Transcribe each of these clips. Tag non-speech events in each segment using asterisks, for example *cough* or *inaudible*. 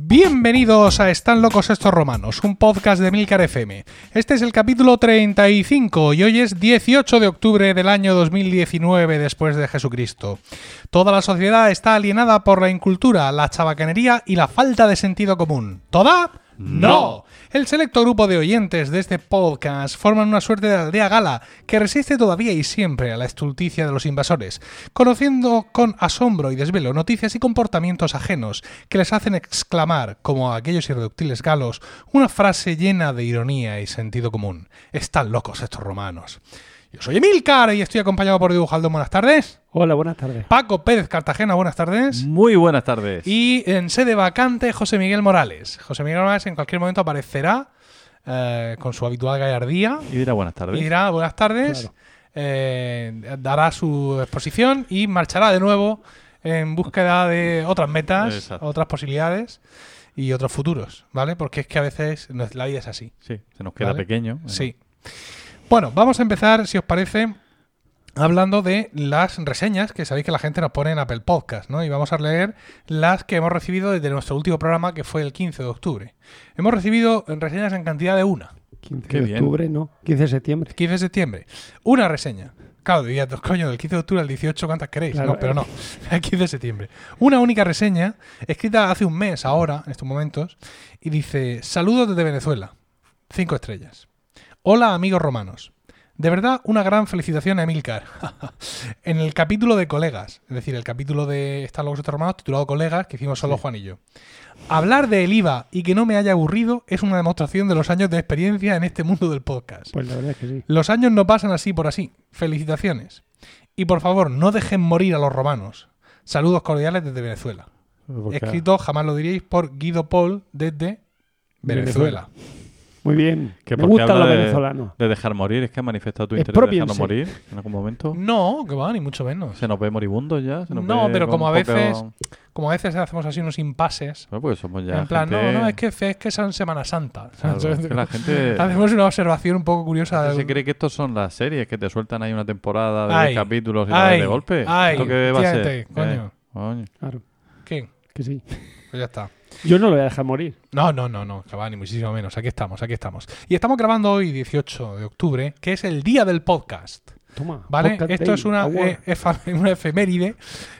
Bienvenidos a Están locos estos romanos, un podcast de Milcar FM. Este es el capítulo 35 y hoy es 18 de octubre del año 2019 después de Jesucristo. Toda la sociedad está alienada por la incultura, la chabacanería y la falta de sentido común. ¿Toda? No. El selecto grupo de oyentes de este podcast forman una suerte de aldea gala que resiste todavía y siempre a la estulticia de los invasores, conociendo con asombro y desvelo noticias y comportamientos ajenos que les hacen exclamar, como a aquellos irreductibles galos, una frase llena de ironía y sentido común. Están locos estos romanos. Yo soy Emilcar y estoy acompañado por Dibujaldo. Buenas tardes. Hola, buenas tardes. Paco Pérez Cartagena, buenas tardes. Muy buenas tardes. Y en sede vacante, José Miguel Morales. José Miguel Morales en cualquier momento aparecerá eh, con su habitual gallardía Y dirá buenas tardes. y dirá buenas tardes, Claro. eh, dará su exposición y marchará de nuevo en búsqueda de otras metas, Exacto. otras posibilidades y otros futuros, ¿vale? Porque es que a veces la vida es así. Sí, se nos queda ¿Vale? pequeño. Sí. Bueno, vamos a empezar, si os parece, hablando de las reseñas que sabéis que la gente nos pone en Apple Podcast, ¿no? Y vamos a leer las que hemos recibido desde nuestro último programa, que fue el 15 de octubre. Hemos recibido reseñas en cantidad de una. 15 Qué de bien. octubre, no. 15 de septiembre. 15 de septiembre. Una reseña. Claro, diría, coño, del 15 de octubre al 18, ¿cuántas queréis? Claro, no, pero no. *laughs* El 15 de septiembre. Una única reseña, escrita hace un mes ahora, en estos momentos, y dice: Saludos desde Venezuela. Cinco estrellas. Hola, amigos romanos. De verdad, una gran felicitación a Emilcar. *laughs* en el capítulo de colegas, es decir, el capítulo de Están estos romanos, titulado Colegas, que hicimos solo Juan y yo. Hablar del IVA y que no me haya aburrido es una demostración de los años de experiencia en este mundo del podcast. Pues la verdad es que sí. Los años no pasan así por así. Felicitaciones. Y por favor, no dejen morir a los romanos. Saludos cordiales desde Venezuela. Porque- Escrito, jamás lo diríais, por Guido Paul desde Venezuela. Venezuela. Muy bien. Que Me porque gustan habla los de- venezolanos. De dejar morir, es que ha manifestado tu Es interés de propio, dejarnos morir en algún momento. No, que va, ni mucho menos. Se nos ve moribundos ya. se nos No, ve pero como a un poco- veces- Como a veces hacemos así unos impases. Bueno, pues somos ya en plan, gente- no, no, es que, es que son Semana Santa. Claro, es que la gente- *laughs* Hacemos una observación un poco curiosa. ¿Se del- cree que estos son las series que te sueltan ahí una temporada de Ay, capítulos y ay, de golpe? ay, ¿Esto qué va a ser? efectivamente, coño. Eh, coño. Claro, ¿Qué? que sí. Pues ya está. Yo no lo voy a dejar morir. No, no, no, no, va, ni muchísimo menos. Aquí estamos, aquí estamos. Y estamos grabando hoy, 18 de octubre, que es el día del podcast. Toma. ¿Vale? Podcast Esto Day, es una, eh, efa- *laughs* una efeméride,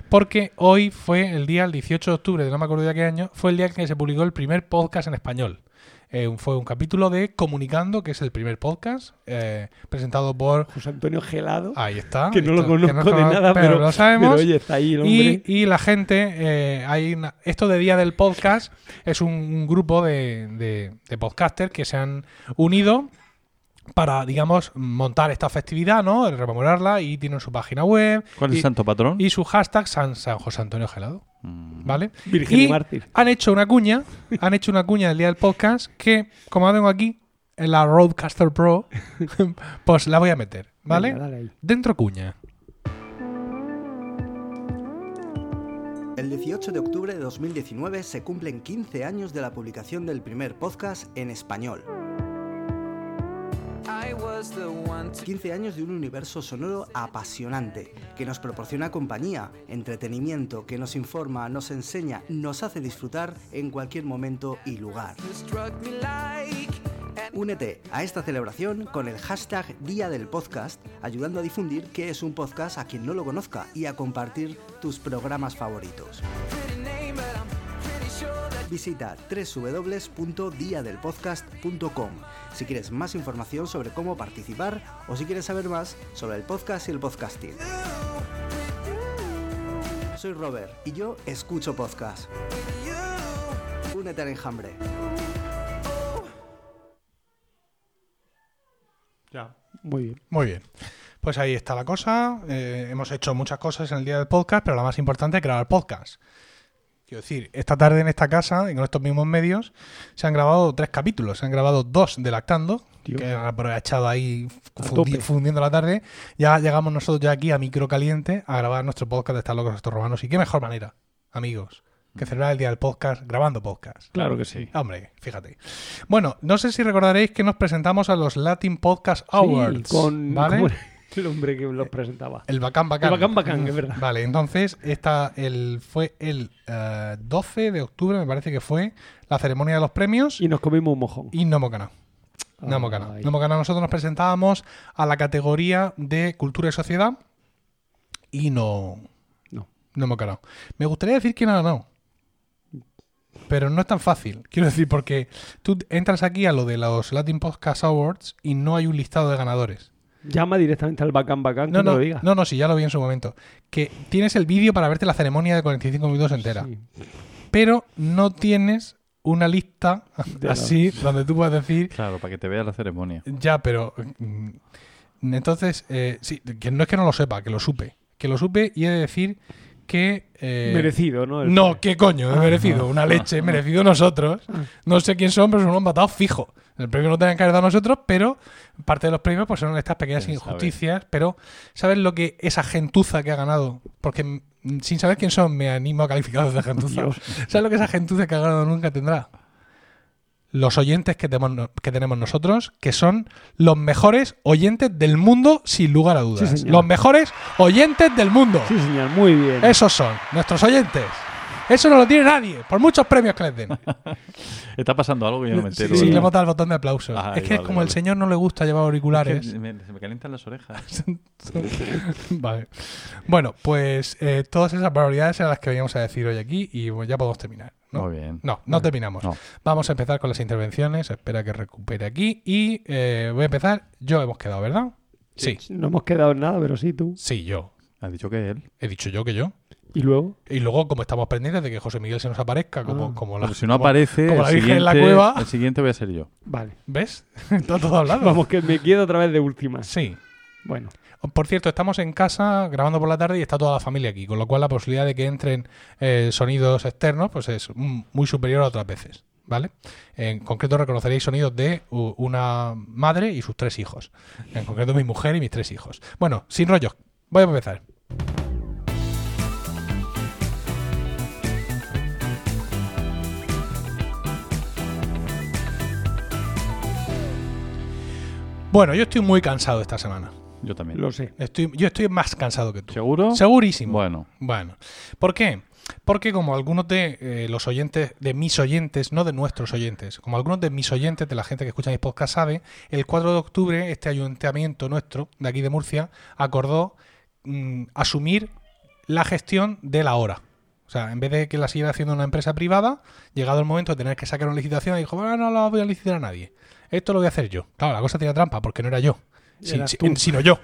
porque hoy fue el día, el 18 de octubre, de no me acuerdo de qué año, fue el día en que se publicó el primer podcast en español. Eh, fue un capítulo de Comunicando, que es el primer podcast, eh, presentado por. José Antonio Gelado. Ahí está. que no lo conozco de nada, pero, lo sabemos. pero oye, está ahí el Y, y la gente, eh, hay una- esto de Día del Podcast es un, un grupo de, de- de podcasters que se han unido para, digamos, montar esta festividad, ¿no? Rememorarla y tienen su página web ¿Cuál es y, el santo patrón? y su hashtag San, San José Antonio Gelado, Mm. ¿vale? Virgen y, y- mártir. Han hecho una cuña, han hecho una cuña del Día del Podcast que, como la tengo aquí, en la Roadcaster Pro, *laughs* pues la voy a meter, ¿vale? Venga, dale ahí. Dentro cuña. El 18 de octubre de 2019 se cumplen 15 años de la publicación del primer podcast en español. 15 años de un universo sonoro apasionante, que nos proporciona compañía, entretenimiento, que nos informa, nos enseña, nos hace disfrutar en cualquier momento y lugar. Únete a esta celebración con el hashtag Día del Podcast, ayudando a difundir qué es un podcast a quien no lo conozca y a compartir tus programas favoritos. Visita www.diadelpodcast.com si quieres más información sobre cómo participar o si quieres saber más sobre el podcast y el podcasting. Soy Robert y yo escucho podcast. Únete al enjambre. Muy bien. Muy bien. Pues ahí está la cosa. Eh, hemos hecho muchas cosas en el día del podcast, pero la más importante es grabar podcast. Quiero decir, esta tarde en esta casa y con estos mismos medios se han grabado tres capítulos. Se han grabado dos de Lactando, Tío. que han aprovechado ahí fundi- fundiendo la tarde. Ya llegamos nosotros ya aquí a micro caliente a grabar nuestro podcast de Estar locos estos romanos. Y qué mejor manera, amigos, que celebrar el día del podcast grabando podcast. Claro que sí. Hombre, fíjate. Bueno, no sé si recordaréis que nos presentamos a los Latin Podcast Awards. Sí, con, ¿vale? *laughs* El hombre que los presentaba. El Bacán Bacán. El Bacán Bacán, es verdad. Vale, entonces esta, el, fue el eh, 12 de octubre, me parece que fue, la ceremonia de los premios Y nos comimos un mojón. y no hemos ganado. No hemos ganado. No hemos ganado. Nosotros nos presentábamos a la categoría de cultura y sociedad y no, No. no hemos ganado. Me gustaría decir quién ha ganado. Pero no es tan fácil. Quiero decir, porque tú entras aquí a lo de los Latin Podcast Awards y no hay un listado de ganadores. Llama directamente al Bacán Bacán No, que no, lo diga. no, no, sí, ya lo vi en su momento. Que tienes el vídeo para verte la ceremonia de 45 minutos entera. Sí. Pero no tienes una lista De así donde tú puedes decir Claro, para que te vea la ceremonia. Ya, pero. mm, Entonces, eh, sí, que no es que no lo sepa, que lo supe. Que lo supe y he de decir que. eh, Merecido, ¿no? El- No, ¿qué coño? He Ah. merecido una leche, merecido nosotros. No sé quién son, pero son unos matados fijos. El premio no tenían que haber dado nosotros, pero parte de los premios pues son estas pequeñas sabe. injusticias. Pero, ¿sabes lo que esa gentuza que ha ganado? Porque mm, sin saber quién son, me animo a calificarlos de gentuza. ¿Sabes lo que esa gentuza que ha ganado nunca tendrá? Los oyentes que tenemos, que tenemos nosotros, que son los mejores oyentes del mundo, sin lugar a dudas. Sí, los mejores oyentes del mundo. Sí, señor, muy bien. Esos son nuestros oyentes. Eso no lo tiene nadie, por muchos premios que les den. *laughs* Está pasando algo que yo no me Sí, entero. sí, ¿verdad? le hemos dado el botón de aplausos. Ah, es que vale, como el señor no le gusta llevar auriculares. Es que me- se me calientan las orejas. *laughs* vale. Bueno, pues eh, todas esas barbaridades eran las que veníamos a decir hoy aquí y bueno, ya podemos terminar. ¿No? Muy bien. No, no terminamos. No. Vamos a empezar con las intervenciones. Espera que recupere aquí. Y eh, voy a empezar. Yo hemos quedado, ¿verdad? Sí. No hemos quedado en nada, pero sí tú. Sí, yo. Ha dicho que él. He dicho yo que yo. Y luego. Y luego, como estamos pendientes de que José Miguel se nos aparezca, como, Ah. como la. Pero si no como- aparece, como el la Virgen siguiente, en la cueva. el siguiente voy a ser yo. Vale. ¿Ves? *laughs* Está todo hablado. Vamos, que me quedo otra vez de última. Sí. Bueno. Por cierto, estamos en casa grabando por la tarde y está toda la familia aquí, con lo cual la posibilidad de que entren eh, sonidos externos pues es muy superior a otras veces. ¿Vale? En concreto reconoceréis sonidos de una madre y sus tres hijos. En concreto mi mujer y mis tres hijos. Bueno, sin rollos, voy a empezar. Bueno, yo estoy muy cansado esta semana. Yo también. Lo sé. Estoy, yo estoy más cansado que tú. ¿Seguro? Segurísimo. Bueno, Bueno, ¿por qué? Porque como algunos de eh, los oyentes, de mis oyentes, no de nuestros oyentes, como algunos de mis oyentes, de la gente que escucha mis podcasts sabe, el 4 de octubre este ayuntamiento nuestro, de aquí de Murcia, acordó mm, asumir la gestión de la hora. O sea, en vez de que la siguiera haciendo una empresa privada, llegado el momento de tener que sacar una licitación, dijo, bueno, no la voy a licitar a nadie. Esto lo voy a hacer yo. Claro, la cosa tenía trampa, porque no era yo. Sí, sí, sino yo.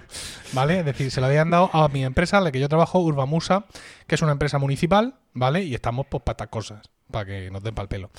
¿Vale? Es decir, se lo habían dado a mi empresa, la que yo trabajo, Urbamusa, que es una empresa municipal, ¿vale? Y estamos pues para cosas, para que nos den pal pelo.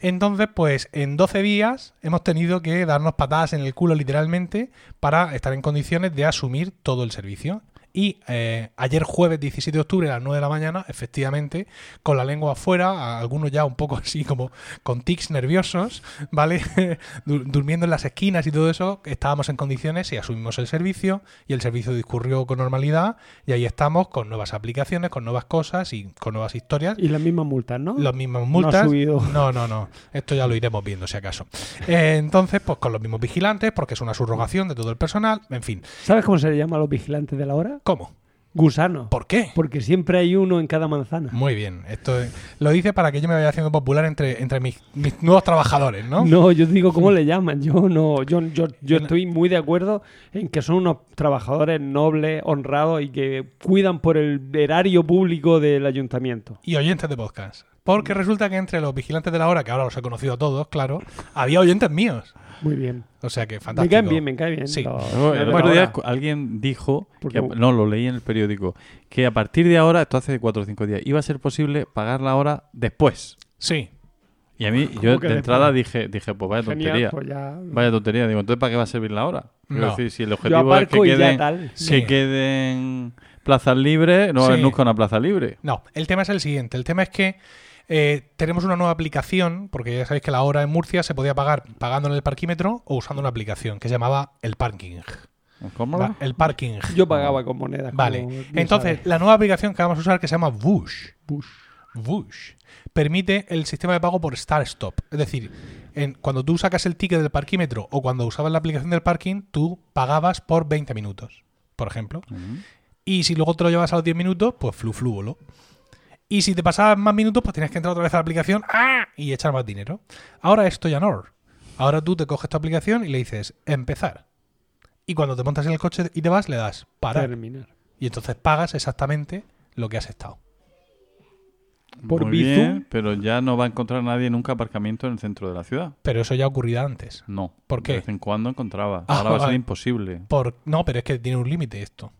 Entonces, pues en 12 días hemos tenido que darnos patadas en el culo literalmente para estar en condiciones de asumir todo el servicio. Y eh, ayer jueves 17 de octubre a las 9 de la mañana, efectivamente, con la lengua afuera, algunos ya un poco *laughs* así como con tics nerviosos, ¿vale? *laughs* Du- Durmiendo en las esquinas y todo eso, estábamos en condiciones y asumimos el servicio y el servicio discurrió con normalidad y ahí estamos con nuevas aplicaciones, con nuevas cosas y con nuevas historias. Y las mismas multas, ¿no? Las mismas No ha multas. subido. *laughs* No, no, no. Esto ya lo iremos viendo si acaso. Eh, entonces, pues con los mismos vigilantes, porque es una subrogación de todo el personal. En fin. ¿Sabes cómo se le llama a los vigilantes de la hora? ¿Cómo? Gusano. ¿Por qué? Porque siempre hay uno en cada manzana. Muy bien. Esto es- lo dice para que yo me vaya haciendo popular entre, entre mis, mis nuevos trabajadores, ¿no? No, yo digo cómo le llaman. Yo no, yo, yo, yo estoy muy de acuerdo en que son unos trabajadores nobles, honrados y que cuidan por el erario público del ayuntamiento. Y oyentes de podcast. Porque resulta que entre los vigilantes de la hora, que ahora los he conocido a todos, claro, había oyentes míos. Muy bien. O sea que Me fantástico. caen bien, me caen bien. Sí. No, el otro día alguien dijo, Porque- que, no, lo leí en el periódico, que a partir de ahora, esto hace cuatro o cinco días, iba a ser posible pagar la hora después. Sí. Y a mí, ¿Cómo yo de después? entrada dije, dije, pues vaya Genial, tontería. pues ya- Vaya tontería. Digo, entonces, ¿para qué va a servir la hora? No. decir, si el objetivo es que queden. Sí. que queden plazas libres, no va a haber Sí. nunca una plaza libre. No, el tema es el siguiente. El tema es que eh, tenemos una nueva aplicación, porque ya sabéis que la hora en Murcia se podía pagar pagando en el parquímetro o usando una aplicación que se llamaba el parking. ¿Cómo? Va- El parking. Yo pagaba con monedas. Vale. como Entonces, sabes. la nueva aplicación que vamos a usar que se llama. Bush. Permite el sistema de pago por Start-Stop. Es decir, en- cuando tú sacas el ticket del parquímetro o cuando usabas la aplicación del parking, tú pagabas por 20 minutos. por ejemplo. Y si luego te lo llevas a los 10 minutos, pues flu flúbolo. Y si te pasabas más minutos, pues tienes que entrar otra vez a la aplicación ¡ah! y echar más dinero. Ahora esto ya no. Ahora tú te coges tu aplicación y le dices empezar. Y cuando te montas en el coche y te vas, le das parar. Terminar. Y entonces pagas exactamente lo que has estado. Por Muy Bizum. bien, pero ya no va a encontrar nadie nunca aparcamiento en el centro de la ciudad. Pero eso ya ocurría antes. No. ¿Por qué? De vez en cuando encontraba. Ah, Ahora va a ser vale. imposible. Por... No, pero es que tiene un límite esto.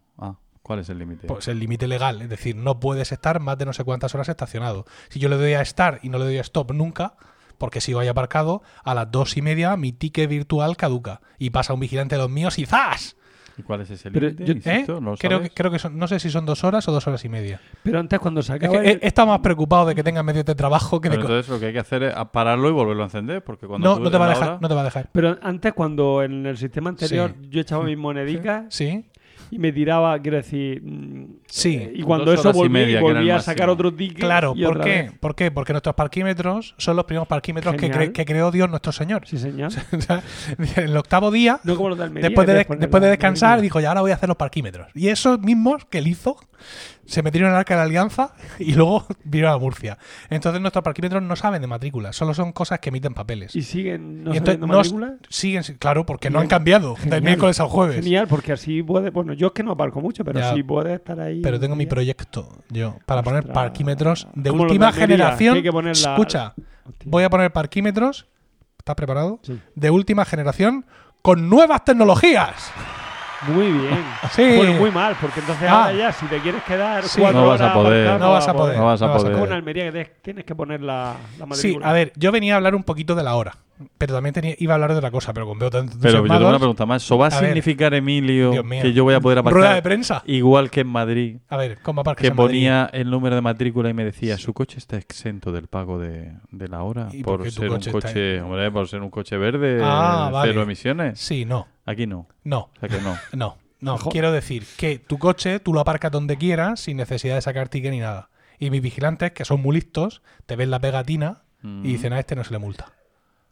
¿Cuál es el límite? Pues el límite legal. Es decir, no puedes estar más de no sé cuántas horas estacionado. Si yo le doy a estar y no le doy a stop nunca, porque sigo ahí aparcado, a las dos y media mi ticket virtual caduca. Y pasa un vigilante de los míos y ¡zas! ¿Y cuál es ese límite? yo- ¿Eh? Insisto, ¿no creo, que, creo que son, no sé si son dos horas o dos horas y media. Pero antes cuando se Es acaba que he, el- he estado más preocupado de que tengan medios de trabajo que de... Pero co- entonces lo que hay que hacer es pararlo y volverlo a encender, porque cuando No, no te va a dejar, hora- no te va a dejar. Pero antes cuando en el sistema anterior Sí. yo echaba mis monedicas Sí, y me tiraba, quiero decir... mm, Sí. eh, y cuando eso volvía, media, volvía a sacar otro ticket claro. y ¿Por otra qué? vez. ¿Por qué? Porque nuestros parquímetros son los primeros parquímetros que, Genial. cre- que creó Dios nuestro Señor. Sí, señor. *laughs* El octavo día No como los de Almería, después de, después de descansar, dijo, ya ahora voy a hacer los parquímetros. Y esos mismos que él hizo, se metieron en el arca de la alianza *laughs* y luego vieron a Murcia. Entonces nuestros parquímetros no saben de matrícula, solo son cosas que emiten papeles. ¿Y siguen no Y entonces sabiendo no matrícula? siguen, claro, porque no han cambiado del Genial. miércoles al jueves. Genial, porque así puede... Bueno, yo es que no aparco mucho, pero Ya. sí puede estar ahí... Pero tengo mi proyecto yo para poner parquímetros de última generación. hay que poner la- Escucha, Hostia. voy a poner parquímetros. ¿Estás preparado? Sí. De última generación con nuevas tecnologías. Muy bien. *laughs* Sí. Bueno, muy mal, porque entonces Ah. ahora ya, si te quieres quedar Sí. cuatro No vas a horas poder. No vas a poder. No vas a No vas a poder. Como en Almería que tienes que poner la, la Sí, a ver, yo venía a hablar un poquito de la hora, pero también tenía, iba a hablar de otra cosa, pero con veo tantos Pero yo tengo una pregunta más. ¿Eso va a, A ver. significar, Emilio, que yo voy a poder aparcar rueda de prensa. igual que en Madrid? A ver, ¿cómo aparcas Que en Madrid? ponía el número de matrícula y me decía, su coche está exento del pago de, de la hora ¿Y por ser un coche hombre, por ser un coche verde, Ah, vale. cero emisiones. Sí, no, Aquí no. no, O sea que no. *laughs* no, no. Ojo. Quiero decir que tu coche tú lo aparcas donde quieras sin necesidad de sacar ticket ni nada. Y mis vigilantes, que son muy listos, te ven la pegatina Mm. y dicen a este no se le multa.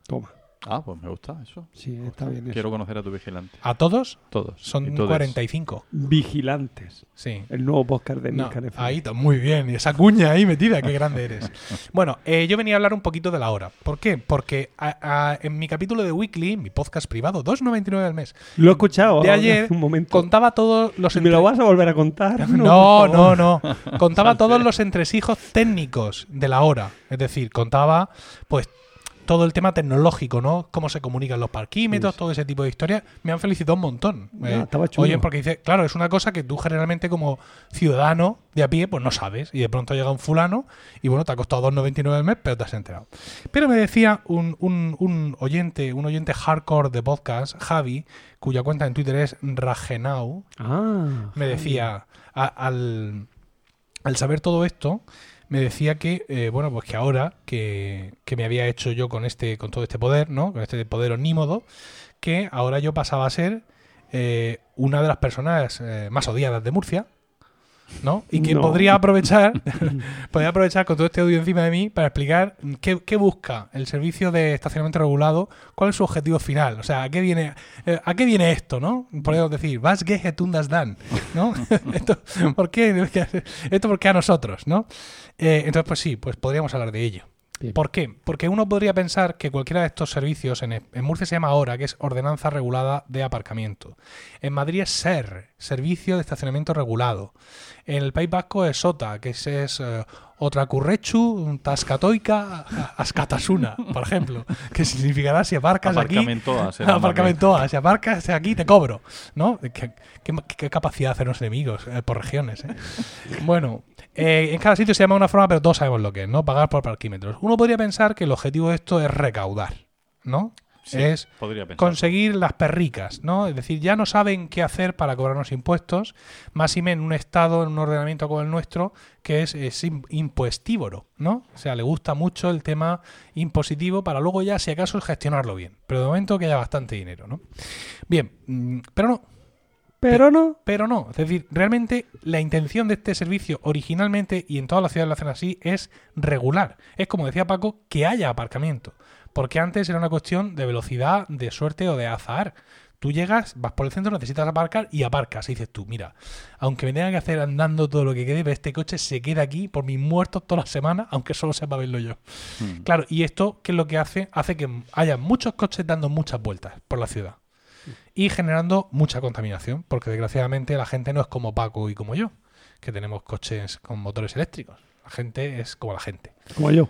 Toma. Ah, pues me gusta eso. Sí, está bien eso. Quiero conocer a tu vigilante. A todos Todos. son y todes. 45. Vigilantes. Sí. El nuevo podcast de No, Milcar FM. ahí está, muy bien. Y esa cuña ahí metida, qué grande eres. *laughs* Bueno, eh, yo venía a hablar un poquito de la hora. ¿Por qué? Porque a- a- en mi capítulo de Weekly, mi podcast privado, 2,99 al mes, Lo he escuchado de ahora, ayer, hace un momento. contaba todos los... ¿Me lo entre- vas a volver a contar? *laughs* No, por favor. no, no. Contaba *laughs* todos los entresijos técnicos de la hora. Es decir, contaba, pues, todo el tema tecnológico, ¿no? Cómo se comunican los parquímetros, todo ese tipo de historias. Me han felicitado un montón. Ya, Eh, estaba chulo. Oye, porque dice, claro, es una cosa que tú generalmente como ciudadano de a pie, pues no sabes. Y de pronto llega un fulano y bueno, te ha costado 2,99 al mes, pero te has enterado. Pero me decía un, un- un oyente, un oyente hardcore de podcast, Javi, cuya cuenta en Twitter es Ragenau, Ah. me decía, a- al, al saber todo esto, me decía que, eh, bueno, pues que ahora que, que me había hecho yo con este, con todo este poder, ¿no? Con este poder onímodo, que ahora yo pasaba a ser eh, una de las personas eh, más odiadas de Murcia. ¿No? Y que No. podría aprovechar *laughs* podría aprovechar con todo este audio encima de mí para explicar qué, qué busca el servicio de estacionamiento regulado, cuál es su objetivo final, o sea, a qué viene, eh, a qué viene esto, ¿no? Podríamos decir, was geht und das dann, ¿no? *laughs* *laughs* esto, ¿por qué? Esto porque a nosotros, ¿no? Eh, entonces, pues sí, pues podríamos hablar de ello. Bien. ¿Por qué? Porque uno podría pensar que cualquiera de estos servicios, en, en Murcia se llama ORA, que es Ordenanza Regulada de Aparcamiento. En Madrid es SER, Servicio de Estacionamiento Regulado. En el País Vasco es SOTA, que es, es eh, Otracurrechu, Tascatoica, Ascatasuna, *laughs* por ejemplo, que significará si aparcas aquí... Aparcamentoa será más Aparcamentoa, si aparcas aquí te cobro, ¿no? ¿Qué, qué- qué capacidad de hacernos enemigos eh, por regiones, ¿eh? *laughs* Bueno, eh, en cada sitio se llama de una forma, pero todos sabemos lo que es, ¿no? Pagar por parquímetros. Uno podría pensar que el objetivo de esto es recaudar, ¿no? Sí, es conseguir las perricas, ¿no? Es decir, ya no saben qué hacer para cobrarnos impuestos, más y menos en un estado, en un ordenamiento como el nuestro, que es, es im- impuestívoro, ¿no? O sea, le gusta mucho el tema impositivo para luego ya, si acaso, gestionarlo bien. Pero de momento que haya bastante dinero, ¿no? Bien, mm, pero no, Pero no. pero no. Es decir, realmente la intención de este servicio originalmente y en todas las ciudades lo hacen así es regular. Es como decía Paco, que haya aparcamiento. Porque antes era una cuestión de velocidad, de suerte o de azar. Tú llegas, vas por el centro, necesitas aparcar y aparcas. Y dices tú, mira, aunque me tenga que hacer andando todo lo que quede, pero este coche se queda aquí por mis muertos toda la semana, aunque solo sepa verlo yo. Mm. Claro, y esto, ¿qué es lo que hace? Hace que haya muchos coches dando muchas vueltas por la ciudad. Y generando mucha contaminación, porque desgraciadamente la gente no es como Paco y como yo, que tenemos coches con motores eléctricos. La gente es como la gente. Como yo,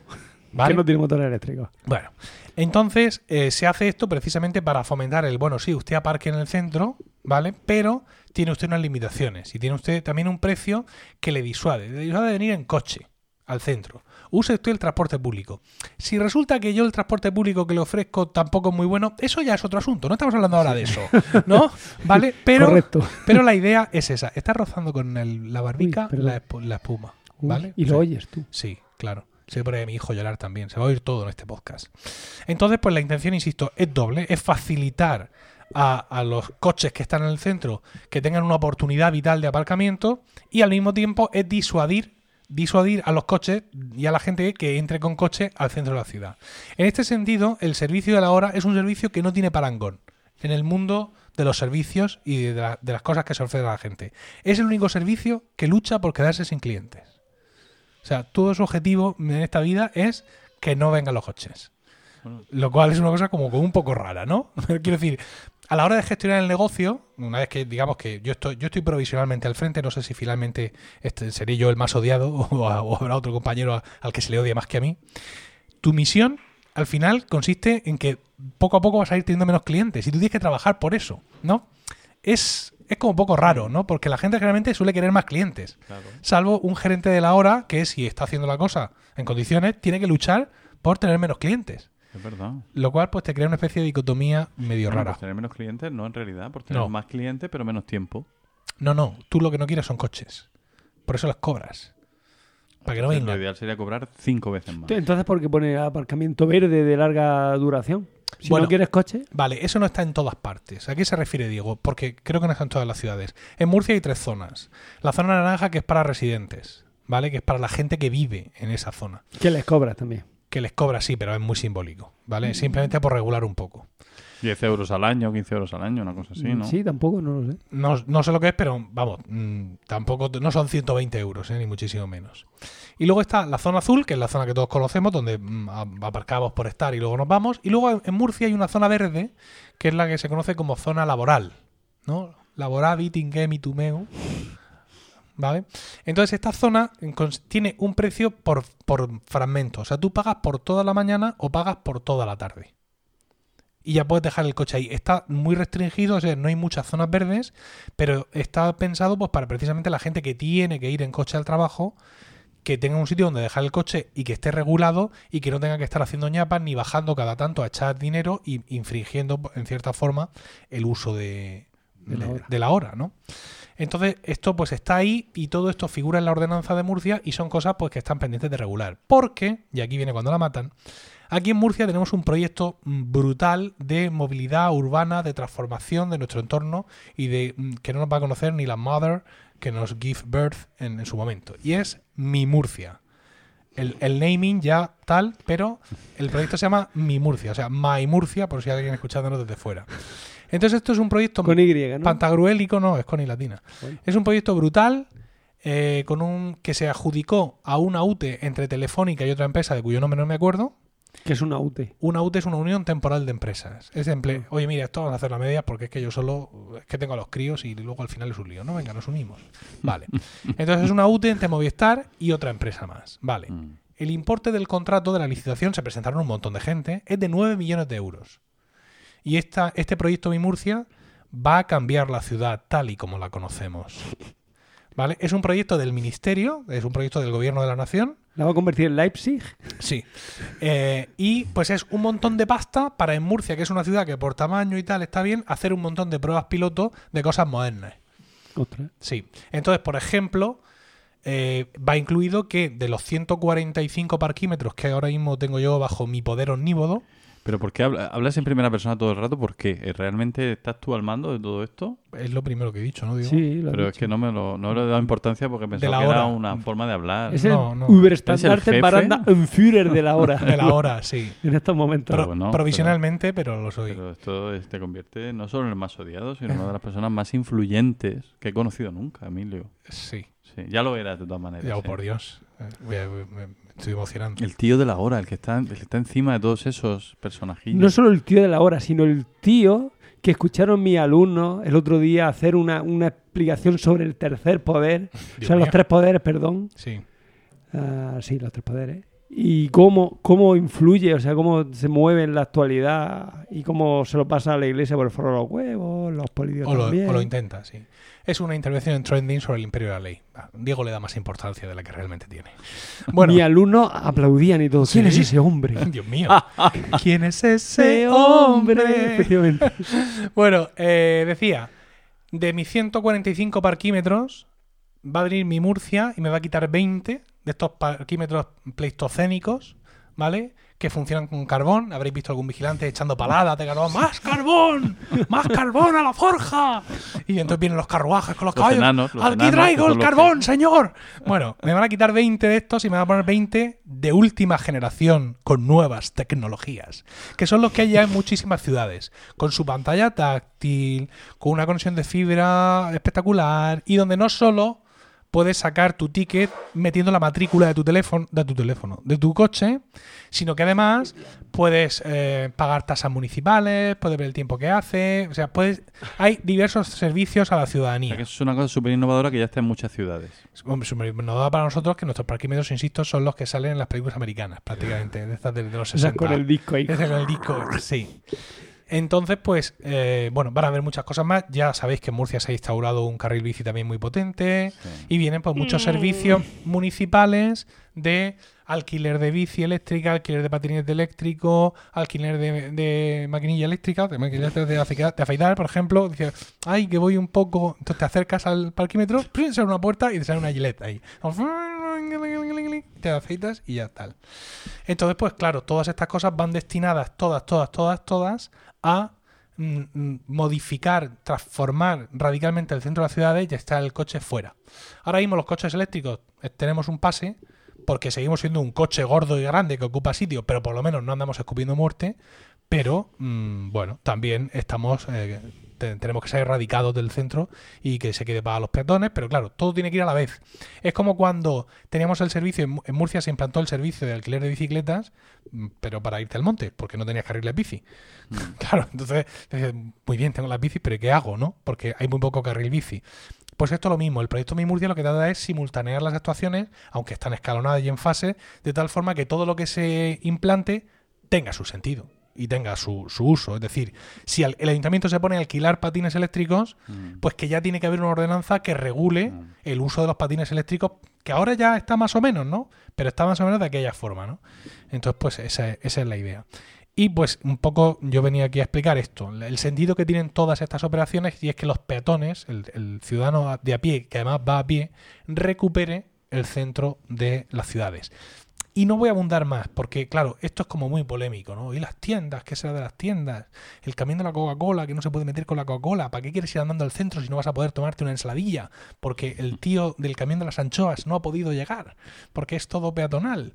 ¿vale? que no tiene motor eléctrico. Bueno, entonces eh, se hace esto precisamente para fomentar el, bueno, sí, usted aparque en el centro, ¿vale? Pero tiene usted unas limitaciones y tiene usted también un precio que le disuade. Le disuade de venir en coche al centro. Use usted el transporte público. Si resulta que yo el transporte público que le ofrezco tampoco es muy bueno, eso ya es otro asunto. No estamos hablando ahora de eso, ¿no? *laughs* ¿Vale? Pero, Correcto. pero la idea es esa. Está rozando con el- la barbica Uy, la, espu- la espuma, Uy, ¿vale? y O lo oyes tú. Sí, claro. Se pone mi hijo llorar también. Se va a oír todo en este podcast. Entonces, pues la intención, insisto, es doble. Es facilitar a, a los coches que están en el centro que tengan una oportunidad vital de aparcamiento y al mismo tiempo es disuadir disuadir a los coches y a la gente que entre con coche al centro de la ciudad. En este sentido, el servicio de la hora es un servicio que no tiene parangón en el mundo de los servicios y de, la- de las cosas que se ofrecen a la gente. Es el único servicio que lucha por quedarse sin clientes. O sea, todo su objetivo en esta vida es que no vengan los coches. Lo cual es una cosa como, como un poco rara, ¿no? *laughs* Quiero decir, a la hora de gestionar el negocio, una vez que digamos que yo estoy, yo estoy provisionalmente al frente, no sé si finalmente este, seré yo el más odiado *laughs* o, o habrá otro compañero a- al que se le odie más que a mí. Tu misión al final consiste en que poco a poco vas a ir teniendo menos clientes y tú tienes que trabajar por eso, ¿no? Es, es como un poco raro, ¿no? Porque la gente generalmente suele querer más clientes. Claro. Salvo un gerente de la hora que si está haciendo la cosa en condiciones, tiene que luchar por tener menos clientes. Es verdad. Lo cual pues te crea una especie de dicotomía medio Bueno, rara. por tener menos clientes, no en realidad, por tener No. más clientes, pero menos tiempo. No, no, tú lo que no quieres son coches. Por eso los cobras. Para que no Lo vengan. ideal sería cobrar cinco veces más. Entonces, ¿por qué pone aparcamiento verde de larga duración? Si Bueno. no quieres coche, Vale, eso no está en todas partes. ¿A qué se refiere Diego? Porque creo que no está en todas las ciudades. En Murcia hay tres zonas. La zona naranja que es para residentes, ¿vale? Que es para la gente que vive en esa zona. que les cobras también. Que les cobra, sí, pero es muy simbólico, ¿vale? Simplemente por regular un poco. 10 euros al año, 15 euros al año, una cosa así, ¿no? Sí, tampoco, no lo sé. No, no sé lo que es, pero vamos, mm, tampoco no son 120 euros, ¿eh? ni muchísimo menos. Y luego está la zona azul, que es la zona que todos conocemos, donde mm, a- aparcamos por estar y luego nos vamos. Y luego en Murcia hay una zona verde, que es la que se conoce como zona laboral, ¿no? Laboravi, tinguemi, tumeu. ¿Vale? Entonces esta zona tiene un precio por, por fragmento. O sea, tú pagas por toda la mañana o pagas por toda la tarde y ya puedes dejar el coche ahí. Está muy restringido, o sea, no hay muchas zonas verdes, pero está pensado pues para precisamente la gente que tiene que ir en coche al trabajo, que tenga un sitio donde dejar el coche y que esté regulado y que no tenga que estar haciendo ñapas ni bajando cada tanto a echar dinero y infringiendo en cierta forma el uso de, la de la hora, ¿no? Entonces, esto pues está ahí y todo esto figura en la ordenanza de Murcia y son cosas pues que están pendientes de regular. Porque, y aquí viene cuando la matan, aquí en Murcia tenemos un proyecto mm, brutal de movilidad urbana, de transformación de nuestro entorno y de mm, que no nos va a conocer ni la mother que nos give birth en, en su momento. Y es Mi Murcia. El, el naming ya tal, pero el proyecto se llama Mi Murcia, o sea, My Murcia, por si hay alguien escuchándonos desde fuera. Entonces esto es un proyecto Con Y, ¿no? Pantagruélico no, es con I latina. Bueno. Es un proyecto brutal eh, con un que se adjudicó a una UTE entre Telefónica y otra empresa de cuyo nombre no me acuerdo. Que es una UTE. Una UTE es una unión temporal de empresas. Es en ple- oye, mira, esto vamos a hacer la media porque es que yo solo es que tengo a los críos y luego al final es un lío. No, venga, nos unimos. Vale. *laughs* Entonces es una UTE entre Movistar y otra empresa más. Vale. Mm. El importe del contrato de la licitación, se presentaron un montón de gente, es de 9 millones de euros. Y esta, este proyecto Mi Murcia va a cambiar la ciudad tal y como la conocemos. ¿Vale? Es un proyecto del ministerio, es un proyecto del gobierno de la nación. ¿La va a convertir en Leipzig? Sí. Eh, y pues es un montón de pasta para en Murcia, que es una ciudad que por tamaño y tal está bien, hacer un montón de pruebas piloto de cosas modernas. Ostras. Sí. Entonces, por ejemplo, eh, va incluido que de los 145 parquímetros que ahora mismo tengo yo bajo mi poder omnívodo, Pero ¿por qué habla- hablas en primera persona todo el rato? ¿Por qué? ¿Eh, ¿Realmente estás tú al mando de todo esto? Es lo primero que he dicho, ¿no? Digo, Sí, lo Pero es dicho. que no me lo, no le he dado importancia porque pensaba que era hora. una forma de hablar. Es el No, no. Uberstandarte ¿Es el Baranda Führer de la hora. De la hora, sí. *laughs* en estos momentos. Pero Pro- bueno, provisionalmente, pero, lo soy. Pero esto es- te convierte no solo en el más odiado, sino en una de las personas más influyentes que he conocido nunca, Emilio. Sí. Sí, ya lo eras de todas maneras. Ya, oh, sí. por Dios. Eh, voy a- me, me estoy emocionando. El tío de la hora, el que está, el que está encima de todos esos personajillos. No solo el tío de la hora, sino el tío que escucharon mis alumnos el otro día hacer una, una explicación sobre el tercer poder. *laughs* o sea, los tres poderes, perdón. Sí. Ah, sí, los tres poderes. Y cómo, cómo influye, o sea, cómo se mueve en la actualidad y cómo se lo pasa a la iglesia por el forro de los huevos, los políticos O lo, también. o lo intenta, sí. Es una intervención en trending sobre el imperio de la ley. Ah, Diego le da más importancia de la que realmente tiene. Bueno, Mis alumnos aplaudían y todo. ¿Quién Sí. es ese hombre? Dios mío. ¿Quién es ese *laughs* *laughs* hombre? Efectivamente. *laughs* Bueno, eh, decía, de mis 145 parquímetros va a venir mi Murcia y me va a quitar 20 de estos parquímetros pleistocénicos, ¿vale? Que funcionan con carbón. Habréis visto algún vigilante echando paladas de carbón. ¡Más carbón! ¡Más carbón a la forja! Y entonces vienen los carruajes con los, Los caballos. enanos, los ¡Aquí enanos, traigo el carbón, que- señor! Bueno, me van a quitar 20 de estos y me van a poner 20 de última generación con nuevas tecnologías, que son los que hay ya en muchísimas ciudades, con su pantalla táctil, con una conexión de fibra espectacular y donde no solo puedes sacar tu ticket metiendo la matrícula de tu teléfono, de tu teléfono, de tu coche, sino que además puedes eh, pagar tasas municipales, puedes ver el tiempo que hace, o sea, puedes, hay diversos servicios a la O sea, ciudadanía. que eso es una cosa súper innovadora que ya está en muchas ciudades. Hombre, súper innovador para nosotros que nuestros parquímetros, insisto, son los que salen en las películas americanas, prácticamente, de estas de, de los O sea, 60. con el disco ahí. *laughs* Con el disco, sí. Entonces, pues, eh, bueno, van a haber muchas cosas más. Ya sabéis que en Murcia se ha instaurado un carril bici también muy potente. Sí. Y vienen pues muchos servicios municipales de alquiler de bici eléctrica, alquiler de patinete eléctrico, alquiler de, de maquinilla eléctrica, de maquinilla de, afe- de afeitar, por ejemplo. Dices, ay, que voy un poco. Entonces te acercas al parquímetro, se abre una puerta y te sale una gileta ahí. Te afeitas y ya tal. Entonces, pues claro, todas estas cosas van destinadas, todas, todas, todas, todas, a mm, mm, modificar, transformar radicalmente el centro de las ciudades y está el coche fuera. Ahora mismo los coches eléctricos eh, tenemos un pase porque seguimos siendo un coche gordo y grande que ocupa sitio, pero por lo menos no andamos escupiendo muerte. Pero mm, bueno, también estamos eh, te- tenemos que ser erradicados del centro y que se quede para los peatones, pero claro, todo tiene que ir a la vez. Es como cuando teníamos el servicio, en Mu- en Murcia se implantó el servicio de alquiler de bicicletas, mm, pero para irte al monte, porque no tenías carriles bici. *laughs* Claro, entonces, muy bien, tengo las bicis, pero ¿qué hago, no? Porque hay muy poco carril bici. Pues esto es lo mismo, el proyecto Mi Murcia lo que trata es simultanear las actuaciones, aunque están escalonadas y en fase, de tal forma que todo lo que se implante tenga su sentido y tenga su, su uso. Es decir, si el ayuntamiento se pone a alquilar patines eléctricos, Mm. pues que ya tiene que haber una ordenanza que regule Mm. el uso de los patines eléctricos, que ahora ya está más o menos, ¿no? Pero está más o menos de aquella forma, ¿no? Entonces, pues esa, esa es la idea. Y pues un poco yo venía aquí a explicar esto, el sentido que tienen todas estas operaciones y es que los peatones, el, el ciudadano de a pie, que además va a pie, recupere el centro de las ciudades. Y no voy a abundar más, porque claro, esto es como muy polémico, ¿no? Y las tiendas, ¿qué será de las tiendas? El camión de la Coca-Cola, que no se puede meter con la Coca-Cola. ¿Para qué quieres ir andando al centro si no vas a poder tomarte una ensaladilla? Porque el tío del camión de las anchoas no ha podido llegar, porque es todo peatonal.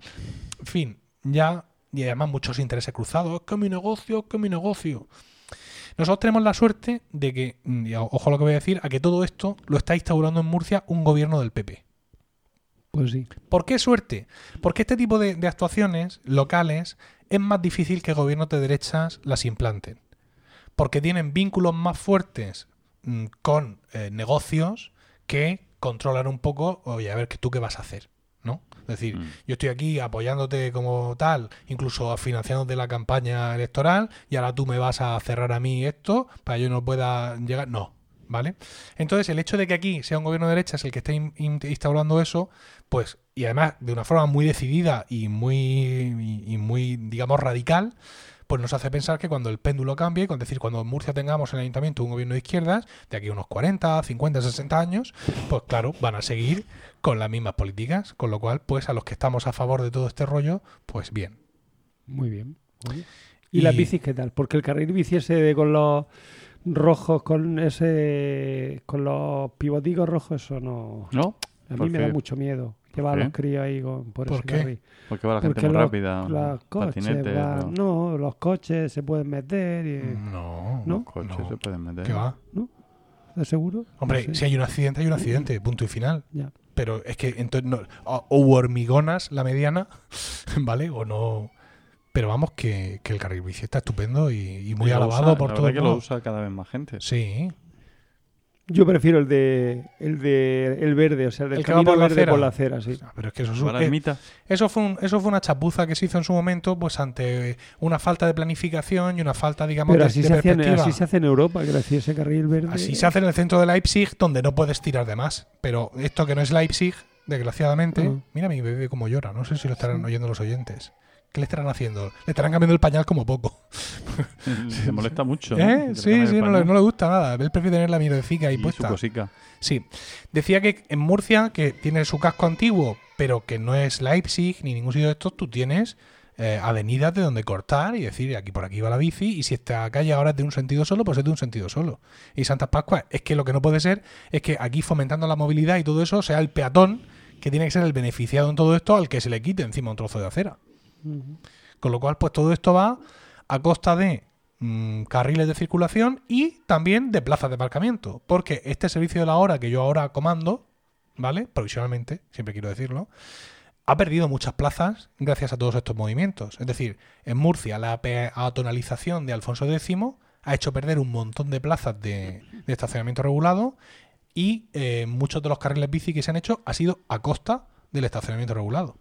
En fin, ya, y además muchos intereses cruzados. Es que mi negocio, es que mi negocio. Nosotros tenemos la suerte de que, mm, ojo a lo que voy a decir, a que todo esto lo está instaurando en Murcia un gobierno del PP. Pues sí. ¿Por qué suerte? Porque este tipo de, de actuaciones locales es más difícil que gobiernos de derechas las implanten. Porque tienen vínculos más fuertes mm, con eh, negocios que controlan un poco, oye, a ver que tú qué vas a hacer, ¿no? Es decir, Mm. yo estoy aquí apoyándote como tal, incluso financiándote la campaña electoral, y ahora tú me vas a cerrar a mí esto para que yo no pueda llegar. No, ¿vale? Entonces, el hecho de que aquí sea un gobierno de derechas el que esté in- in- instaurando eso, pues, y además de una forma muy decidida y muy, y, y muy, digamos, radical, pues nos hace pensar que cuando el péndulo cambie, es decir, cuando en Murcia tengamos en el ayuntamiento un gobierno de izquierdas, de aquí a unos 40, 50, 60 años, pues claro, van a seguir con las mismas políticas, con lo cual, pues a los que estamos a favor de todo este rollo, pues bien. Muy bien. Oye. ¿Y, las bicis qué tal? Porque el carril bici ese de con los rojos, con ese con los pivoticos rojos, eso no... ¿No? A ¿Por mí me da mucho miedo llevar a qué? los críos ahí con, por, ¿Por ese qué? carril. Porque va la gente Porque muy los, rápida. los coches No, los coches se pueden meter y... No, ¿No? los coches no. se pueden meter. ¿Qué va? ¿De seguro? Hombre, No sé. si hay un accidente, hay un accidente, punto y final. Ya. Pero es que entonces no, o, hormigonas la mediana, *laughs* ¿vale? O no. Pero vamos, que, que el carril bici está estupendo y, y muy Y alabado usa- por la todo el que lo mundo. usa cada vez más gente. Sí, Yo prefiero el de el de el verde, o sea, el del El que va por la verde acera. por la acera, sí. pero es que eso, es- la eh, eso, fue un- eso fue una chapuza que se hizo en su momento, pues ante una falta de planificación y una falta, digamos, Pero de, así de se, en, perspectiva. así se hace en Europa, que decía ese carril verde. Así se hace en el centro de Leipzig, donde no puedes tirar de más. Pero esto que no es Leipzig, desgraciadamente, Ah. mira mi bebé como llora. No sé si lo estarán oyendo los oyentes. ¿Qué le estarán haciendo? Le estarán cambiando el pañal como poco. *laughs* Se molesta mucho. ¿Eh? Le Sí, sí, no le, pañal. no le gusta nada. Él prefiere tener la mierdecica ahí Y su puesta. cosica. Sí. Decía que en Murcia, que tiene su casco antiguo, pero que no es Leipzig ni ningún sitio de estos, tú tienes eh, avenidas de donde cortar y decir, aquí por aquí va la bici, y si esta calle ahora es de un sentido solo, pues es de un sentido solo. Y Santas Pascuas, es que lo que no puede ser es que aquí fomentando la movilidad y todo eso sea el peatón que tiene que ser el beneficiado en todo esto al que se le quite encima un trozo de acera. Con lo cual, pues todo esto va a costa de mm, carriles de circulación y también de plazas de aparcamiento. Porque este servicio de la hora que yo ahora comando, ¿vale? Provisionalmente, siempre quiero decirlo, ha perdido muchas plazas gracias a todos estos movimientos. Es decir, en Murcia la peatonalización de Alfonso X ha hecho perder un montón de plazas de, de estacionamiento regulado y eh, muchos de los carriles bici que se han hecho ha sido a costa del estacionamiento regulado.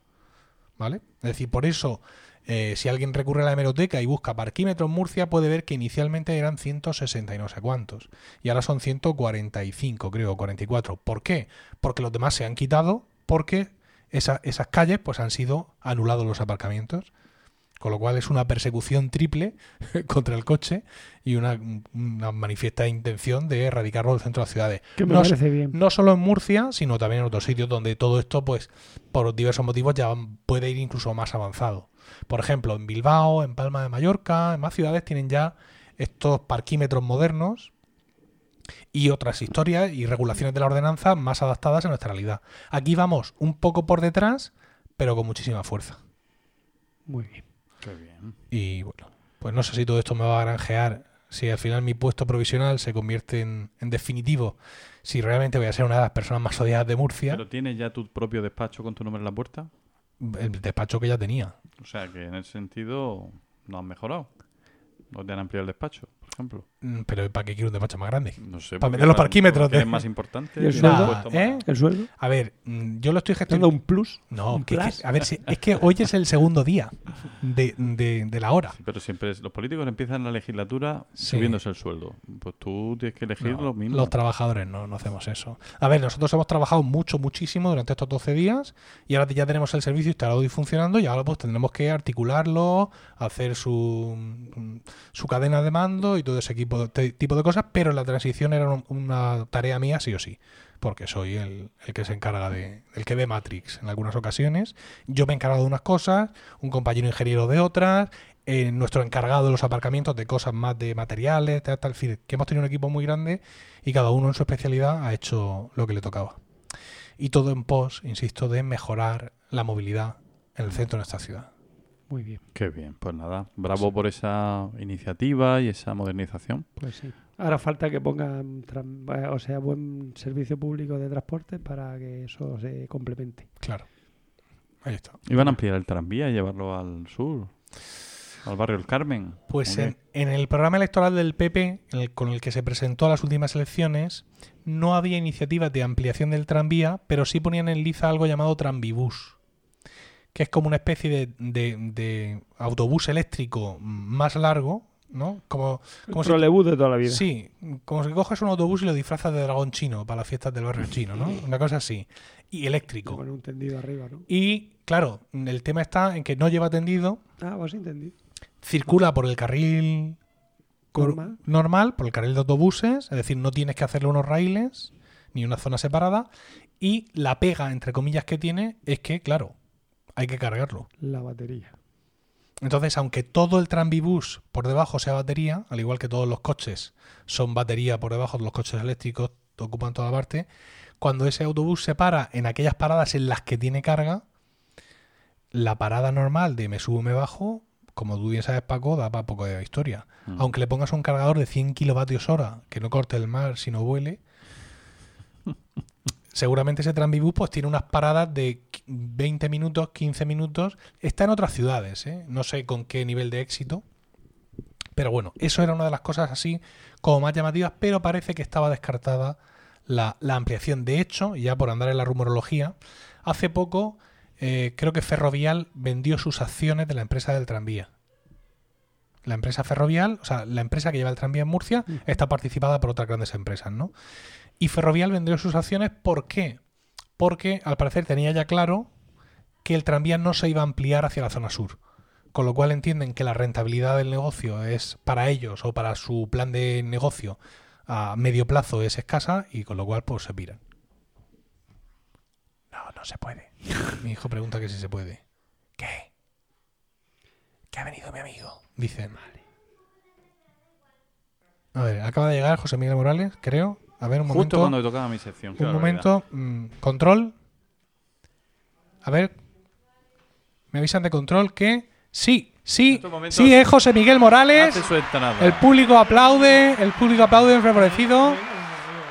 ¿Vale? Es decir, por eso, eh, si alguien recurre a la hemeroteca y busca parquímetros Murcia, puede ver que inicialmente eran 160 y no sé cuántos. Y ahora son 145, creo, 44. ¿Por qué? Porque los demás se han quitado porque esa- esas calles pues han sido anulados los aparcamientos. Con lo cual es una persecución triple *laughs* contra el coche y una, una manifiesta intención de erradicarlo del centro de las ciudades. Que me No, parece bien. no solo en Murcia, sino también en otros sitios donde todo esto, pues, por diversos motivos, ya puede ir incluso más avanzado. Por ejemplo, en Bilbao, en Palma de Mallorca, en más ciudades tienen ya estos parquímetros modernos y otras historias y regulaciones de la ordenanza más adaptadas a nuestra realidad. Aquí vamos un poco por detrás, pero con muchísima fuerza. Muy bien. Qué bien. Y bueno, pues no sé si todo esto me va a granjear, si al final mi puesto provisional se convierte en, en definitivo, si realmente voy a ser una de las personas más odiadas de Murcia, ¿Pero tienes ya tu propio despacho con tu nombre en la puerta? el despacho que ya tenía. O sea que en ese sentido no han mejorado. No te han ampliado el despacho, ejemplo. Mm, Pero ¿para qué quiero un despacho más grande? No sé. Para meter los parquímetros de- es más importante. ¿Y el sueldo? ¿Eh? ¿El sueldo? A ver, mm, yo lo estoy ¿Te han gestionando. un plus? No, ¿Un que- que- a ver, si, es que hoy es el segundo día de, de- de la hora. Sí, pero siempre es- los políticos empiezan la legislatura Sí. subiéndose el sueldo. Pues tú tienes que elegir No, lo mismo. Los trabajadores no, no hacemos eso. A ver, nosotros hemos trabajado mucho, muchísimo durante estos 12 días y ahora ya tenemos el servicio instalado y funcionando y ahora pues tendremos que articularlo, hacer su, su cadena de mando y todo ese equipo, tipo de cosas, pero la transición era un- una tarea mía sí o sí, porque soy el, el que se encarga de, el que ve Matrix en algunas ocasiones. Yo me he encargado de unas cosas, un compañero ingeniero de otras, eh, nuestro encargado de los aparcamientos de cosas más de materiales, tal, tal, fin, que hemos tenido un equipo muy grande y cada uno en su especialidad ha hecho lo que le tocaba. Y todo en pos, insisto, de mejorar la movilidad en el centro de nuestra ciudad. Muy bien, Qué bien, pues nada. Bravo por esa iniciativa y esa modernización. pues sí. Ahora falta que pongan, eh, o sea, buen servicio público de transporte para que eso se complemente. Claro. Ahí está. Iban a ampliar el tranvía y llevarlo al sur, al barrio El Carmen. Pues en, en el programa electoral del PP, el- con el que se presentó a las últimas elecciones, no había iniciativas de ampliación del tranvía, pero sí ponían en liza algo llamado Tranvibús, que es como una especie de, de- de autobús eléctrico más largo, ¿no? Como, como El si, de toda la vida. sí, como si coges un autobús y lo disfrazas de dragón chino para las fiestas del barrio chino, ¿no? Una cosa así. Y eléctrico. Con un tendido arriba, ¿no? Y claro, el tema está en que no lleva tendido, Ah, pues entendí. circula por el carril Normal. normal, por el carril de autobuses, es decir, no tienes que hacerle unos raíles ni una zona separada. Y la pega, entre comillas, que tiene es que, claro, hay que cargarlo. La batería. Entonces, aunque todo el tranvibús por debajo sea batería, al igual que todos los coches son batería por debajo de los coches eléctricos, ocupan toda parte, cuando ese autobús se para en aquellas paradas en las que tiene carga, la parada normal de me subo, me bajo, como tú bien sabes, Paco, da para poco de historia. Mm. Aunque le pongas un cargador de 100 kilovatios hora, que no corte el mar, sino vuele, *laughs* seguramente ese tranvibús pues tiene unas paradas de 20 minutos, 15 minutos. Está en otras ciudades, ¿eh? no sé con qué nivel de éxito. Pero bueno, eso era una de las cosas así como más llamativas, pero parece que estaba descartada la, la ampliación. De hecho, ya por andar en la rumorología, hace poco eh, creo que Ferrovial vendió sus acciones de la empresa del tranvía. La empresa Ferrovial, o sea, la empresa que lleva el tranvía en Murcia, está participada por otras grandes empresas, ¿no? Y Ferrovial vendió sus acciones, ¿por qué? Porque al parecer tenía ya claro que el tranvía no se iba a ampliar hacia la zona sur. Con lo cual entienden que la rentabilidad del negocio es para ellos o para su plan de negocio a medio plazo es escasa y con lo cual pues se piran. No, no se puede. Mi hijo pregunta que si se puede. ¿Qué? Que ha venido mi amigo. Dicen. A ver, acaba de llegar José Miguel Morales, creo. A ver, un Justo momento. cuando me tocaba mi sección. Un momento. mm, control. A ver. Me avisan de control que. Sí, sí. momentos- Sí, es José Miguel Morales. El público aplaude. El público aplaude enfavorecido.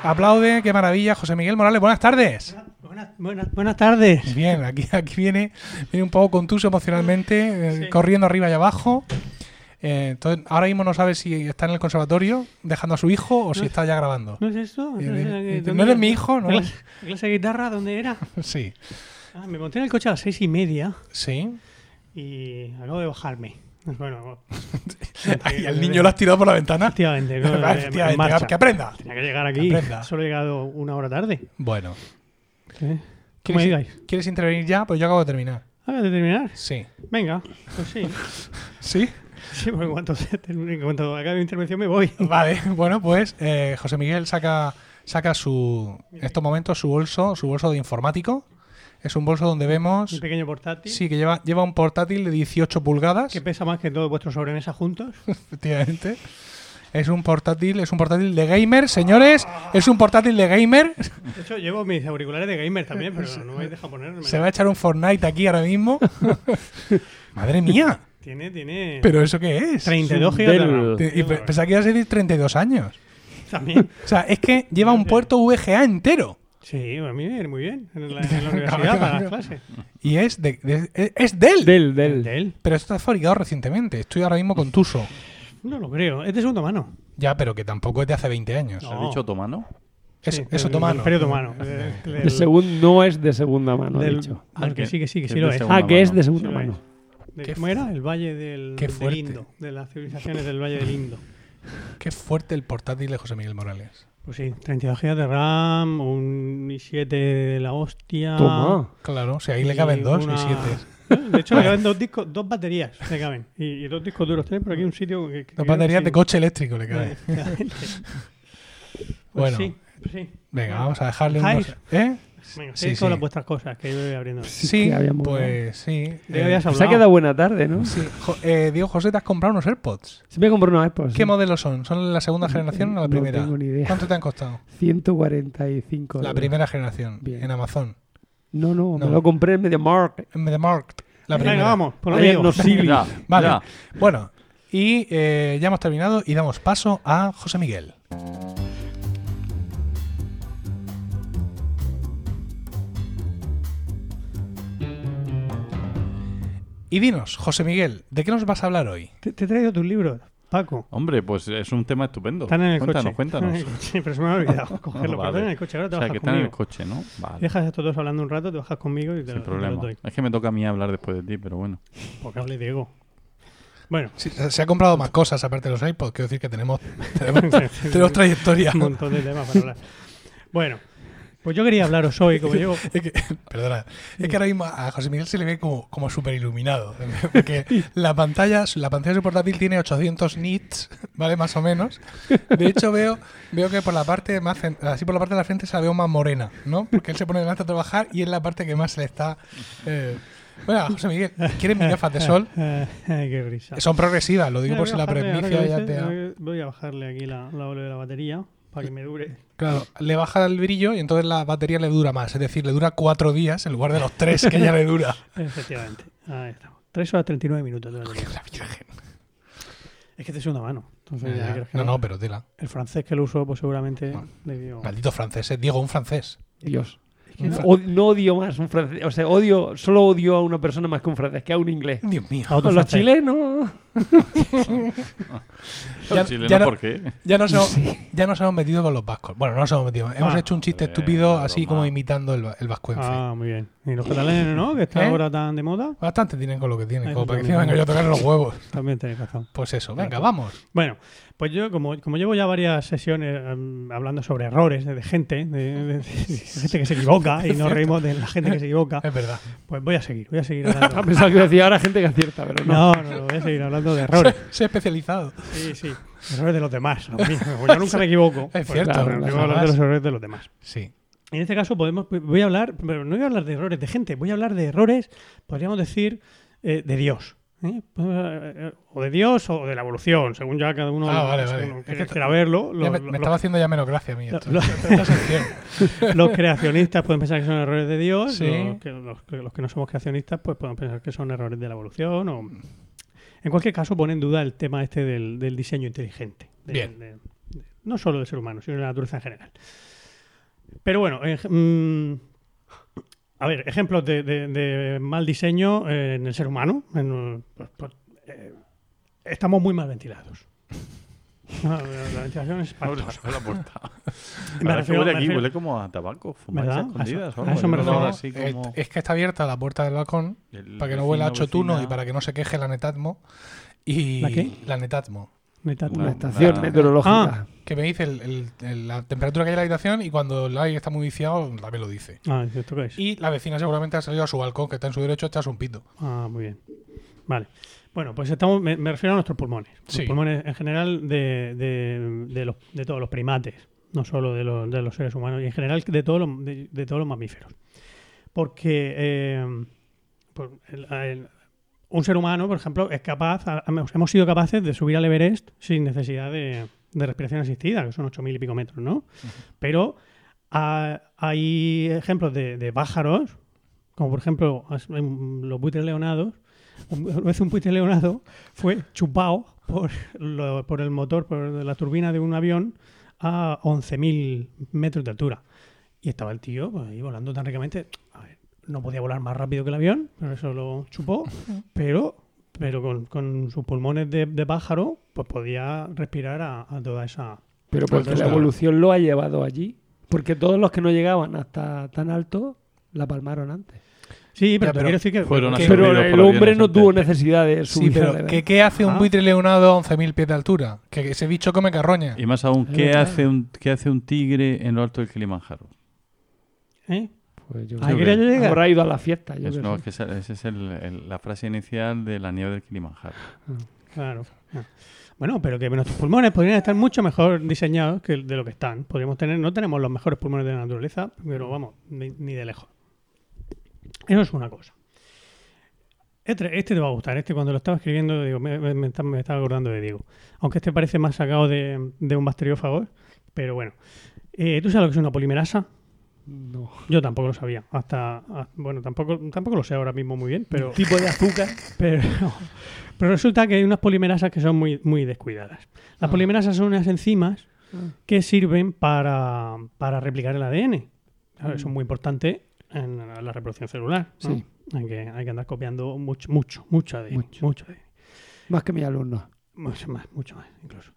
Aplaude, qué maravilla. José Miguel Morales, buenas tardes. Buenas, buenas, buenas tardes. Bien, aquí, aquí viene, viene un poco contuso emocionalmente, eh, corriendo arriba y abajo. Eh, entonces, ahora mismo no sabe si está en el conservatorio dejando a su hijo o si está ya grabando. ¿No es eso? Y- ¿No, es- ¿no eres mi hijo? ¿no? ¿La clase, la clase de guitarra dónde era? *laughs* Sí, Ah, me monté en el coche a las seis y media sí. y acabo de bajarme. Bueno, *laughs* *laughs* Y al niño lo has tirado por la ventana. efectivamente, que aprenda. Tenía que llegar aquí. Solo he llegado una hora tarde. Bueno. ¿Cómo ¿quieres, digáis? ¿quieres intervenir ya? Pues yo acabo de terminar. ¿Acabas de terminar? Sí. Venga, pues sí. ¿Sí? *laughs* Sí, porque en cuanto, se termine- en cuanto acabe mi intervención me voy. *laughs* Vale, bueno, pues eh, José Miguel saca, saca su, en estos momentos su bolso, su bolso de informático. Es un bolso donde vemos, pequeño portátil. sí, que lleva, lleva un portátil de 18 pulgadas. Que pesa más que todos vuestros sobremesa juntos. *laughs* Efectivamente. Es un portátil, es un portátil de gamer, señores. Es un portátil de gamer. De hecho, llevo mis auriculares de gamer también, pero no me dejado ponerme. Se va a echar un Fortnite aquí ahora mismo. Madre mía. Tiene, tiene. ¿Pero eso qué es? 32 un gigas de Dell. RAM. Te- Y pe- pensaba que iba a decir 32 años. También. O sea, es que lleva un puerto VGA entero. Sí, a mí me viene muy bien. En la, en la *laughs* universidad para las clases. Y es de, de- es- Dell. Del, del. ¿De él? Pero esto está fabricado recientemente. Estoy ahora mismo contuso. No lo creo. Es de segunda mano. Ya, pero que tampoco es de hace 20 años. ¿Se No. ha dicho otomano? Es, Sí, es del- otomano. Imperio otomano. De- del- De segun- no es de segunda mano, del- dicho. Ah, que que- sí, que sí, que sí lo de es. Ah, que es de segunda Sí lo mano. De- ¿Cómo era? El Valle del, Qué del. Indo. De las civilizaciones del Valle del Indo. *laughs* Qué fuerte el portátil de José Miguel Morales. Pues sí, 32 GB de RAM, un i7 de la hostia. Toma. Claro, si ahí le Y caben dos una- y siete. *laughs* De hecho, le *laughs* caben dos discos, dos baterías le caben. Y, y dos discos duros. Tienes por aquí un sitio que. que Dos baterías que de coche eléctrico le caben. Pues Bueno, sí, pues sí. venga, vamos a dejarle unos... ¿Eh? Venga, Sí, sí. con las vuestras cosas, que yo voy abriendo. Sí, pues sí. ¿De qué Eh, Se ha hablado? quedado buena tarde, ¿no? sí. Jo- eh, Diego José, te has comprado unos AirPods. Se me compró unos AirPods. ¿Qué sí. modelo son? ¿Son la segunda generación o la No primera? tengo ni idea. ¿Cuánto te han costado? 145 La euros. primera generación, Bien. en Amazon. No, no, No. me lo compré en MediaMarkt. En MediaMarkt. La Venga, primera. vamos, por lo no sí. *laughs* Ya, Vale. ya. Bueno, y eh, ya hemos terminado y damos paso a José Miguel. Y dinos, José Miguel, ¿de qué nos vas a hablar hoy? Te, te he traído tus libros, Paco. Hombre, pues es un tema estupendo. Están en el cuéntanos, coche. cuéntanos. *laughs* El coche, pero se me ha olvidado *laughs* cogerlo. Vale. Pero están en el coche, ahora te o sea, bajas que están en el coche, ¿no? Vale. Dejas a estos dos hablando un rato, te bajas conmigo y te, Sin lo, te problema. doy. Es que me toca a mí hablar después de ti, pero bueno. Porque hable Diego. Bueno, Sí, se se ha comprado más cosas aparte de los iPods, quiero decir que tenemos, *laughs* tenemos, tenemos trayectoria. un montón de temas para hablar. Bueno, pues yo quería hablaros hoy, como llevo... Es que, *laughs* perdona, es que ahora mismo a José Miguel se le ve como, como súper iluminado. *laughs* Porque la pantalla, la pantalla de su portátil tiene 800 nits, ¿vale? Más o menos. De hecho, veo, veo que por la parte más así por la parte de la frente se la veo más morena, ¿no? Porque él se pone delante a trabajar y es la parte que más se le está. eh, Bueno, José Miguel, ¿quieres mis gafas de sol? *laughs* Qué risa. Son progresivas, lo digo Mira, por si la a bajarle, ahora presbicia que ya te... Voy a bajarle aquí la, la de la batería para que me dure. Claro, le baja el brillo y entonces la batería le dura más. Es decir, le dura cuatro días en lugar de los tres que ya le dura. *laughs* Efectivamente. Ahí estamos. 3 horas 39 minutos. de. La Virgen. Es que te es una mano. Entonces, ya Ya, No, no, pero tela. El francés que lo usó, pues seguramente Bueno, le dio. Maldito francés, eh. Diego, un francés. Dios. O- no odio más un francés. O sea, odio, solo odio a una persona más que un francés, que a un inglés. Dios mío. A *laughs* los chilenos. Ya- Chileno, ya no- ¿por qué? Ya nos, hemos, ya nos hemos metido con los vascos. Bueno, no nos hemos metido. Hemos Ah, hecho un chiste estúpido broma. así como imitando el, el vascuence. Ah, muy bien. Y los catalanes, ¿no? Que está ¿Eh? ahora tan de moda. Bastante tienen con lo que tienen, Eso como para que venga yo a tocar los huevos. También tenéis razón. Pues eso, venga, vamos. Bueno, pues yo, como, como llevo ya varias sesiones em, hablando sobre errores de, de gente, de, de- de gente que se equivoca, y nos *laughs* reímos de la gente que se equivoca, Es verdad. pues voy a seguir, voy a seguir *laughs* Ha hablando. pensado que decía ahora gente que acierta, pero no. No, no, voy a seguir hablando de errores. Se ha especializado. Sí, sí. Errores de los demás. los míos. Yo nunca me equivoco. *laughs* Es Pues cierto, claro, jamás. yo voy a hablar de los errores de los demás. Sí. En este caso podemos, voy a hablar, pero no voy a hablar de errores de gente, voy a hablar de errores, podríamos decir, eh, de Dios. ¿Eh? O de Dios o de la evolución, según ya cada uno, Ah, vale, vale. que quiera verlo. Me, estaba haciendo ya menos gracia a mí esto. *laughs* Los creacionistas pueden pensar que son errores de Dios, Sí. los, que, los no somos creacionistas pues pueden pensar que son errores de la evolución. O... En cualquier caso, pone en duda el tema este del, del diseño inteligente. de- Bien. de- de- no solo del ser humano, sino de la naturaleza en general. Pero bueno, ej- mm, a ver, ejemplos de, de- de mal diseño eh, en el ser humano. en, pues, pues, eh, estamos muy mal ventilados. *laughs* La, la ventilación es espantosa. la puerta. *laughs* Me refiero- huele me aquí, refiero- huele como a tabaco, fumáis ¿Verdad? a escondidas. A eso- me refiero. eh, es que está abierta la puerta del balcón el para que no huela a chotuno y para que no se queje la Netatmo. Y ¿La qué? La Netatmo. Una estación Ah. meteorológica. Que me dice el- el- el- la temperatura que hay en la habitación y cuando el aire está muy viciado también lo dice. Ah, ¿esto qué es? Y la vecina seguramente ha salido a su balcón, que está en su derecho, a echarse un pito. Ah, muy bien. Vale. Bueno, pues estamos, me, me refiero a nuestros pulmones. Los Sí. pulmones en general de, de, de los, de todos los primates, no solo de los, de los seres humanos, y en general de todos los, de, de todos los mamíferos. Porque eh, el- el- un ser humano, por ejemplo, es capaz, a- hemos sido capaces de subir al Everest sin necesidad de, de respiración asistida, que son 8.000 y pico metros, ¿no? Pero ah, hay ejemplos de, de pájaros, como por ejemplo em, los buitres leonados. Un- *laughs* Una vez un buitre leonado fue chupado por, lo- por el motor, por la turbina de un avión a 11.000 metros de altura. Y estaba el tío pues, ahí volando tan ricamente. A ver, no podía volar más rápido que el avión, pero eso lo chupó. Pero, pero con, con sus pulmones de, de pájaro, pues podía respirar a, a toda esa. Pero porque la Claro. evolución lo ha llevado allí. Porque todos los que no llegaban hasta tan alto la palmaron antes. Sí, pero, Ya, pero quiero decir que. fueron que- a Pero el hombre no tuvo necesidad de Sí, subir al pero. ¿qué, qué hace un Ah. buitre leonado a 11.000 pies de altura? Que ese bicho come carroña. Y más aún, ¿qué hace, un, ¿qué hace un tigre en lo alto del Kilimanjaro? ¿eh? Pues yo. Habrá ido a la fiesta. Yo Es- qué no, es que esa esa es el- el- la frase inicial de la nieve del Kilimanjaro. Claro. Ah. Bueno, pero que nuestros pulmones podrían estar mucho mejor diseñados que de lo que están. Podríamos tener, no tenemos los mejores pulmones de la naturaleza, pero vamos, ni, ni de lejos. Eso es una cosa. Este, este te va a gustar. Este cuando lo estaba escribiendo, digo, me, me- me está- me estaba acordando de Diego. Aunque este parece más sacado de, de un bacteriófago, pero bueno. Eh, ¿Tú sabes lo que es una polimerasa? No. Yo tampoco lo sabía. Hasta, ah, bueno, tampoco, tampoco lo sé ahora mismo muy bien, pero... Tipo de azúcar. *laughs* Pero, pero resulta que hay unas polimerasas que son muy, muy descuidadas. Las Ah. polimerasas son unas enzimas Ah. que sirven para, para replicar el ADN. Claro, Mm. Eso es muy importante en la reproducción celular. ¿no? Sí. Hay, que, hay que andar copiando mucho, mucho, mucho ADN. Mucho. Mucho, ADN. Más que mis alumnos. Mucho más, mucho más, incluso.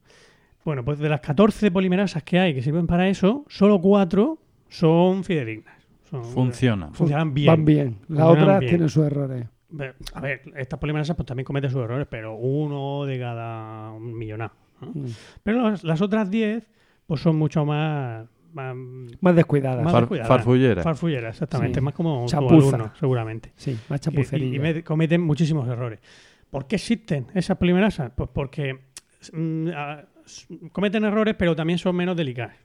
Bueno, pues de las 14 polimerasas que hay que sirven para eso, solo 4 son fidedignas. Son- Funciona. Funcionan bien. Van bien. Las otras bien. tienen sus errores. Ve- A ver, estas polimerasas pues también cometen sus errores, pero uno de cada millonada. ¿no? Mm. Pero las, las otras 10 pues son mucho más, más Más descuidadas. Más Far- descuidada. farfullera. farfulleras, exactamente, Sí. más como tu Chapuza. alumno, seguramente. Sí, más y, chapucería. y me- cometen muchísimos errores. ¿Por qué existen esas polimerasas? Pues porque mm, a- s- cometen errores, pero también son menos delicadas.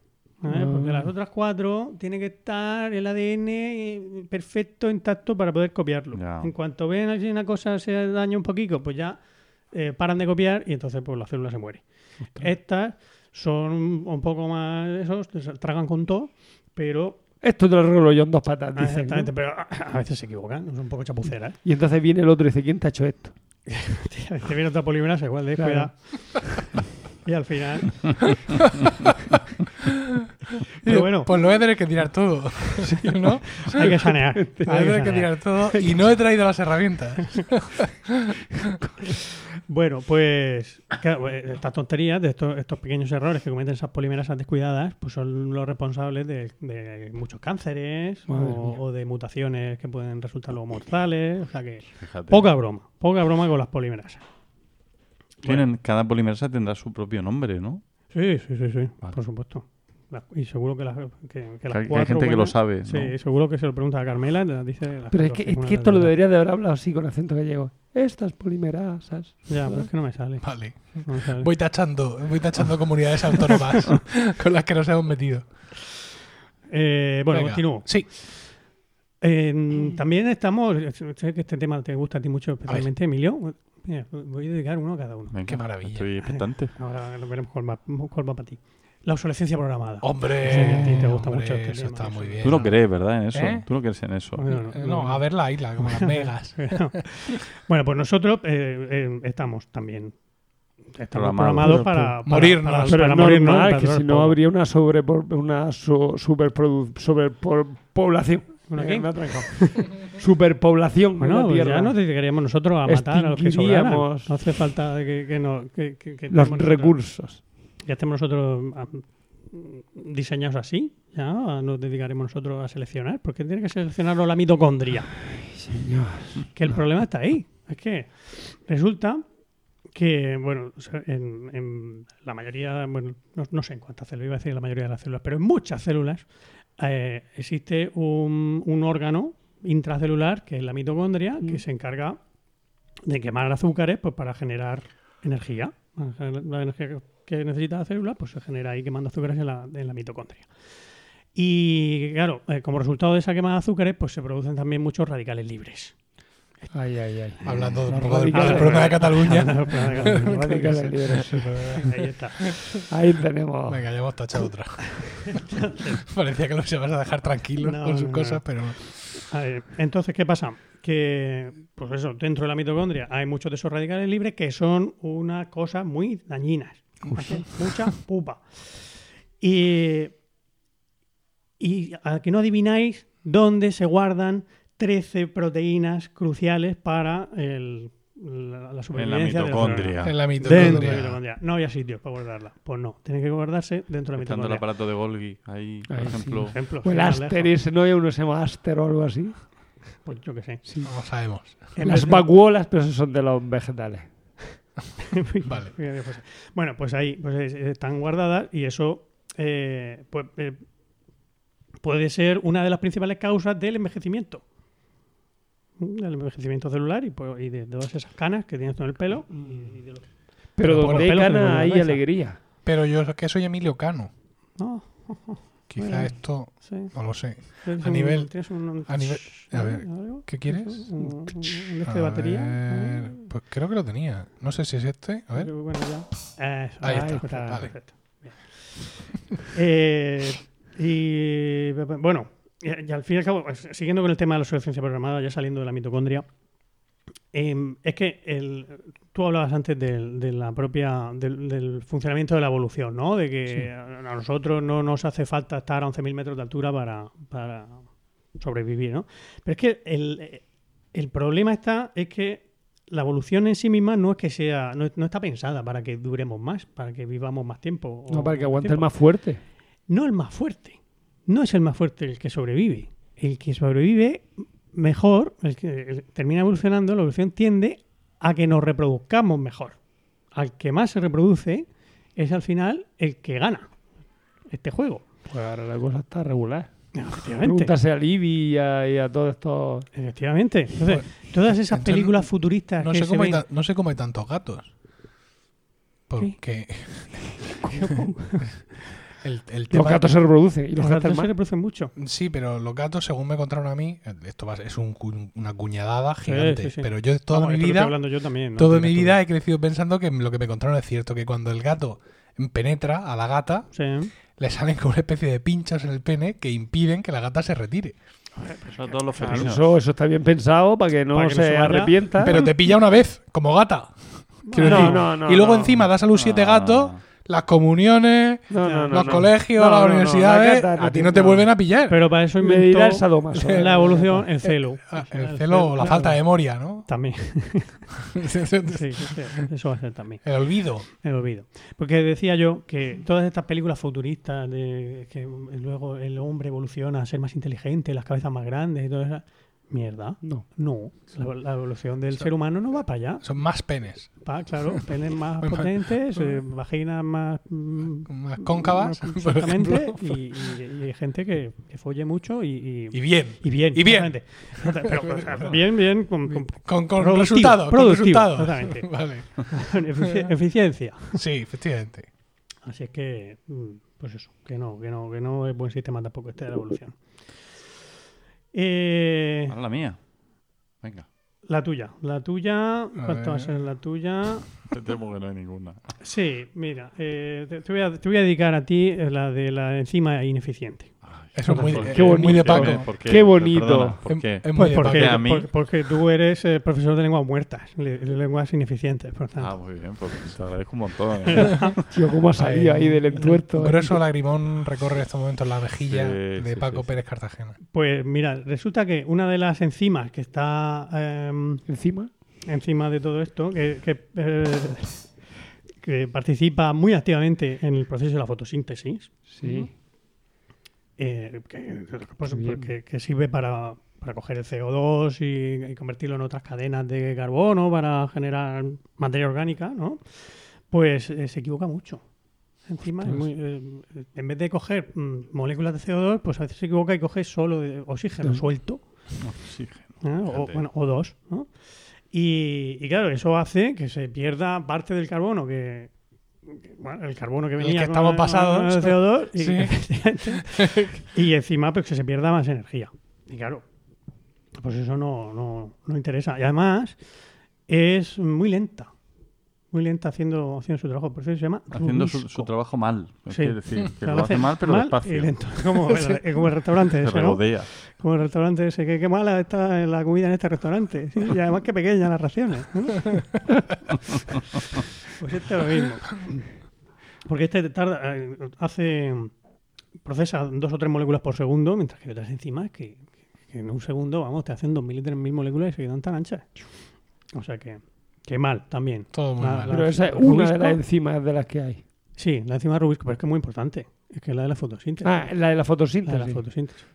¿Eh? Porque Ah. las otras cuatro tiene que estar el ADN eh, perfecto, intacto para poder copiarlo. En cuanto ven que una cosa se daña un poquito, pues ya eh, paran de copiar y entonces pues la célula se muere. Estas son un poco más esos, tragan con todo, pero Esto te lo arreglo yo en dos patas, Ah, dicen, ¿no? exactamente, pero a veces se equivocan, son un poco chapuceras. Y entonces viene el otro y dice, ¿quién te ha hecho esto? *laughs* Te viene otra polimerasa igual de Claro. *laughs* Y al final. *laughs* *laughs* Pero bueno, Pues lo voy a tener que tirar todo. *laughs* ¿No? hay que sanear. Voy a hay que tener que sanear. tirar todo y no he traído las herramientas. Bueno, pues claro, eh, estas tonterías, de estos, estos pequeños errores que cometen esas polimerasas descuidadas, pues son los responsables de, de muchos cánceres o, de mutaciones que pueden resultar luego mortales. O sea que Fíjate. poca broma, poca broma con las polimerasas. Tienen, cada polimerasa tendrá su propio nombre, ¿no? Sí, sí, sí, sí, Vale. por supuesto. La- y seguro que las, que, que las Que hay- gente que lo sabe, Sí, ¿no? seguro que se lo pregunta a Carmela. la Dice las Pero es que, es fórmulas que esto lo debería de haber hablado así con acento gallego. Estas polimerasas. Ya, pero es que no me sale. Vale. no me sale. Voy tachando, voy tachando comunidades autónomas *laughs* con las que nos hemos metido. Eh, bueno, Venga. continúo. Sí. Eh, también estamos. Sé que este tema te gusta a ti mucho, especialmente, Emilio. Mira, voy a dedicar uno a cada uno. Venga, Qué maravilla. Estoy expectante. *laughs* Ahora lo veremos cuál va, cuál va para ti. La obsolescencia programada. Hombre, Sí, a ti te gusta hombre, mucho este eso tema, está eso. muy bien. Tú no crees, ¿verdad? En eso. ¿Eh? Tú no crees en eso. Bueno, Eh, No, a ver la isla, como las *laughs* megas. bueno, pues nosotros eh, eh, estamos también. Estamos Programados. para, para Morirnos. para- para es morirnos, normal, para que si no habría una sobre una so- sobrepoblación. ¿Una *laughs* Superpoblación en Bueno, la pues Tierra. ya nos dedicaríamos nosotros a matar a los que sobraran. No hace falta que, que, no, que, que- que Los nosotros- recursos. Ya estemos nosotros ah, diseñados así, ya nos dedicaremos nosotros a seleccionar, porque tiene que seleccionarlo la mitocondria. Señor. Que el problema está ahí. Es que resulta que, bueno, en, en la mayoría, bueno, no, no sé en cuántas células, iba a decir la mayoría de las células, pero en muchas células eh, existe un, un órgano intracelular, que es la mitocondria, que se encarga de quemar azúcares pues, para generar energía. La energía que- necesita la célula pues, se genera ahí quemando azúcares en la, en la mitocondria. Y claro, eh, como resultado de esa quema de azúcares, pues se producen también muchos radicales libres. Ay, ay, ay. Hablando un Los poco del, problema de Cataluña. *laughs* Los radicales libres. Ahí está. Ahí tenemos. Venga, ya hemos tachado otra. *laughs* Parecía que lo se vas a dejar tranquilo No, con sus no, cosas, no. pero ver, entonces, ¿qué pasa? Que, pues eso, dentro de la mitocondria hay muchos de esos radicales libres que son una cosa muy dañinas. Hacen Mucha pupa. Y, y a que no adivináis dónde se guardan 13 proteínas cruciales para el- la, la supervivencia de la mitocondria. célula. en la Dentro de la mitocondria. mitocondria. No había sitios para guardarla. Pues no, tiene que guardarse dentro de la Estando el mitocondria. aparato de Golgi ahí, por Ay, sí. ejemplo. Por ejemplo, O el más lejos, Asteris, ¿no hay uno que se llama Aster o algo así? Pues yo qué sé. No sabemos. En Las de- vacuolas, pero esos son de los vegetales. *laughs* Vale. Pues, bueno, pues ahí pues, es- están guardadas y eso eh, pues, eh, puede ser una de las principales causas del envejecimiento. Mm, Del envejecimiento celular y, pues, y de todas esas canas que tienes en el pelo. y- y de los- Pero por donde hay la hay alegría. Pero yo es que soy Emilio Cano. No, *laughs* Quizá Bueno. esto, sí. no lo sé. Tienes A un- nivel- tienes un, a nivel- a ver, ¿algo? ¿qué quieres? Un, un- este de batería. ver, pues creo que lo tenía. No sé si es este. A ver. Pero bueno, ya. Eso, Ahí perfecto, está, vale. perfecto. Bien. *laughs* Eh, y bueno, y, al fin y al cabo, siguiendo con el tema de la obsolescencia programada, ya saliendo de la mitocondria, em, es que el, tú hablabas antes del, de la propia, del, del funcionamiento de la evolución, ¿no? De que a a nosotros no nos hace falta estar a 11.000 metros de altura para, para sobrevivir, ¿no? Pero es que el, el problema está es que la evolución en sí misma no es que sea, no, no está pensada para que duremos más, para que vivamos más tiempo. No, para que aguante el más fuerte. No el más fuerte. No es el más fuerte el que sobrevive. El que sobrevive mejor, el que termina evolucionando, la evolución tiende a que nos reproduzcamos mejor. Al que más se reproduce es al final el que gana este juego. Pues ahora la cosa está regular. Efectivamente. Pregúntase a Libby y a, y a todos estos. Efectivamente. Entonces, todas esas entonces, películas futuristas No que sé, se cómo hay ven- ta- no sé cómo hay tantos gatos. Porque *laughs* *laughs* El, el Los tema- gatos se reproducen y los Los gatos gatos se reproducen mucho. Sí, pero los gatos, según me contaron a mí, esto va es un una cuñadada gigante. sí, sí. Pero yo toda Vamos, mi vida, hablando yo también. ¿no? toda mi vida he crecido pensando que lo que me contaron es cierto, que cuando el gato penetra a la gata, Sí. le salen como una especie de pinchos en el pene que impiden que la gata se retire. Eso todos los Claro, felinos. eso, eso está bien pensado para que no Para que no se arrepienta. Pero te pilla una vez, como gata. No, decir, no, no, y luego no. encima das a los siete No. gatos, las comuniones, No, no, no, los no. colegios, No, las no, no, universidades, la a ti no te vuelven a pillar. Pero para eso inventó el sadomaso. la evolución, *laughs* el celo. Ah, O sea, el celo o la claro. falta de memoria, ¿no? También. *laughs* Sí, eso va a ser también. El olvido. El olvido. Porque decía yo que todas estas películas futuristas de que luego el hombre evoluciona a ser más inteligente, las cabezas más grandes y todo eso. Mierda. No. No. La, la evolución del ser humano no va para allá. Son más penes. Va, claro, *laughs* penes más potentes, eh, vaginas más. mm, Más cóncavas, *laughs* por Exactamente. Y, y- y hay gente que, que folle mucho y, y, bien. y bien. Y bien. Pero, o sea, *laughs* bien, bien, con, con Con, con Productivo. Con exactamente. Vale. efici- eficiencia. Sí, efectivamente. Así es que, mm, pues eso, que no, que no, que no es buen sistema tampoco este de la evolución. Eh, Ahora la mía. Venga. la tuya, la tuya, ¿cuánto va a ser la tuya? Te temo que no hay ninguna. Sí, mira, eh, te, te voy a, te voy a dedicar a ti eh, la de la enzima ineficiente. Eso es muy, ¿Por qué? muy de bonito. Paco. ¿Por Qué bonito. Perdona, ¿Por Es- qué? es muy Pues de porque, Paco. ¿A mí? por- porque tú eres eh, profesor de lenguas muertas, le- de lenguas ineficientes, por Ah, tanto. muy bien. Pues te agradezco un montón. *laughs* ¿eh? Tío, cómo ha salido ahí del entuerto. Un grueso lagrimón recorre en estos momentos la mejilla Sí, de sí, Paco sí, sí. Pérez Cartagena. Pues mira, resulta que una de las enzimas que está em, Encima. encima de todo esto, que, que, eh, que participa muy activamente en el proceso de la fotosíntesis, Sí. Eh, que, pues, bien. que- que sirve para, para coger el CO2 y, y convertirlo en otras cadenas de carbono para generar materia orgánica, ¿no? Pues eh, se equivoca mucho. Encima, es muy, eh, en vez de coger mm, moléculas de CO2, pues a veces se equivoca y coge solo de oxígeno Mm. suelto. Oxígeno. ¿eh? O, bueno, o dos. ¿no? Y, y claro, eso hace que se pierda parte del carbono que. Que, bueno, el carbono que El venía que con estamos el- pasados. el CO2 y, Sí. *laughs* y encima pues que se pierda más energía. Y claro, pues eso no, no, no interesa. Y además es muy lenta. Muy lenta haciendo, haciendo su trabajo. Por eso se llama Haciendo su, trabajo mal. Es Sí. decir, que lo hace mal, pero mal despacio. y lento. *laughs* Como el, como el restaurante Se ese, ¿no? Como el restaurante ese, que qué mala está la comida en este restaurante. Sí, y además que pequeñas las raciones. ¿no? *laughs* pues este es lo mismo. Porque este tarda, eh, hace, procesa dos o tres moléculas por segundo, mientras que otras enzimas que, que en un segundo, vamos, te hacen dos mil y tres mil moléculas y se quedan tan anchas. O sea que, que mal también. Todo muy La- mal. Pero esa es Rubisco. una de las enzimas de las que hay. Sí, la enzima Rubisco, pero es que es muy importante. Es que es la de la fotosíntesis. Ah, la de la la de fotosíntesis. la fotosíntesis.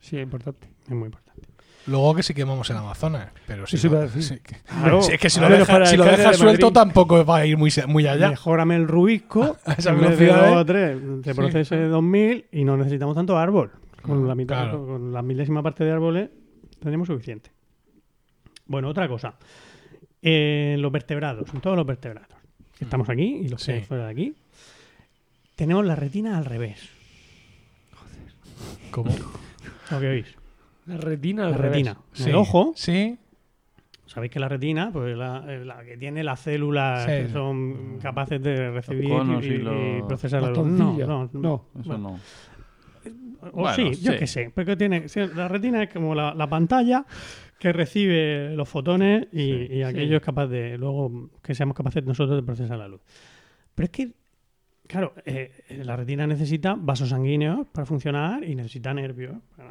Sí, es importante. Es muy importante. Luego que sí quemamos el Amazonas. Pero si sí que- Claro. Sí, *laughs* es que si lo dejas si dejas de suelto Madrid. tampoco va a ir muy, se- muy allá. Mejórame el Rubisco *laughs* A en vez de velocidades. dos o tres, te Sí. procese 2000 y no necesitamos tanto árbol. Con la mitad, Claro. con la milésima parte de árboles tenemos suficiente. Bueno, otra cosa. En los vertebrados, en todos los vertebrados, que estamos aquí y los que Sí. hay fuera de aquí, tenemos la retina al revés. ¿Cómo? *laughs* ¿Lo que oís? La retina al La revés. retina. Sí. El ojo, Sí. sabéis que la retina, pues la, eh, la que tiene las células Sí. que son capaces de recibir y, y y los- procesar Las la luz. No, no, No. Eso Bueno, no. O Bueno, sí, yo qué sé. Porque tiene, la retina es como la, la pantalla que recibe los fotones y, Sí, y aquello es capaz de, luego, que seamos capaces nosotros de procesar la luz. Pero es que, claro, eh, la retina necesita vasos sanguíneos para funcionar y necesita nervios para,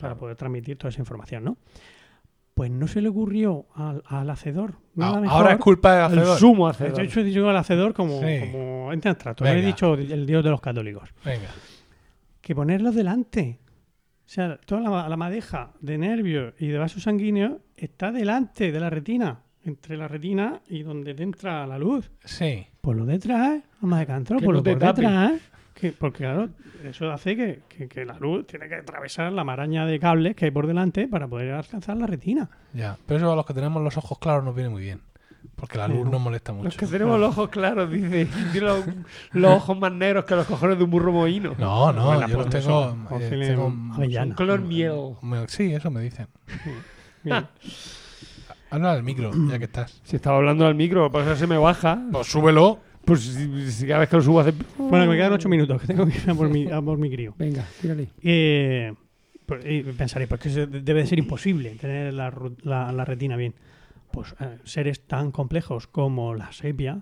para poder transmitir toda esa información, ¿no? Pues no se le ocurrió al, al hacedor. Ah, mejor. ahora es culpa del El hacedor. sumo De hacedor. hecho, he dicho al hacedor como, Sí. como ente abstracto. He dicho el dios de los católicos Venga. que ponerlos delante. O sea, toda la, la madeja de nervios y de vasos sanguíneos está delante de la retina, entre la retina y donde te entra la luz. Sí. Por lo detrás, vamos de cantro, por no lo por tape. detrás. Que, porque claro, eso hace que, que- que la luz tiene que atravesar la maraña de cables que hay por delante para poder alcanzar la retina. Ya. Pero eso a los que tenemos los ojos claros nos viene muy bien. Porque la luz nos molesta Los mucho. que tenemos los ojos claros, dice. Tiene los, los ojos más negros que los cojones de un burro mohino. No, no, Bueno, yo los tengo. eh, tengo avellana. Color miel. me- Sí, eso me dicen. *laughs* Habla al micro, ya que estás. Si estaba hablando al micro, pues eso se me baja. Pues súbelo. Pues si, si cada vez que lo subo hace. Bueno, que me quedan ocho minutos, que tengo que ir a por mi, a por mi crío. Venga, tírale. Eh, pues, y pensaré, pues que debe de ser imposible tener la, la- la retina bien. Pues eh, seres tan complejos como la sepia,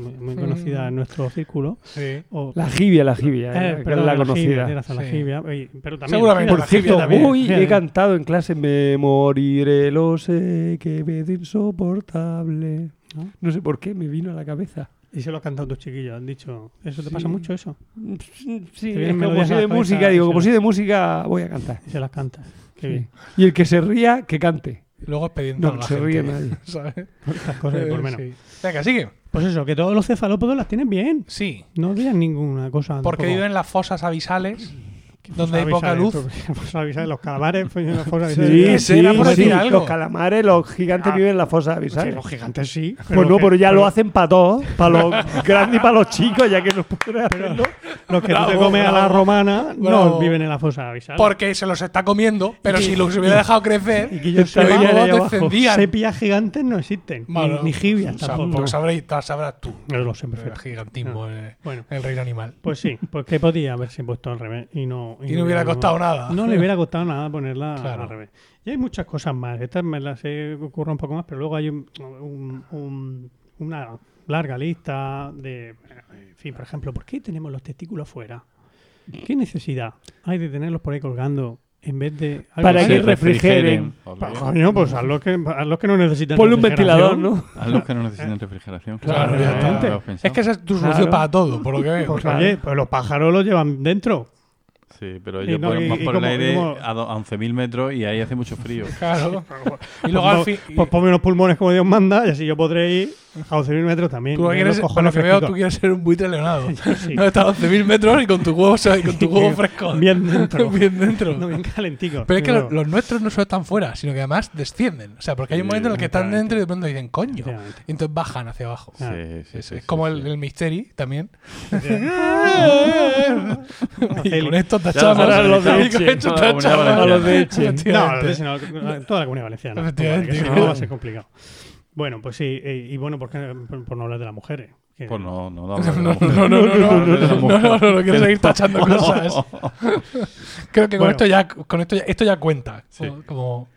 muy, muy *laughs* conocida en nuestro círculo, Sí. o La jibia, la jibia, Eh, eh, perdón, es la jibia, conocida. tienes razón, la Sí. jibia, y- pero también, Seguramente Por cierto, jibia hoy he cantado en clase Me moriré, lo sé, que me insoportable. ¿no? No sé por qué, me vino a la cabeza. Y se lo han cantado tus chiquillos, han dicho, ¿eso te Sí. pasa mucho eso? Sí, vienen es como a de música, digo, sí. como si de música voy a cantar. Y se las cantas. Qué Sí. bien. Y el que se ría, que cante. Luego expediente No, a la se gente, ríe nadie. *laughs* ¿sabes? Estas cosas por menos. Sí. Venga, sigue. Pues eso, que todos los cefalópodos las tienen bien. Sí. No digan ninguna cosa. Porque tampoco. viven en las fosas abisales, donde hay Fosas poca luz. *laughs* avisales, los calamares pues, en las fosas Sí, sí, era por decir algo. Los calamares, los gigantes Ah. viven en la fosa Sí, abisales. los gigantes sí. Pues no, que- pero ya lo hacen para todos, para los *laughs* grandes y para los chicos, ya que no pueden hacerlo. Los que tú te Bravo, comes a la romana Bravo. no viven en la fosa avisal. Porque se los está comiendo, pero si los hubiera dejado crecer, Y que yo descendían. sepias gigantes no existen. Bueno, ni, ni sea, tampoco. Porque sabrás, tú. No lo sé, El perfecto. gigantismo, eh, Bueno, el reino animal. pues sí, pues que podía haberse puesto al revés y no... Y no hubiera costado nada. No le hubiera costado nada ponerla Claro. al revés. Y hay muchas cosas más. Estas me las he ocurrido un poco más, pero luego hay un- un- un- una larga lista de... En fin, por ejemplo, ¿por qué tenemos los testículos fuera? ¿Qué necesidad hay de tenerlos por ahí colgando en vez de... algo Para que refrigeren. Coño, pues haz los que, haz los que no necesitan Ponle un ventilador. ¿no? A los que no necesitan refrigeración. Claro, pensado. Es que esa es tu solución Claro. para todo, por lo que veo. Pues oye, pues los pájaros los llevan dentro. Sí, pero ellos no, por el como- aire como- a, do- a 11.000 metros y ahí hace mucho frío. *laughs* Claro. *laughs* Y Pues, luego al fin. pues ponme unos pulmones como Dios manda y así yo podré ir a 11.000 metros también. Tú quieres, los por lo cojones que veo, fresquitos. tú quieres ser un buitre leonado. *laughs* Sí. No, estás a 11.000 metros y con tu huevo, y con tu huevo fresco. Bien dentro. Bien dentro. No, bien calentico. Pero es que los, los nuestros no solo están fuera, sino que además descienden. O sea, porque hay un Sí, momento en el que están dentro y de pronto dicen, coño. Y entonces bajan hacia abajo. Ah, Sí, sí, Es, sí, es sí, como sí. el, el Mystery también. y con esto Ya tachamos. sabes, los de y con Eche. esto Toda la tachamos. comunidad A los de. *laughs* No, toda la comunidad valenciana. Efectivamente. Si no va a ser *laughs* complicado. Bueno, pues sí. eh, Y bueno, ¿por, qué- por, por no hablar de las mujeres? Pues no, no, no. No, no, no, no, no, quiero seguir tachando cosas. Creo que con esto ya, con esto ya, esto ya cuenta. Como,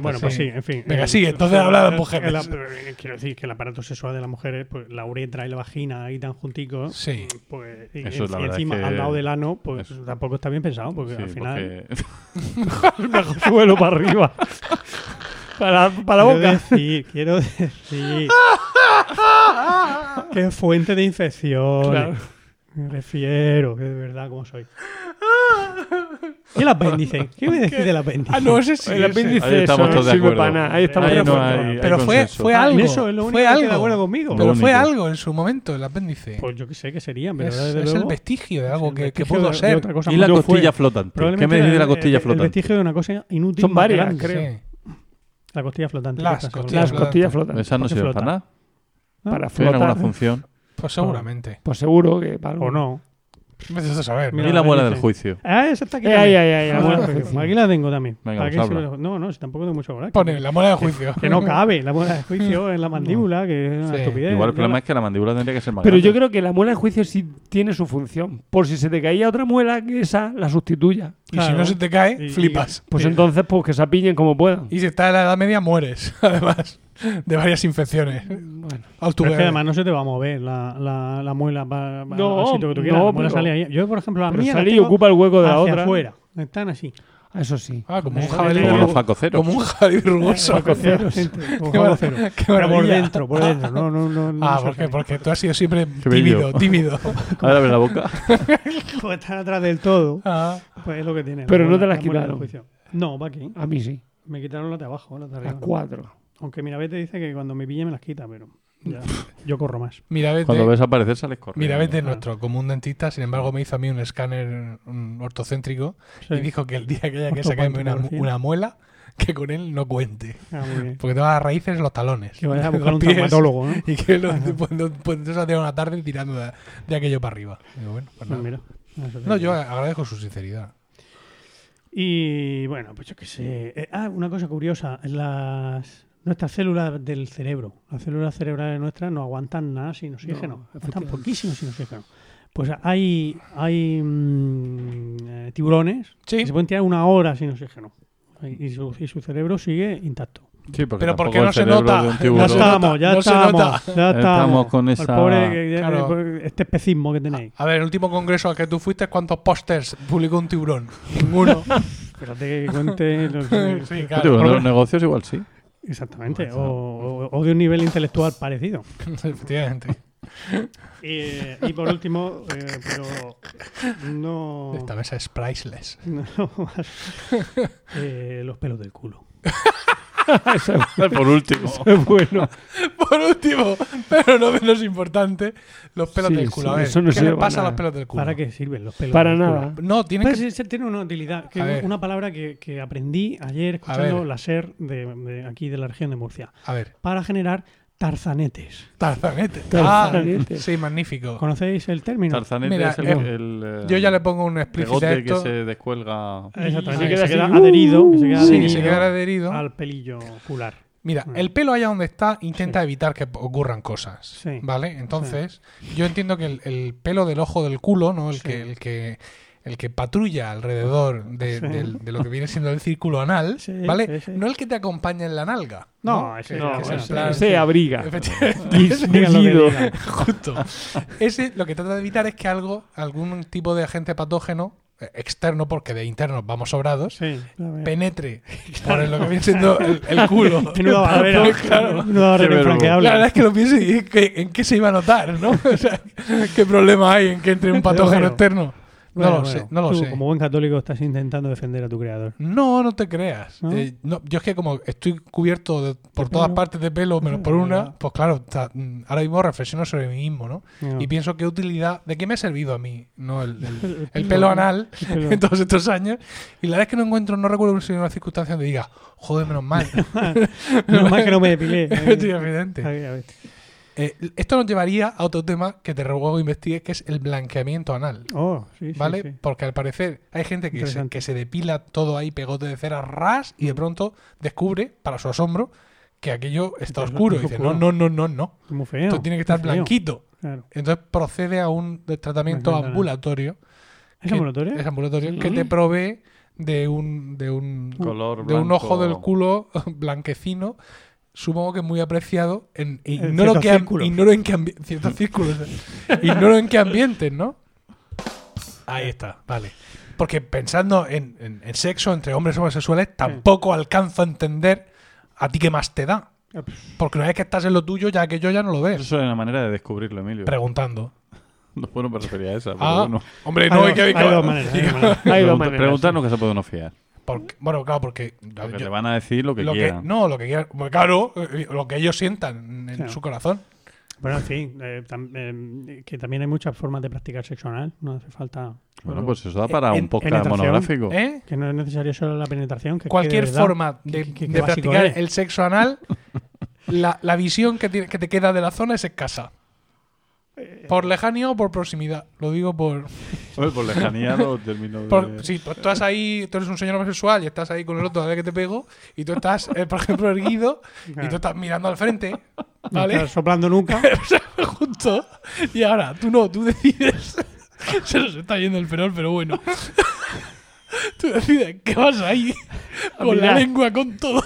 Bueno, pues sí, en fin. Venga, sí, entonces habla de mujeres. Quiero decir que el aparato sexual de las mujeres, pues la uretra y la vagina ahí tan junticos. Sí. Pues encima, al lado del ano, pues tampoco está bien pensado, porque al final. Bajo suelo para arriba. Para, para boca. Quiero decir. *laughs* es fuente de infección. Claro. Me refiero, que de verdad como soy. ¿Y el apéndice? ¿Qué me decís del apéndice? Ah, no, ese sí. El ese. apéndice Ahí estamos todos de acuerdo. Ahí estamos Ahí no hay- Pero fue, fue Ah, algo. eso es lo único fue que algo. de acuerdo conmigo. Pero fue algo en su momento, el apéndice. Pues yo que sé que serían, pero es, desde es el luego, vestigio de algo el que, que pudo de- de ser. otra cosa Y la. Yo fue- costilla flotante. ¿Qué probablemente me decís de la el- costilla el- El flotante? vestigio de una cosa inútil. Son varias, grande. creo. Sí. La costilla flotante. Las ¿qué costillas Las eso? costillas flotan. Esas no ¿Por qué sirven para nada. ¿No? Para ¿Tienen alguna función? Pues seguramente. Pues seguro que para O no. Vete a saber. ¿no? Mira, Y la muela del juicio. Ah, esa está aquí. Eh, también. ay, ay, ay, la muela del pues, juicio. Aquí la tengo también. Venga, pues habla. No, no, si tampoco tengo mucho coraje. Pone la muela de juicio. Que no *laughs* cabe la muela de juicio *laughs* en la mandíbula, que es una Sí. estupidez. Igual el problema la- es que la mandíbula tendría que ser más Pero yo creo que la muela de juicio sí tiene su función. Por si se te caía otra muela, que esa la sustituya. Y si no se te cae, Y- flipas. Pues Sí. entonces, pues que se apillen como puedan. Y si estás en la edad media, mueres. *laughs* Además de varias infecciones. Bueno. All Pero es que además no se te va a mover la, la, la muela para No, sitio que tú quieras. no, la muela pero- sale ahí. Yo, por ejemplo, la Pero mía la sale y tengo ocupa el hueco de la otra. afuera. Están así. Ah, Eso sí. Ah, como un jabalí. Como los facoceros. Como un jabalí rugoso. *laughs* Pero por dentro, por dentro. No, no, no, no Ah, se ¿por qué? sale. Porque tú has sido siempre tímido, tímido. *laughs* Ahora abre la boca. *laughs* Como están atrás del todo, Ah, pues es lo que tiene. Pero la no te las la quitaron. No, va aquí. A mí sí. Me quitaron las de abajo, las de A arriba. cuatro. Aunque Mirabete dice que cuando me pille me las quita, pero Ya, yo corro más. Cuando ves aparecer sales corriendo. mira, vete Ah. nuestro común dentista, sin embargo, me hizo a mí un escáner un ortocéntrico Sí. y dijo que el día que haya que sacarme una, muela, que con él no cuente. Ah. Porque tengo las raíces en los talones. Que vayas a *laughs* Los buscar un traumatólogo, ¿no? *laughs* Y que lo, pues, no- pues entonces hacía una tarde tirando de, de aquello para arriba. Digo, bueno, pues Pues nada. mira, te No, yo agradezco su sinceridad. Y bueno, pues yo qué sé. Eh, ah, una cosa curiosa. Las, nuestras células del cerebro, las células cerebrales nuestras no aguantan nada sin oxígeno. aguantan poquísimo sin oxígeno. Pues hay, hay mm, eh, tiburones Sí. que se pueden tirar una hora sin oxígeno. Y su, y su cerebro sigue intacto. Sí, porque Pero ¿por tampoco qué no se nota? *laughs* Ya estamos, ya no se estamos. nota. Ya Estamos estamos. con El esa- pobre, que- Claro. este especismo que tenéis. A ver, el último congreso al que tú fuiste, ¿cuántos pósters publicó un tiburón? Ninguno. *laughs* Espérate que cuente. los- *laughs* sí, claro. los negocios igual sí. Exactamente. O, o- o de un nivel intelectual *laughs* parecido. Efectivamente. Y, y por último, eh, pero no, Esta mesa es priceless. *laughs* no eh, los pelos del culo. *laughs* *laughs* Por último. *laughs* bueno, Por último, pero no menos importante, los pelos Sí, del culo. sí, A ver, eso no ¿qué le pasa a los pelos del culo? ¿Para qué sirven los pelos para del culo? nada. No, tienen Pues que... tiene una utilidad, que es una palabra que, que aprendí ayer escuchando la SER de, de aquí de la región de Murcia, A ver, para generar tarzanetes. tarzanete. Tarzanete. Ah, sí, magnífico. ¿Conocéis el término? Tarzanete Mira, es el, eh, el, eh, Yo ya le pongo un explícito esto. que se descuelga. Exactamente, se que queda se queda adherido, que se queda Sí, adherido se queda adherido. al pelillo ocular. Mira, Mm. el pelo allá donde está intenta evitar que ocurran cosas. Sí. ¿Vale? Entonces, yo entiendo que el, el pelo del ojo del culo, ¿no? El Sí. que, el que el que patrulla alrededor de, Sí. del- de lo que viene siendo el círculo anal, Sí, ¿vale? sí, sí. No el que te acompaña en la nalga. No, ese no, que es bueno, en plan- ese abriga. *laughs* Digan. Justo. Ese lo que trata de evitar es que algo, algún tipo de agente patógeno eh, externo, porque de interno vamos sobrados, Sí, penetre *laughs* *laughs* por lo que viene siendo el, el culo. Menuda barrera, Claro. barrera infranqueable. La verdad es que lo pienso y ¿qué- ¿en qué se iba a notar? ¿no? O sea, ¿qué problema hay en que entre un patógeno Bueno. No lo bueno, sé, no lo tú, sé. Como buen católico estás intentando defender a tu creador. No, no te creas. ¿No? Eh, no, yo es que como estoy cubierto de- por todas partes de pelo, menos por *laughs* una, pues claro, mm, ahora mismo reflexiono sobre mí mismo, ¿no? No. Y pienso qué utilidad, ¿de qué me ha servido a mí? No, el, el- El- *laughs* el el pelo, anal pelo. *laughs* en todos estos años. Y la verdad es que no encuentro, no recuerdo si una circunstancia donde diga, joder, menos mal. Menos mal que no me depilé. Sí, evidente. A ver, a ver. Eh, esto nos llevaría a otro tema que te ruego investigues, que es el blanqueamiento anal. Oh, sí, ¿Vale? sí. Porque al parecer hay gente que se, que se depila todo ahí, pegote de cera, ras, y de pronto descubre, para su asombro, que aquello está oscuro. Y dice, no, oscuro. no, no, no, no. Muy feo. Esto tiene que estar blanquito. Claro. Entonces procede a un tratamiento ambulatorio. ¿Es que- ambulatorio? Es ambulatorio, Sí. que te provee de un, de un, Color de un ojo del culo *laughs* blanquecino. Supongo que muy apreciado. En, En ignoro, qué am- círculos. ignoro en qué ciertos círculos. ignoro en qué ambientes, ¿no? Ahí está, vale. Porque pensando en, en- en sexo entre hombres homosexuales, tampoco alcanzo a entender a ti qué más te da. Ah, Porque una vez que estás en lo tuyo, ya que yo ya no lo ves. Eso es una manera de descubrirlo, Emilio. Preguntando. No, bueno, me refería a esa. Pero Ah, bueno. hombre, Hay no dos- hay que hay dos *laughs* maneras, hay dos maneras. Hay dos Pregunta- maneras. preguntarnos que se puede uno fiar. Porque- bueno, claro, porque. Porque yo- te van a decir lo que lo que, quieran. no, lo que quieran. Pues claro, eh, lo que ellos sientan en Claro. su corazón. Bueno, en fin, eh, tam- eh, que también hay muchas formas de practicar sexo anal. No hace falta. Bueno, pues eso da para En- un podcast monográfico. ¿Eh? Que no es necesario solo la penetración. Que Cualquier que de verdad- forma de, que- que de básico practicar es. el sexo anal, la, la visión que, tiene- que te queda de la zona es escasa. Eh, Por lejanía o por proximidad. Lo digo por. *laughs* Hombre, por lejanía los términos de... por si tú estás ahí, tú eres un señor homosexual y estás ahí con el otro a ver que te pego, y tú estás, eh, por ejemplo, erguido, y tú estás mirando al frente, no ¿vale? estás soplando nunca. *laughs* Justo. Y ahora, tú no, tú decides. *laughs* Se nos está yendo el perol, pero bueno. Tú decides que vas ahí con la lengua, con todo.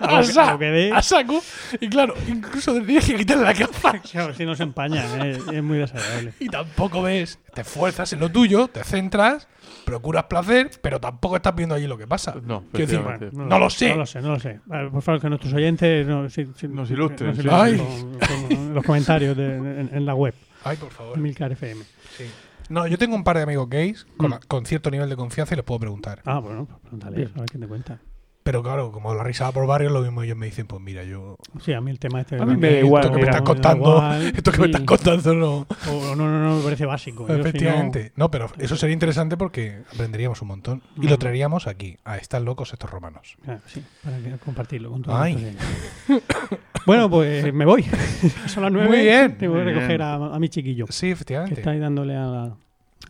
A sa- que saco. Y claro, incluso decides que quitarle la capa. *laughs* Claro, si no se empaña, eh, es muy desagradable. Y tampoco ves. Te esfuerzas en lo tuyo, te centras, procuras placer, pero tampoco estás viendo allí lo que pasa. No, Quiero decir, no lo sé. No lo sé, no lo sé. Por favor, que nuestros oyentes no- si- si- Nos ilustren, sí. Ay. con, con los comentarios de- en, en la web, Ay, por favor. Milcar FM. Sí. No, yo tengo un par de amigos gays con, Mm. la- con cierto nivel de confianza y les puedo preguntar. Ah, bueno, pues pregúntale, a ver qué te cuenta. Pero claro, como la risa va por barrio, lo mismo ellos me dicen, pues mira, yo... Sí, a mí el tema este... A mí me da igual, esto que me mira, estás me contando, igual, *laughs* esto que me estás contando no... O no, no, no, me parece básico. Yo, si no- Efectivamente. No, pero eso sería interesante porque aprenderíamos un montón. Y lo traeríamos aquí, a Están locos estos romanos. Ah, sí, para que- compartirlo con todos. *laughs* Bueno, pues me voy. *laughs* Son las nueve. Muy bien. Tengo que recoger a, a mi chiquillo. Sí, Que efectivamente. está ahí dándole a la,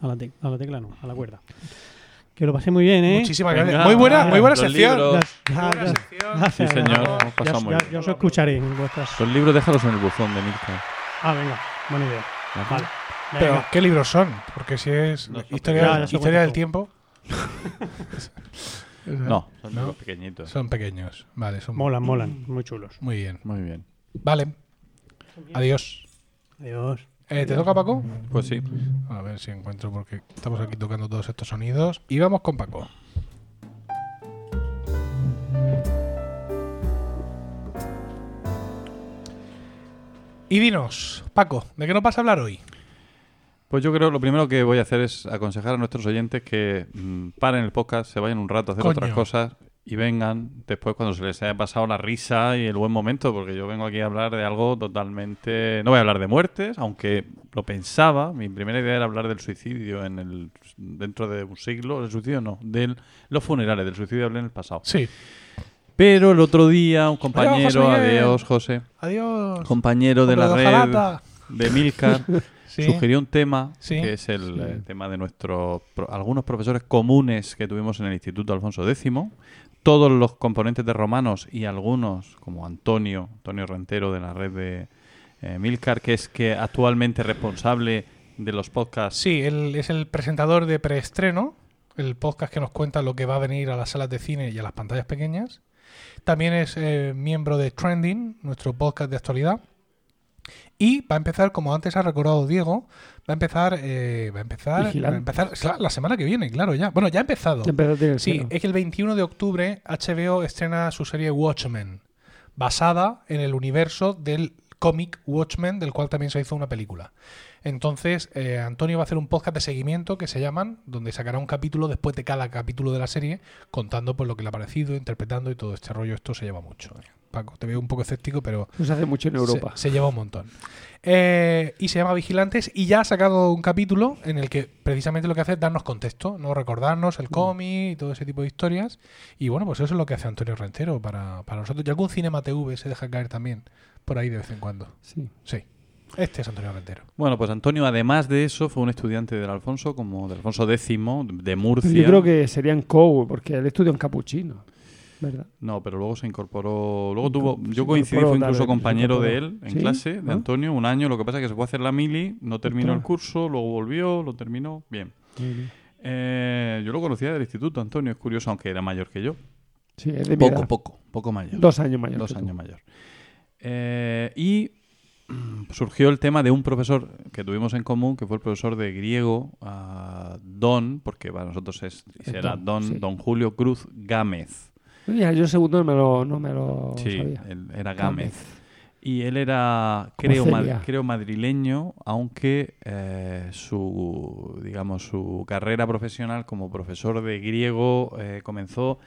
a la, tec- a la tecla, no, a la cuerda. Que lo pasé muy bien, ¿eh? Muchísimas Venga, gracias. Muy buena, muy buena sección. libros. Ya- ya- Buena sección. gracias, Sí, señor, pasado Ya- muy ya- bien. ya os escucharé en vuestras. Los libros déjalos en el buzón de Milka. Ah, venga, buena idea. Vale. Pero. ¿qué libros son? Porque si es No, historia, historia del tiempo. No, *laughs* son ¿No? libros pequeñitos. Son pequeños. Vale, son Molan, molan, muy chulos. muy bien. Muy bien. Vale. Adiós. Adiós. Eh, ¿Te toca, Paco? Pues sí. A ver si encuentro porque estamos aquí tocando todos estos sonidos. Y vamos con Paco. Y dinos, Paco, ¿de qué nos vas a hablar hoy? Pues yo creo lo primero que voy a hacer es aconsejar a nuestros oyentes que mm, paren el podcast, se vayan un rato a hacer Coño. otras cosas y vengan después cuando se les haya pasado la risa y el buen momento, porque yo vengo aquí a hablar de algo totalmente... No voy a hablar de muertes, aunque lo pensaba, mi primera idea era hablar del suicidio en el dentro de un siglo, el suicidio no, de los funerales, del suicidio hablé en el pasado. Sí. Pero el otro día un compañero, adiós José, Adiós. compañero de la de red de Milcar, *laughs* Sí. sugirió un tema Sí. que es el eh, tema de nuestros algunos profesores comunes que tuvimos en el Instituto Alfonso X, todos los componentes de romanos y algunos como Antonio, Antonio Rentero de la red de eh, Milcar, que es que actualmente responsable de los podcasts. Sí, él es el presentador de preestreno, el podcast que nos cuenta lo que va a venir a las salas de cine y a las pantallas pequeñas. También es eh, miembro de Trending, nuestro podcast de actualidad. Y va a empezar, como antes ha recordado Diego, va a empezar, eh, va a empezar, va a empezar la, la semana que viene, claro, ya. Bueno, ya ha empezado. Ya el Sí, es que el 21 de octubre HBO estrena su serie Watchmen, basada en el universo del cómic Watchmen, del cual también se hizo una película. Entonces, eh, Antonio va a hacer un podcast de seguimiento que se llaman, donde sacará un capítulo después de cada capítulo de la serie, contando pues lo que le ha parecido, interpretando y todo este rollo. Esto se lleva mucho. eh. Paco, te veo un poco escéptico, pero Eso se hace mucho en Europa. se, se lleva un montón. Eh, y se llama Vigilantes y ya ha sacado un capítulo en el que precisamente lo que hace es darnos contexto, no recordarnos Mm. el cómic y todo ese tipo de historias. Y bueno, pues eso es lo que hace Antonio Rentero para, para nosotros. Y algún Cinema TV se deja caer también por ahí de vez en cuando. Sí. Sí. Este es Antonio Rentero. Bueno, pues Antonio, además de eso, fue un estudiante del Alfonso, como del Alfonso X, de Murcia. Yo creo que serían co porque él estudió en capuchino. ¿Verdad? No, pero luego se incorporó. Luego tuvo. Yo coincidí, fue incluso compañero de él en ¿Sí? clase, de Ah. Antonio, un año. Lo que pasa es que se fue a hacer la mili, no terminó el curso, luego volvió, lo terminó. Bien. Eh, yo lo conocía del instituto, Antonio, es curioso, aunque era mayor que yo. Sí, es de mi Poco, edad. poco, poco mayor. Dos años mayor. Dos tú. años mayor. Eh, y *clears throat* surgió el tema de un profesor que tuvimos en común, que fue el profesor de griego, ah, Don, porque para nosotros es, será Don, Don, sí. Don Julio Cruz Gámez. Mira, yo el segundo no me lo, no me lo Sí, sabía. él era Gámez. Y él era, creo, creo madrileño, aunque eh, su, digamos, su carrera profesional como profesor de griego eh, comenzó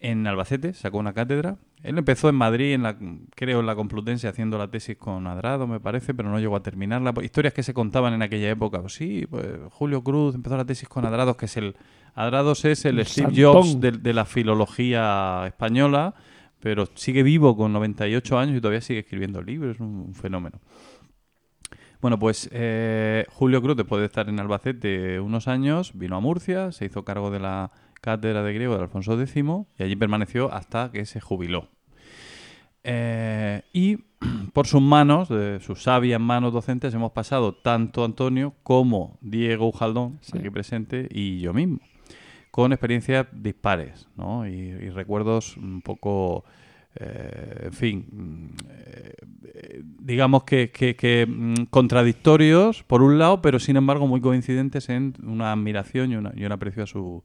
en Albacete, sacó una cátedra. Él empezó en Madrid, en la, creo en la Complutense, haciendo la tesis con Adrado, me parece, pero no llegó a terminarla. Historias que se contaban en aquella época. Pues sí, pues Julio Cruz empezó la tesis con Adrados, que es el... Adrados es el Steve. Jobs de, de la filología española, pero sigue vivo con 98 años y todavía sigue escribiendo libros, es un, un fenómeno. Bueno, pues eh, Julio Cruz, después de estar en Albacete unos años, vino a Murcia, se hizo cargo de la cátedra de griego de Alfonso X y allí permaneció hasta que se jubiló. Eh, y *clears throat* por sus manos, de sus sabias manos docentes, hemos pasado tanto Antonio como Diego Ujaldón, Sí. aquí presente, y yo mismo, con experiencias dispares ¿no? y, y recuerdos un poco, eh, en fin, eh, digamos que, mm, contradictorios por un lado, pero sin embargo muy coincidentes en una admiración y un aprecio a su,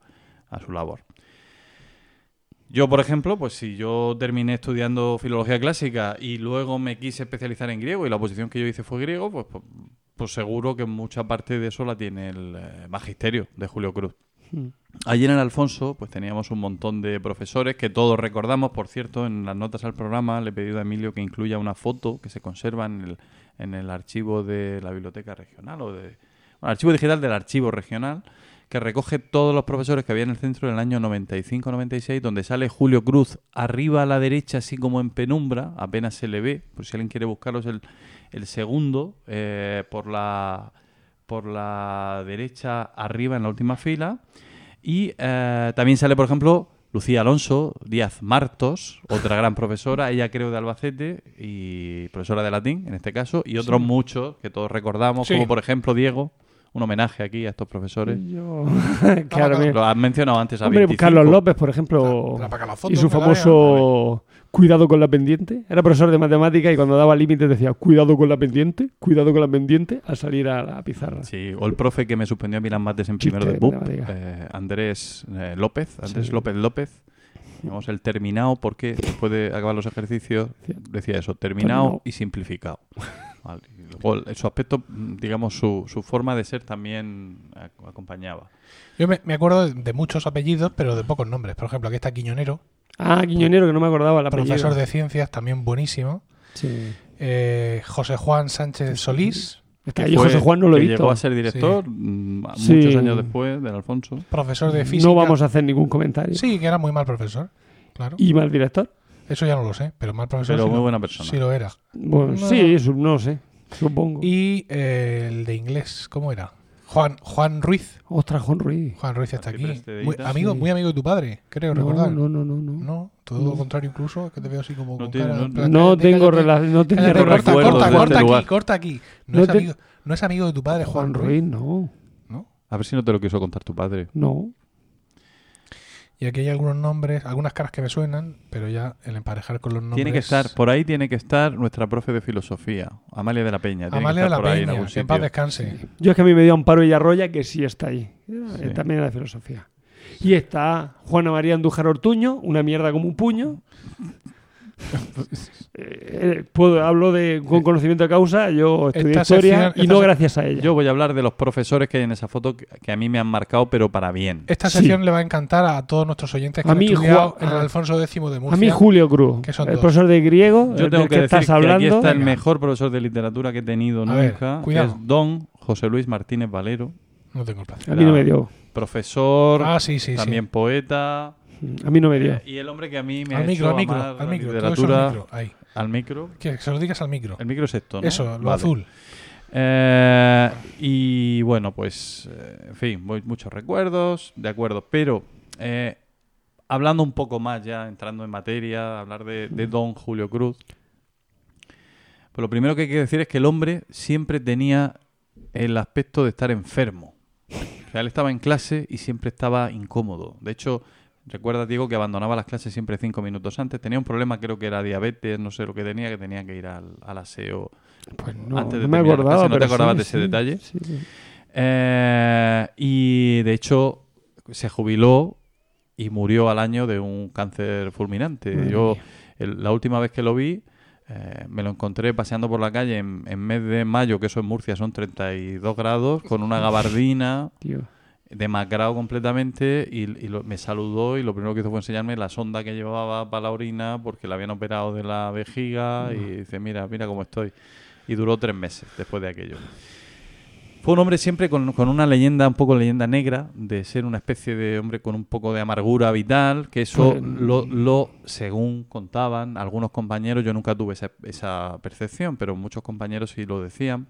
a su labor. Yo, por ejemplo, pues si yo terminé estudiando filología clásica y luego me quise especializar en griego y la oposición que yo hice fue griego, pues, pues, pues seguro que mucha parte de eso la tiene el eh, magisterio de Julio Cruz. Mm. Allí en Alfonso, pues teníamos un montón de profesores que todos recordamos, por cierto, en las notas al programa le he pedido a Emilio que incluya una foto que se conserva en el, en el archivo de la biblioteca regional o de el archivo digital del archivo regional que recoge todos los profesores que había en el centro en el año 95-96, donde sale Julio Cruz arriba a la derecha, así como en penumbra, apenas se le ve, por si alguien quiere buscarlo, es el, el segundo, eh, por, la, por la derecha arriba en la última fila. Y eh, también sale, por ejemplo, Lucía Alonso Díaz Martos, otra gran profesora, ella creo de Albacete y profesora de latín en este caso, y otros muchos que todos recordamos, Sí. como por ejemplo Diego, un homenaje aquí a estos profesores. Yo... *laughs* claro. Lo has mencionado antes a Hombre, 25. Carlos López, por ejemplo, la y su famoso cuidado con la pendiente. Era profesor de matemática y cuando daba límites decía cuidado con la pendiente, cuidado con la pendiente, al salir a la pizarra. Sí, o el profe que me suspendió a mí las mates en Chiste primero de de BUP, eh, Andrés eh, López, Andrés Sí. López López. Digamos, el terminado, porque *laughs* después de acabar los ejercicios decía eso, terminado Terminado. y simplificado. *laughs* Vale, y luego su aspecto, mm, digamos, su, su forma de ser también ac- acompañaba. Yo me, me acuerdo de, de muchos apellidos, pero de pocos nombres. Por ejemplo, aquí está Quiñonero, Ah, Quiñonero, que no me acordaba la profesor de ciencias, también buenísimo. Sí. Eh, José Juan Sánchez Solís, Es que ahí fue- José Juan no lo he que visto. Llegó a ser director mm, a Sí. muchos años después del Alfonso. profesor de física. No vamos a hacer ningún comentario. Sí, que era muy mal profesor. Claro. ¿Y mal director? Eso ya no lo sé, pero mal profesor. Pero sí muy lo- buena persona. Sí lo era. Bueno, No. sí, no sé. Supongo. Y eh, el de inglés, ¿cómo era? Juan, Juan Ruiz. Ostras, Juan Ruiz. Juan Ruiz está aquí. Muy, amigo, Sí. muy amigo de tu padre, creo No, recordar. no, no, no, no. No, todo No. lo contrario incluso, que te veo así como No con tiene- cara- no- plan, tengo relación. No tengo corta, de corta, este corta aquí, lugar. corta aquí. No, No es te- amigo, no es amigo de tu padre, Juan, Juan Ruiz. Ruiz, no. ¿no? A ver si no te lo quiso contar tu padre. No. Y aquí hay algunos nombres, algunas caras que me suenan, pero ya el emparejar con los nombres. Tiene que estar, por ahí tiene que estar nuestra profe de filosofía, Amalia de la Peña. Tiene que Amalia de la por ahí en Peña, algún que en paz descanse. Yo es que a mí me dio Amparo Villarroya, que sí está ahí. Sí. También era de filosofía. Y está Juana María Andújar Ortuño, una mierda como un puño. *laughs* Eh, puedo, hablo de, con conocimiento de causa, yo estudié Esta historia sección- y no gracias a ella. Yo voy a hablar de los profesores que hay en esa foto que, que a mí me han marcado, pero para bien. Esta Sí. sección le va a encantar a todos nuestros oyentes que A han mí, estudiado Juan- en el Alfonso X de Murcia. a mí Julio Cruz, que son el dos. profesor de griego, Yo el tengo del que que, decir estás que aquí hablando. está el mejor profesor de literatura que he tenido A ver, nunca, que cuidado. es don José Luis Martínez Valero, No tengo el placer. A mí no me dio. profesor, Ah, sí, sí, también poeta, A mí no me dio. eh, y el hombre que a mí me Al ha micro, hecho al micro, amar al micro. literatura al micro. Ahí. al micro. Que se lo digas al micro. El micro es esto, ¿no? Eso, lo Vale. azul. Eh, y bueno, pues, eh, en fin, voy- muchos recuerdos, de acuerdo, pero eh, hablando un poco más ya, entrando en materia, hablar de, de Don Julio Cruz, pues lo primero que hay que decir es que el hombre siempre tenía el aspecto de estar enfermo. O sea, él estaba en clase y siempre estaba incómodo. De hecho, recuerda, Diego, que abandonaba las clases siempre cinco minutos antes. Tenía un problema, creo que era diabetes, no sé lo que tenía, que tenía que ir al, al aseo Pues no, antes de no me acordaba. clase, ¿no te acordabas sí, de ese sí, detalle? sí. Eh, y de hecho se jubiló y murió al año de un cáncer fulminante. Madre Yo el- la última vez que lo vi eh, me lo encontré paseando por la calle en, en mes de mayo, que eso en Murcia son 32 grados, con una gabardina, Tío. Demacrado completamente, y, y lo- me saludó y lo primero que hizo fue enseñarme la sonda que llevaba para la orina porque la habían operado de la vejiga y dice, mira, mira cómo estoy. Y duró tres meses después de aquello. Fue un hombre siempre con, con una leyenda, un poco leyenda negra, de ser una especie de hombre con un poco de amargura vital, que eso Pues, lo, lo, según contaban algunos compañeros, yo nunca tuve esa, esa percepción, pero muchos compañeros sí lo decían,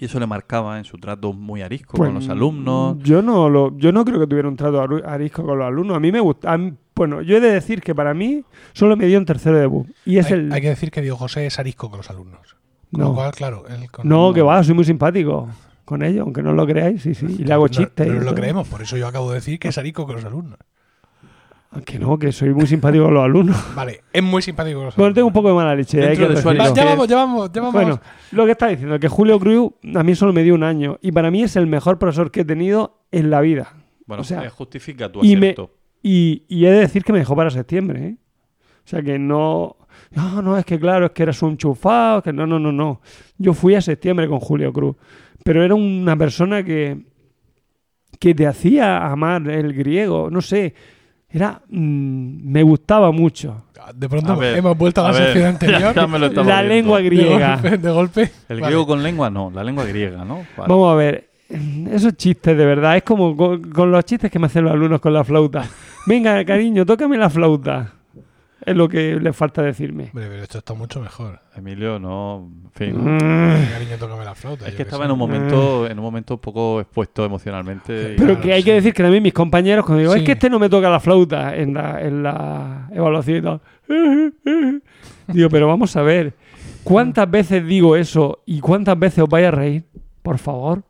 y eso le marcaba en su trato muy arisco Pues, con los alumnos. Yo no, lo, yo no creo que tuviera un trato arisco con los alumnos. A mí me gusta. mí- bueno, yo he de decir que para mí solo me dio en tercero de. Y es hay, el. hay que decir que Diego José es arisco con los alumnos. Con No. lo cual, claro, él con- No, que va, soy muy simpático con ellos, aunque no lo creáis, sí, sí. Y le hago No, chistes. y Pero lo todo. creemos, por eso yo acabo de decir que es arisco con los alumnos. Que no, que soy muy simpático con los alumnos. *laughs* Vale, es muy simpático con los Bueno, alumnos. tengo un poco de mala leche. Hay que de su Va, decirlo. ya vamos, ya vamos, ya vamos. Bueno, lo que está diciendo, que Julio Cruz a mí solo me dio un año. Y para mí es el mejor profesor que he tenido en la vida. Bueno, o sea, eh, justifica tu y me-. Y, y he de decir que me dejó para septiembre, ¿eh? O sea que no. No, no, es que claro, es que eras un chufado, que no, no, no, no. Yo fui a septiembre con Julio Cruz. Pero era una persona que. que te hacía amar el griego, no sé, era mm, me gustaba mucho. De pronto ver, hemos vuelto a la a ver, sección *laughs* ya- anterior. ya me lo La viendo. lengua de griega. golpe. de golpe. El Vale. griego con lengua no, la lengua griega, ¿no? Vale. Vamos a ver, esos chistes de verdad, es como con, con los chistes que me hacen los alumnos con la flauta. Venga, cariño, tócame la flauta. Es lo que les falta decirme. Hombre, pero esto está mucho mejor. Emilio, no, en fin. Mm. Cariño, tócame la flauta. Es que estaba en un momento, en un momento un poco expuesto emocionalmente. Pero Claro, que hay sí. que decir que también mis compañeros, cuando digo, Sí. es que este no me toca la flauta en la, en la evaluación y tal. *laughs* Digo, pero vamos a ver, ¿cuántas veces digo eso y cuántas veces os vais a reír? Por favor,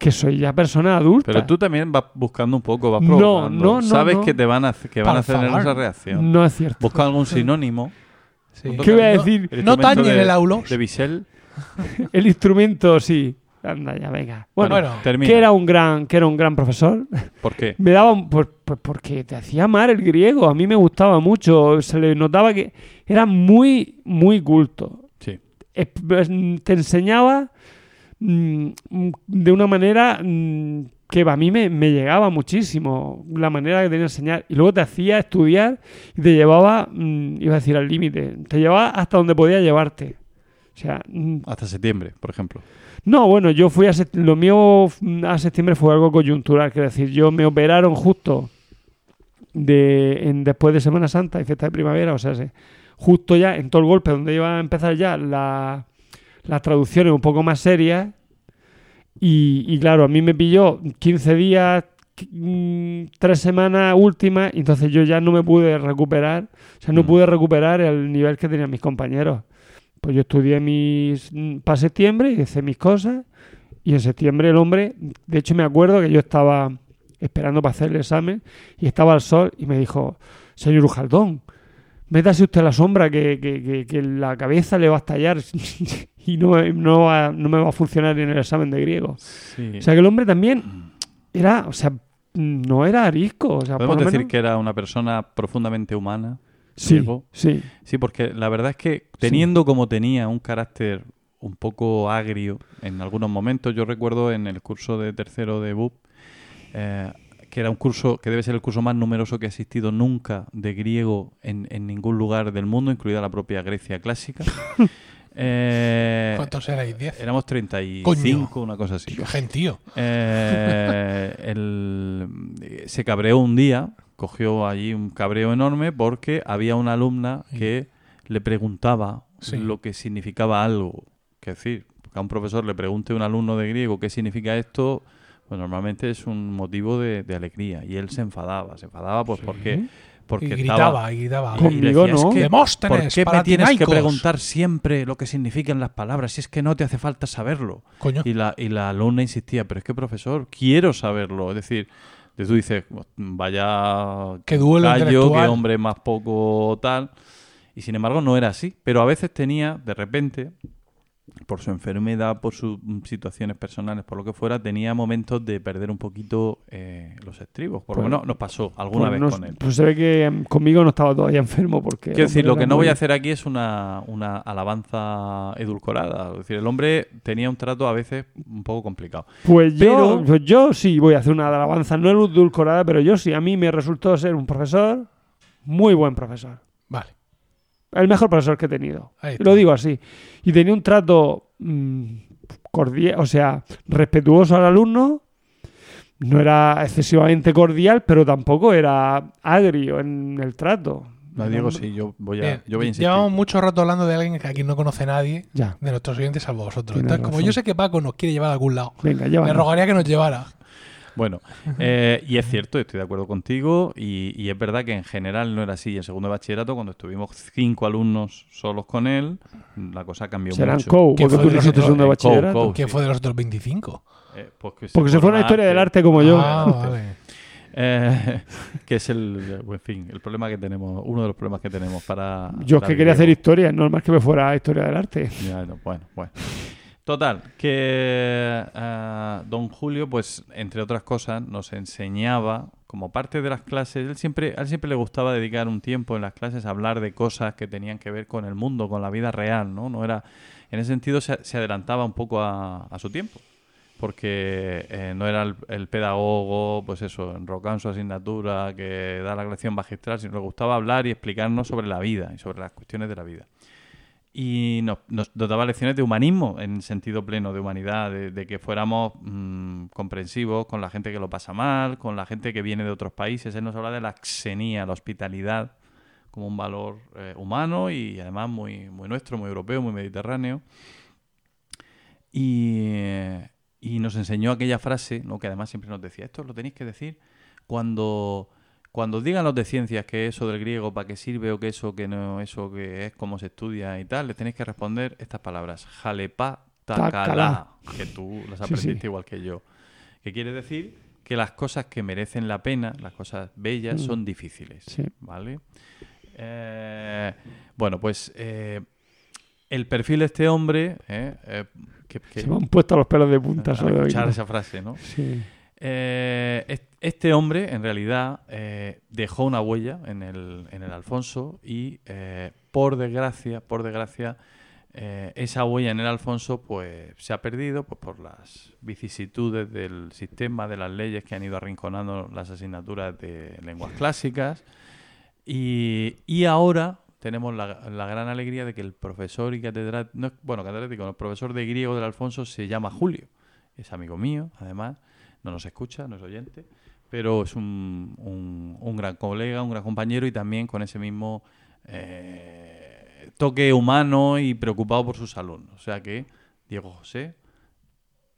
que soy ya persona adulta. Pero tú también vas buscando un poco, vas No, provocando. no, no, Sabes no. que te van a, que van a Por tener favor. esa reacción. No es cierto. Busca algún sinónimo. Sí. ¿Qué voy a No- decir? No tañen de- el aulos. De Bisel. *laughs* El instrumento, sí. Anda ya, venga. Bueno, Bueno, que era un gran, que era un gran profesor. ¿Por qué? *laughs* Me daba un- pues, pues porque te hacía amar el griego. A mí me gustaba mucho. Se le notaba que era muy, muy culto. Sí. Te enseñaba de una manera mm, que a mí me, me llegaba muchísimo. La manera que tenía de enseñar. Y luego te hacía estudiar y te llevaba, mm, iba a decir al límite, te llevaba hasta donde podía llevarte. O sea, mm, Hasta septiembre, por ejemplo. no, bueno, yo fui a lo mío mm, a septiembre fue algo coyuntural, quiero decir, yo me operaron justo de en, después de Semana Santa y fiesta de primavera, o sea, se- justo ya en todo el golpe donde iba a empezar ya la- las traducciones un poco más serias y, y claro, a mí me pilló 15 días, mm, tres semanas últimas y entonces yo ya no me pude recuperar, o sea, no Mm. pude recuperar el nivel que tenían mis compañeros. Pues yo estudié mis para septiembre y hice mis cosas. Y en septiembre el hombre, de hecho me acuerdo que yo estaba esperando para hacer el examen y estaba al sol y me dijo, señor Ujaldón, métase usted a la sombra que, que- que- que la cabeza le va a estallar *laughs* y no, no, va- no me va a funcionar en el examen de griego. Sí. O sea que el hombre también era, o sea, no era arisco. O sea, Podemos por decir menos- que era una persona profundamente humana. Sí, griego. sí. Sí, porque la verdad es que teniendo como tenía un carácter un poco agrio en algunos momentos, yo recuerdo en el curso de tercero de BUP, eh, que era un curso que debe ser el curso más numeroso que ha existido nunca de griego en, en ningún lugar del mundo, incluida la propia Grecia clásica. *laughs* Eh, ¿Cuántos erais? ¿10? éramos 35, una cosa así. Qué gentío. Eh, el- se cabreó un día, cogió allí un cabreo enorme porque había una alumna que le preguntaba Sí. lo que significaba algo. Es decir, que a un profesor le pregunte a un alumno de griego qué significa esto, pues normalmente es un motivo de, de alegría. Y él se enfadaba, se enfadaba pues porque, porque Y estaba- gritaba, y gritaba. y Conmigo decía, "Es no. que, Demóstenes, ¿Por qué me para tienes que tinaicos". preguntar siempre lo que significan las palabras si es que no te hace falta saberlo? Coño. Y la, y la alumna insistía, pero es que profesor, quiero saberlo. Es decir, de tú dices, vaya Qué duelo gallo, qué hombre más poco tal. Y sin embargo no era así. Pero a veces tenía, de repente, por su enfermedad, por sus situaciones personales, por lo que fuera, tenía momentos de perder un poquito eh, los estribos. Por lo Pues- menos nos pasó alguna Pues vez con él. Pues se ve que em, conmigo no estaba todavía enfermo porque... Quiero decir, lo que no voy a hacer aquí es una, una alabanza edulcorada. Es decir, el hombre tenía un trato a veces un poco complicado. Pues yo, pues yo sí voy a hacer una alabanza, no edulcorada, pero yo sí. A mí me resultó ser un profesor, muy buen profesor. Vale. El mejor profesor que he tenido. Lo digo así. Y tenía un trato mm, cordial, o sea, respetuoso al alumno. No era excesivamente cordial, pero tampoco era agrio en el trato. No, Diego, sí, yo voy a, Bien, yo voy a insistir. Llevamos mucho rato hablando de alguien que aquí no conoce nadie, Ya, de nuestros oyentes, salvo vosotros. Tienes Entonces, como razón. yo sé que Paco nos quiere llevar a algún lado, venga, llévanos. rogaría que nos llevara. Bueno, eh, y es cierto, estoy de acuerdo contigo, y, y es verdad que en general no era así. En segundo de bachillerato, cuando estuvimos cinco alumnos solos con él, la cosa cambió Serán mucho. ¿Qué fue de de Eh, COU, bachillerato. COU. ¿Qué sí. fue de los otros 25? Eh, pues que se Porque se fue a una historia del arte como yo. Ah, vale. *laughs* Eh, que es el, en fin, el problema que tenemos, uno de los problemas que tenemos para... Yo es que quería hacer historia, no es más que me fuera a historia del arte. Ya, no, bueno, bueno. Total, que eh, don Julio, pues, entre otras cosas, nos enseñaba, como parte de las clases, él siempre, a él siempre le gustaba dedicar un tiempo en las clases a hablar de cosas que tenían que ver con el mundo, con la vida real, ¿no? No era, en ese sentido se, se adelantaba un poco a, su tiempo. porque eh, no era el, pedagogo, pues eso, enrocado en su asignatura, que da la lección magistral, sino le gustaba hablar y explicarnos sobre la vida y sobre las cuestiones de la vida. Y nos, nos, daba lecciones de humanismo, en sentido pleno, de humanidad, de, que fuéramos mm, comprensivos con la gente que lo pasa mal, con la gente que viene de otros países. Él nos habla de la xenía, la hospitalidad, como un valor eh, humano y además muy, muy nuestro, muy europeo, muy mediterráneo. Y, eh, y nos enseñó aquella frase, ¿no? que además siempre nos decía, esto lo tenéis que decir cuando, cuando digan los de ciencias que eso del griego para qué sirve o que eso que no, eso que es cómo se estudia y tal, le tenéis que responder estas palabras, jalepa takala, que tú las aprendiste sí. igual que yo. Que quiere decir que las cosas que merecen la pena, las cosas bellas, Mm. son difíciles. Sí. ¿Vale? Eh, bueno, pues eh, el perfil de este hombre, eh, eh, que, que- Se me han puesto los pelos de punta al escuchar esa frase, ¿no? Sí. Eh, est- este hombre, en realidad, eh, dejó una huella en el, en el Alfonso y, eh, por desgracia, por desgracia, esa huella en el Alfonso, pues, se ha perdido pues, por las vicisitudes del sistema, de las leyes que han ido arrinconando las asignaturas de lenguas clásicas. Y, y ahora tenemos la, la gran alegría de que el profesor y catedrático, bueno, catedrático, el profesor de griego del Alfonso se llama Julio. Es amigo mío, además, no nos escucha, no es oyente, pero es un, un- un gran colega, un gran compañero y también con ese mismo eh, toque humano y preocupado por sus alumnos. O sea que Diego José,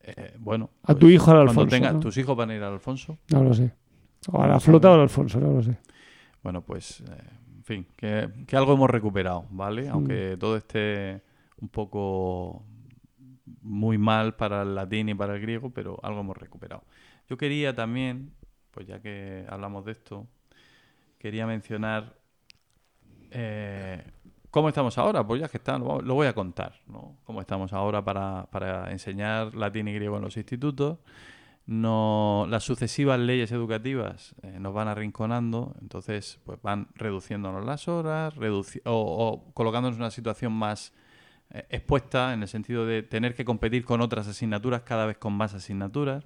eh, bueno, A tu hijo al cuando Alfonso. tenga- ¿no? tus hijos van a ir al Alfonso, No lo sé. O a la flota o al Alfonso, no lo sé. Bueno, pues, eh, en fin, que, que algo hemos recuperado, ¿vale? Mm. Aunque todo esté un poco muy mal para el latín y para el griego, pero algo hemos recuperado. Yo quería también, pues ya que hablamos de esto, quería mencionar eh, cómo estamos ahora. Pues ya que está, lo, voy a contar, ¿no? Cómo estamos ahora para, para enseñar latín y griego en los institutos no, las sucesivas leyes educativas eh, nos van arrinconando, entonces pues van reduciéndonos las horas o, o colocándonos en una situación más expuesta en el sentido de tener que competir con otras asignaturas cada vez con más asignaturas.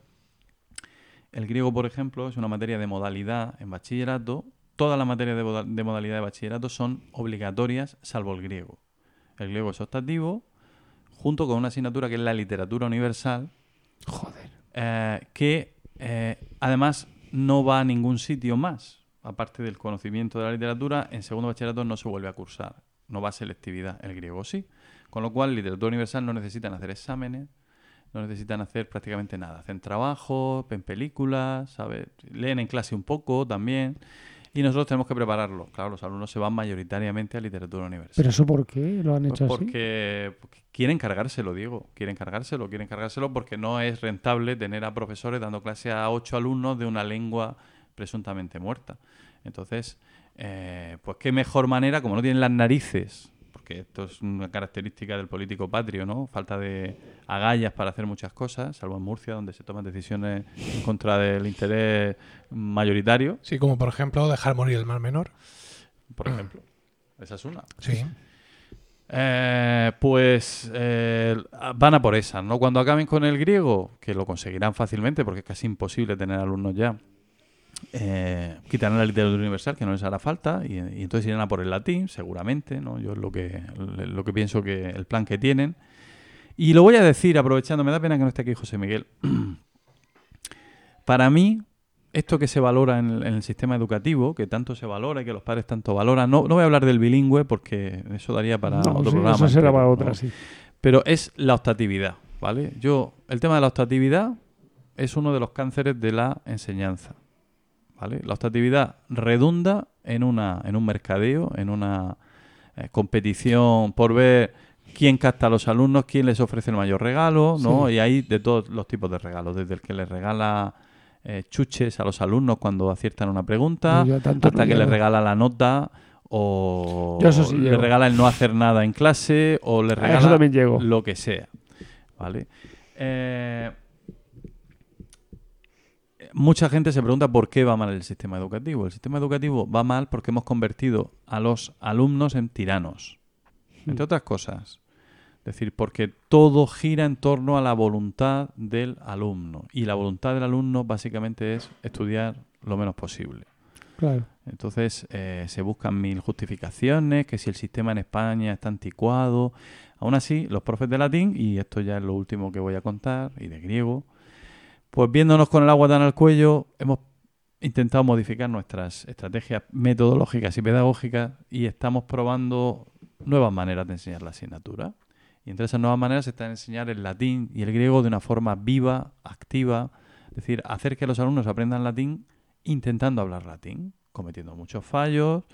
El griego, por ejemplo, es una materia de modalidad en bachillerato. Todas las materias de modalidad de bachillerato son obligatorias, salvo el griego. El griego es optativo, junto con una asignatura que es la literatura universal, Joder. eh, que eh, además no va a ningún sitio más. Aparte del conocimiento de la literatura, en segundo bachillerato no se vuelve a cursar. No va a selectividad. El griego sí. Con lo cual, literatura universal no necesitan hacer exámenes, no necesitan hacer prácticamente nada. Hacen trabajo, ven películas, ¿sabes? Leen en clase un poco también. Y nosotros tenemos que prepararlo. Claro, los alumnos se van mayoritariamente a literatura universal. ¿Pero eso por qué lo han Pues hecho así? porque, porque quieren cargárselo, Diego. Quieren cargárselo, quieren cargárselo porque no es rentable tener a profesores dando clase a ocho alumnos de una lengua presuntamente muerta. Entonces, eh, pues qué mejor manera, como no tienen las narices, porque esto es una característica del político patrio, ¿no? Falta de agallas para hacer muchas cosas, salvo en Murcia, donde se toman decisiones en contra del interés mayoritario, Sí, como por ejemplo dejar morir el mal menor. por ejemplo. Esa es una. Sí. Eh, pues eh, van a por esas, ¿no? Cuando acaben con el griego, que lo conseguirán fácilmente porque es casi imposible tener alumnos ya, eh, quitarán la literatura universal, que no les hará falta, y, y entonces irán a por el latín, seguramente, ¿no? Yo es lo que, lo que pienso que el plan que tienen. Y lo voy a decir, aprovechando, me da pena que no esté aquí José Miguel. *clears throat* Para mí, esto que se valora en el, en el sistema educativo, que tanto se valora y que los padres tanto valoran, no, no voy a hablar del bilingüe porque eso daría para No, otro sí, programa. eso será para ¿no? otra, sí. Pero es la optatividad, ¿vale? Yo, el tema de la optatividad es uno de los cánceres de la enseñanza, ¿vale? La optatividad redunda en, una, en un mercadeo, en una eh, competición por ver quién capta a los alumnos, quién les ofrece el mayor regalo, ¿no? Sí. Y hay de todos los tipos de regalos, desde el que les regala eh, chuches a los alumnos cuando aciertan una pregunta, hasta no que les regala la nota o sí le regala el no hacer nada en clase o le regala lo que sea. ¿Vale? Eh, mucha gente se pregunta por qué va mal el sistema educativo. El sistema educativo va mal porque hemos convertido a los alumnos en tiranos. Entre otras cosas, decir, porque todo gira en torno a la voluntad del alumno. Y la voluntad del alumno básicamente es estudiar lo menos posible. Claro. Entonces eh, se buscan mil justificaciones, que si el sistema en España está anticuado. Aún así, los profes de latín, y esto ya es lo último que voy a contar, y de griego, pues viéndonos con el agua tan al cuello, hemos intentado modificar nuestras estrategias metodológicas y pedagógicas y estamos probando nuevas maneras de enseñar la asignatura. Y entre esas nuevas maneras está enseñar el latín y el griego de una forma viva, activa, es decir, hacer que los alumnos aprendan latín intentando hablar latín, cometiendo muchos fallos,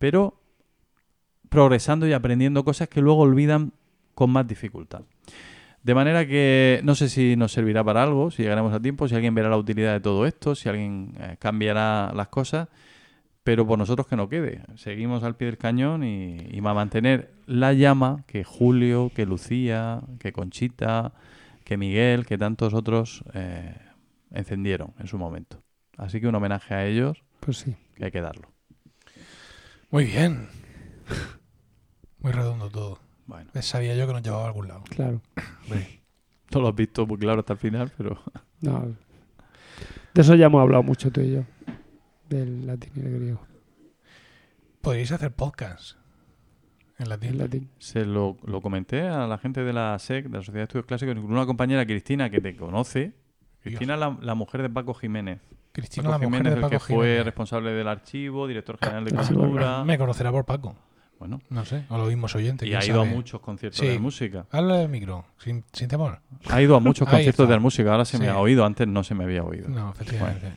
pero progresando y aprendiendo cosas que luego olvidan con más dificultad. De manera que no sé si nos servirá para algo, si llegaremos a tiempo, si alguien verá la utilidad de todo esto, si alguien eh, cambiará las cosas, pero por nosotros que no quede. Seguimos al pie del cañón y, y va a mantener la llama que Julio, que Lucía, que Conchita, que Miguel, que tantos otros eh, encendieron en su momento. Así que un homenaje a ellos Pues sí. que hay que darlo. Muy bien. Muy redondo todo. Bueno, Eh, Sabía yo que nos llevaba a algún lado. Claro. no lo has visto muy claro hasta el final, pero *laughs* No. De eso ya hemos hablado mucho tú y yo. Del latín y del griego. Podríais hacer podcast en latín. El latín. se lo, lo comenté a la gente de la SEC, de la Sociedad de Estudios Clásicos, con una compañera, Cristina, que te conoce. Cristina, la, la mujer de Paco Jiménez. Cristina, Paco la mujer Jiménez, de Paco el que fue responsable del archivo, director general de Cultura. Me conocerá por Paco. Bueno, No sé. O lo mismos oyentes. y ha ido a muchos conciertos Sí. de música. Habla del micro, sin, sin temor. Ha ido a muchos *laughs* conciertos de música. Ahora se me ha oído, antes no se me había oído. No, efectivamente.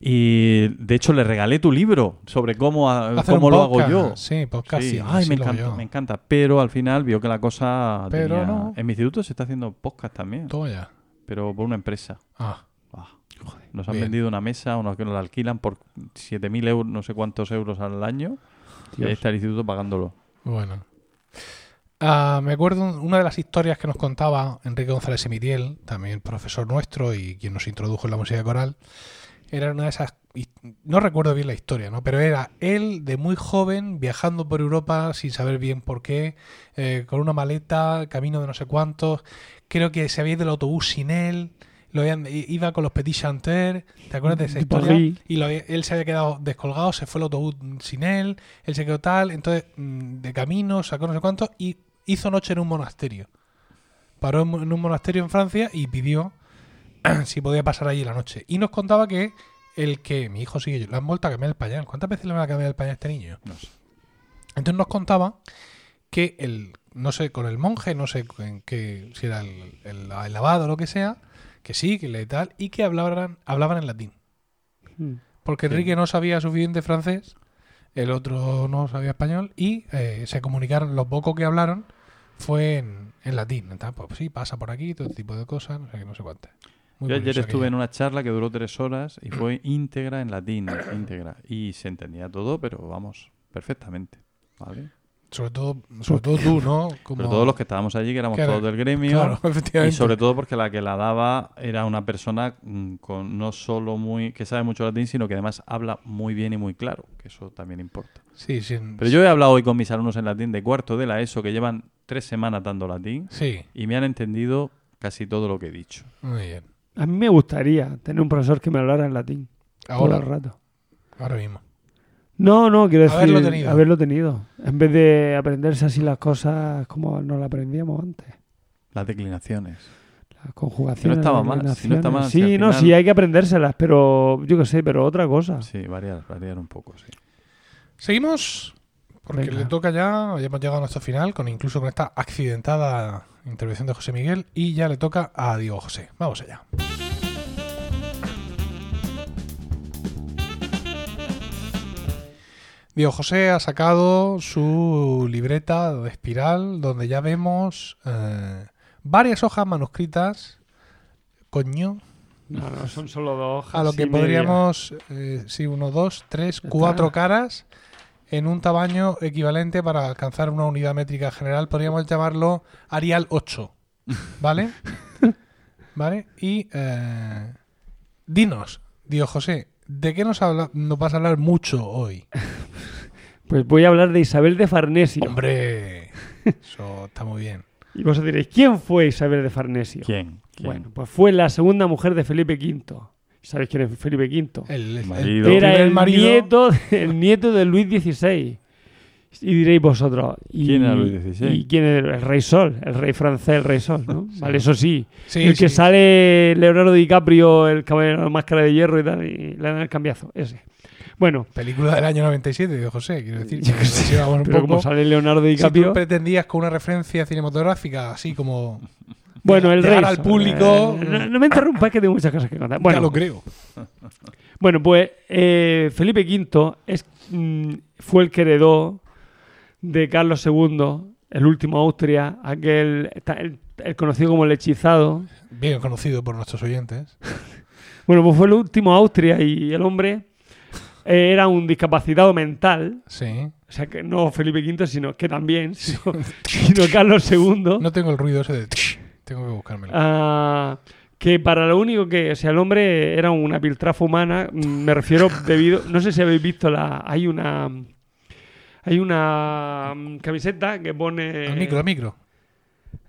Y de hecho le regalé tu libro sobre cómo, cómo lo hago yo. Sí, podcast. Sí, ay, me encanta, me encanta. Pero al final vio que la cosa Pero tenía- no. En mi instituto se está haciendo podcast también, Toma ya. pero por una empresa. Ah, Ah, nos han Bien. vendido una mesa, unos que nos la alquilan por 7.000 euros, no sé cuántos euros al año. Dios. está el instituto pagándolo. bueno. Ah, me acuerdo una de las historias que nos contaba Enrique González Emitiel, también profesor nuestro y quien nos introdujo en la música coral. Era una de esas. No recuerdo bien la historia, ¿no? Pero era él de muy joven viajando por Europa sin saber bien por qué, eh, con una maleta, camino de no sé cuántos. Creo que se había ido el autobús sin él. Lo habían- iba con los Petit Chanteur. ¿Te acuerdas de esa historia? Y lo él se había quedado descolgado, se fue el autobús sin él, él se quedó tal, entonces mm, de camino sacó no sé cuánto y hizo noche en un monasterio. Paró en, en un monasterio en Francia y pidió *clears throat* si podía pasar allí la noche. Y nos contaba que el que mi hijo sigue, le han vuelto a cambiar el pañal. ¿Cuántas veces le van a cambiar el pañal a este niño? No sé. Entonces nos contaba que el, no sé, con el monje, no sé en qué, si era el, el- el lavado o lo que sea, que sí, que le tal, y que hablaban, hablaban en latín. Mm. Porque Sí. Enrique no sabía suficiente francés, el otro no sabía español, y eh, se comunicaron, lo poco que hablaron fue en, en latín. Entonces, pues sí, pasa por aquí, todo tipo de cosas, no sé qué, no sé cuántas. Muy Yo ayer estuve en una charla que duró tres horas y fue *clears throat* íntegra en latín, íntegra. Y se entendía todo, pero vamos, perfectamente. ¿Vale? Sobre todo, sobre todo tú, ¿no? *laughs* Como, Pero todos los que estábamos allí, que éramos Claro, todos del gremio. Claro, *laughs* Y sobre todo porque la que la daba era una persona mm, con no solo muy que sabe mucho latín, sino que además habla muy bien y muy claro, que eso también importa. Sí, sin- Pero yo he hablado hoy con mis alumnos en latín de cuarto de la ESO que llevan tres semanas dando latín Sí, y me han entendido casi todo lo que he dicho. muy bien. A mí me gustaría tener un profesor que me hablara en latín. Ahora, Todo el rato. ahora mismo. No, no, quiero decir. Haberlo tenido. haberlo tenido. En vez de aprenderse así las cosas como nos las aprendíamos antes. Las declinaciones. Las conjugaciones. estaba las mal, si no está mal, Sí, si no, final- sí, hay que aprendérselas, pero yo qué sé, pero otra cosa. Sí, variar, variar un poco, sí. Seguimos, porque Venga. le toca ya, ya hemos llegado a nuestro final, con incluso con esta accidentada intervención de José Miguel, y ya le toca a Diego José. Vamos allá. Diego José ha sacado su libreta de espiral, donde ya vemos eh, varias hojas manuscritas. Coño, No, no, son solo dos hojas. a lo que podríamos, eh, sí, uno, dos, tres, cuatro caras en un tamaño equivalente para alcanzar una unidad métrica general. Podríamos llamarlo Arial 8. ¿Vale? *laughs* ¿Vale? Y eh, dinos, Dios José, ¿de qué nos, habla, nos vas a hablar mucho hoy? *laughs* Pues voy a hablar de Isabel de Farnesio. Hombre, Eso está muy bien. Y vosotros diréis, ¿quién fue Isabel de Farnesio? ¿Quién? ¿Quién? Bueno, pues fue la segunda mujer de Felipe V. ¿Sabéis quién es Felipe V? El, el- Era el marido- nieto, el nieto de Luis XVI. Y diréis vosotros. ¿y, ¿Quién era Luis XVI? ¿Y quién es el rey Sol? El rey francés, el rey Sol, ¿no? Vale, eso sí. Sí, el que sí. sale Leonardo DiCaprio, el caballero de la máscara de hierro y tal, y le dan el cambiazo. Ese. Bueno, Película del año 97 de José, quiero decir. *laughs* que llevamos un pero poco. como sale Leonardo Si DiCaprio. tú pretendías con una referencia cinematográfica, así como. bueno, el rey. al público. eh, no, no me interrumpas que tengo muchas cosas que contar. Bueno, ya lo creo. Bueno, pues eh, Felipe V es, mm, fue el que heredó de Carlos II, el último Austria, aquel el conocido como el hechizado. Bien conocido por nuestros oyentes. *laughs* Bueno, pues fue el último Austria y el hombre eh, era un discapacitado mental. Sí. O sea, que no Felipe V, sino que también, sino, sino Carlos II. No tengo el ruido ese de. Tengo que buscármelo. Ah, que para lo único que, o sea, el hombre era una piltrafa humana, mm, me refiero *laughs* debido, no sé si habéis visto la, hay una, hay una mm, camiseta que pone, al micro, al micro.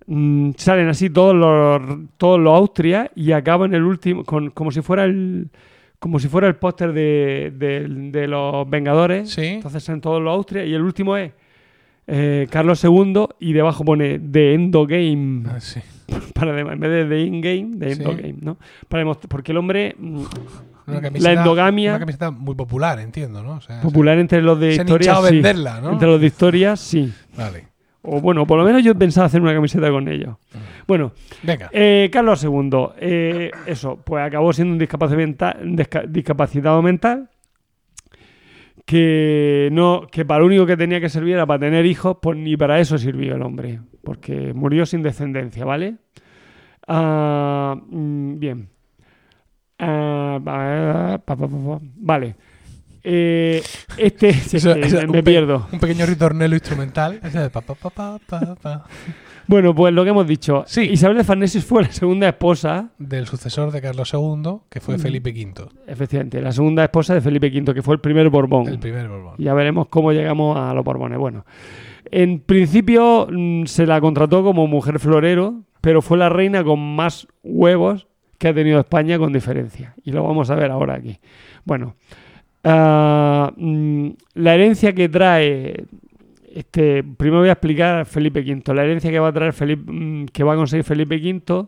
mm, salen así todos los, todos los Austria y acaban el último, con, como si fuera el, como si fuera el póster de, de- de los Vengadores, Sí. entonces salen todos los Austria y el último es eh, Carlos II y debajo pone The Endgame Ah, sí. *laughs* para en vez de The In-Game, The Sí. Endgame, ¿no? Para demostrar, porque el hombre mm, la endogamia Una camiseta muy popular, entiendo, ¿no? O sea, popular entre los de historia, sí. venderla, ¿no? Entre los de historia, sí. Vale. O bueno, por lo menos yo pensaba hacer una camiseta con ellos. Bueno, Venga. eh, Carlos II, eh, eso, pues acabó siendo un discapacitado mental, disca- discapacitado mental que no que para lo único que tenía que servir era para tener hijos, pues ni para eso sirvió el hombre, porque murió sin descendencia, ¿vale? Ah, mm, bien. Pa- pa- pa- pa- vale. Eh, este si *laughs* es Eso- eso- me un pierdo. Un pequeño ritornelo instrumental. *laughs* Bueno, pues lo que hemos dicho. Sí. Isabel de Farnesio fue la segunda esposa Del sucesor de Carlos II, que Mm. fue Felipe V, Efectivamente, la segunda esposa de Felipe V, que fue el primer Borbón. el primer Borbón. Ya veremos cómo llegamos a los Borbones. Bueno, en principio mm, se la contrató como mujer florero, pero fue la reina con más huevos que ha tenido España con diferencia. Y lo vamos a ver ahora aquí. Bueno, ah, mm, la herencia que trae... Este, primero voy a explicar Felipe V. La herencia que va a traer Felipe, mm, que va a conseguir Felipe V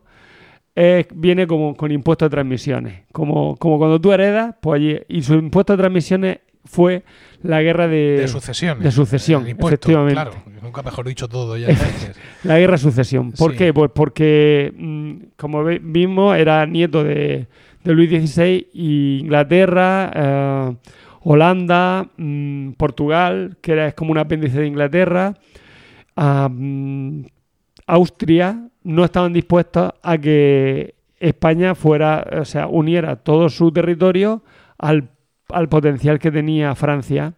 viene como con impuesto de transmisiones. Como, como cuando tú heredas, pues allí, y su impuesto de transmisiones fue la guerra de, De sucesión. de sucesión, impuesto, efectivamente. Claro, nunca mejor dicho todo ya. *laughs* la guerra de sucesión. ¿Por Sí. qué? Pues porque, mm, como vimos, era nieto de, de Luis XVI y Inglaterra, eh, Holanda, mm, Portugal, que era, es como un apéndice de Inglaterra, ah, mm, Austria, no estaban dispuestos a que España fuera, o sea, uniera todo su territorio al, al potencial que tenía Francia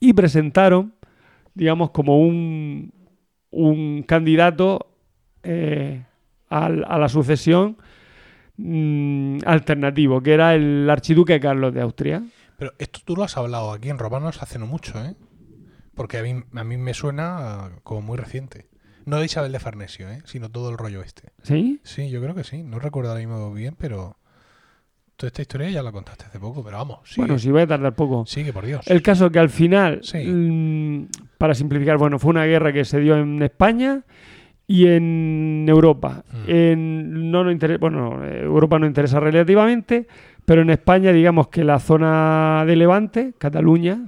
y presentaron, digamos, como un, un candidato eh, al- a la sucesión mm, alternativo, que era el archiduque Carlos de Austria. Pero esto tú lo has hablado aquí en Romanos hace no mucho, ¿eh? Porque a mí, a mí me suena como muy reciente. No de Isabel de Farnesio, ¿eh? Sino todo el rollo este. ¿Sí? Sí, yo creo que sí. No recuerdo ahora mismo bien, pero... Toda esta historia ya la contaste hace poco, pero vamos, sigue. Bueno, sí voy a tardar poco. Sigue, por Dios. El caso que al final, Sí. mm, para simplificar, bueno, fue una guerra que se dio en España y en Europa. Mm. En, no nos interesa, bueno, Europa no interesa relativamente, pero en España, digamos que la zona de Levante, Cataluña,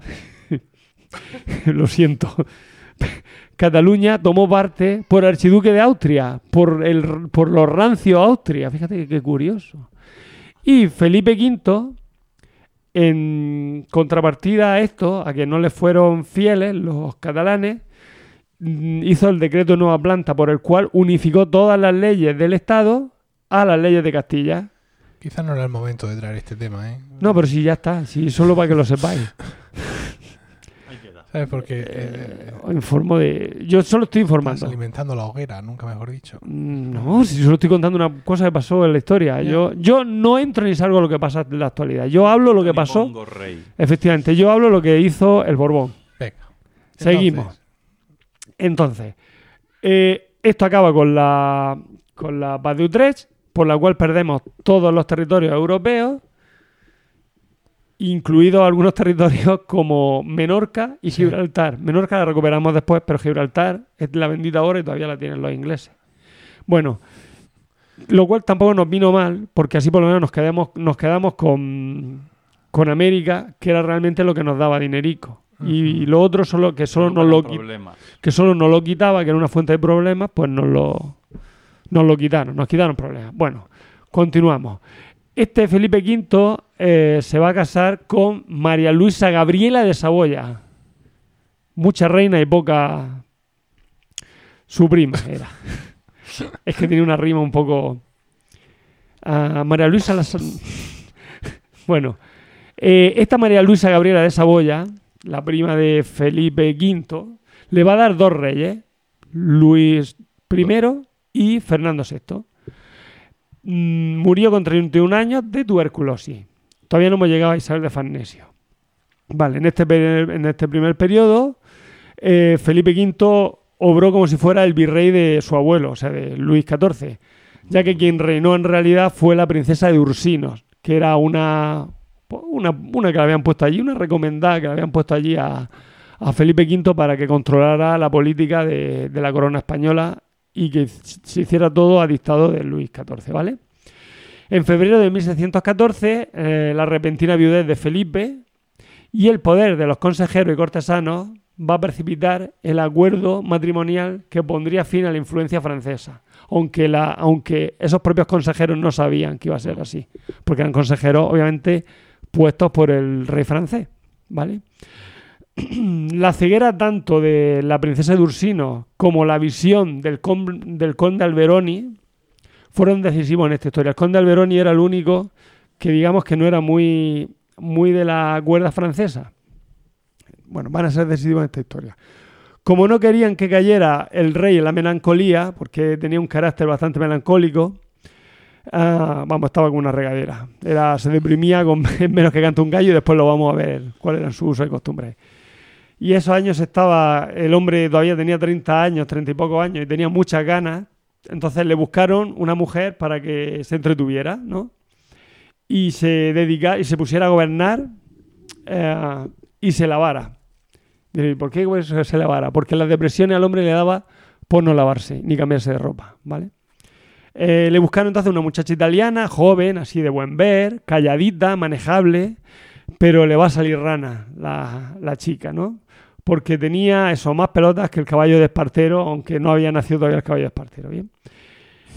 *laughs* lo siento, *laughs* Cataluña tomó parte por el archiduque de Austria, por, el, por los rancios Austria. Fíjate que qué curioso. Y Felipe V, en contrapartida a esto, a que no le fueron fieles los catalanes, mm, hizo el decreto de nueva planta por el cual unificó todas las leyes del Estado a las leyes de Castilla. Quizás no era el momento de traer este tema, ¿eh? No, pero si ya está, si solo para que lo sepáis. *laughs* ¿Sabes? Porque... Eh, eh, informo de. Yo solo estoy estás informando. alimentando la hoguera, nunca mejor dicho. Mm, No, si solo estoy contando una cosa que pasó en la historia. Yo, yo no entro ni salgo a lo que pasa en la actualidad. Yo hablo lo que pasó. Rey. Efectivamente, yo hablo lo que hizo el Borbón. Venga. Seguimos. Entonces, Entonces, eh, esto acaba con la, con la paz de Utrecht, por la cual perdemos todos los territorios europeos, incluidos algunos territorios *laughs* como Menorca y Sí. Gibraltar. Menorca la recuperamos después, pero Gibraltar es la bendita ahora y todavía la tienen los ingleses. Bueno, lo cual tampoco nos vino mal, porque así por lo menos nos quedamos, nos quedamos con, con América, que era realmente lo que nos daba dinerico. Y lo otro solo que solo nos lo, problemas. que solo nos lo quitaba, que era una fuente de problemas, pues nos lo, nos lo quitaron, nos quitaron problemas. Bueno, continuamos. Este Felipe V eh, se va a casar con María Luisa Gabriela de Saboya. Mucha reina y poca su prima era. *laughs* es que tiene una rima un poco... Ah, María Luisa la... bueno, eh, esta María Luisa Gabriela de Saboya, la prima de Felipe V, le va a dar dos reyes, Luis I y Fernando VI. Mm, murió con 31 años de tuberculosis. Todavía no hemos llegado a Isabel de Farnesio. Vale, en este, en este primer periodo, eh, Felipe V obró como si fuera el virrey de su abuelo, o sea, de Luis XIV, ya que quien reinó en realidad fue la princesa de Ursinos, que era una, una, una que le habían puesto allí, una recomendada que le habían puesto allí a, Felipe V para que controlara la política de la corona española y que se hiciera todo a dictado de Luis XIV, ¿vale? En febrero de 1614, eh, la repentina viudez de Felipe y el poder de los consejeros y cortesanos va a precipitar el acuerdo matrimonial que pondría fin a la influencia francesa, aunque, la, aunque esos propios consejeros no sabían que iba a ser así, porque eran consejeros, obviamente, puestos por el rey francés, ¿vale? *clears throat* la ceguera tanto de la princesa de Ursino como la visión del, con- del conde Alberoni fueron decisivos en esta historia. El conde Alberoni era el único que digamos que no era muy, muy de la cuerda francesa. Bueno, van a ser decisivos en esta historia. Como no querían que cayera el rey en la melancolía, porque tenía un carácter bastante melancólico, ah, vamos, estaba con una regadera. Era, se deprimía con *laughs* menos que canta un gallo y después lo vamos a ver cuáles eran sus usos y costumbres. Y esos años estaba, el hombre todavía tenía 30 años, 30 y pocos años, y tenía muchas ganas. Entonces le buscaron una mujer para que se entretuviera, ¿no? Y se dedica, y se pusiera a gobernar eh, y se lavara. Diréis, ¿por qué pues, se lavara? Porque las depresiones al hombre le daba por no lavarse ni cambiarse de ropa, ¿vale? Eh, le buscaron entonces una muchacha italiana, joven, así de buen ver, calladita, manejable, pero le va a salir rana la, la chica, ¿no? Porque tenía eso, más pelotas que el caballo de Espartero, aunque no había nacido todavía el caballo de Espartero, ¿bien?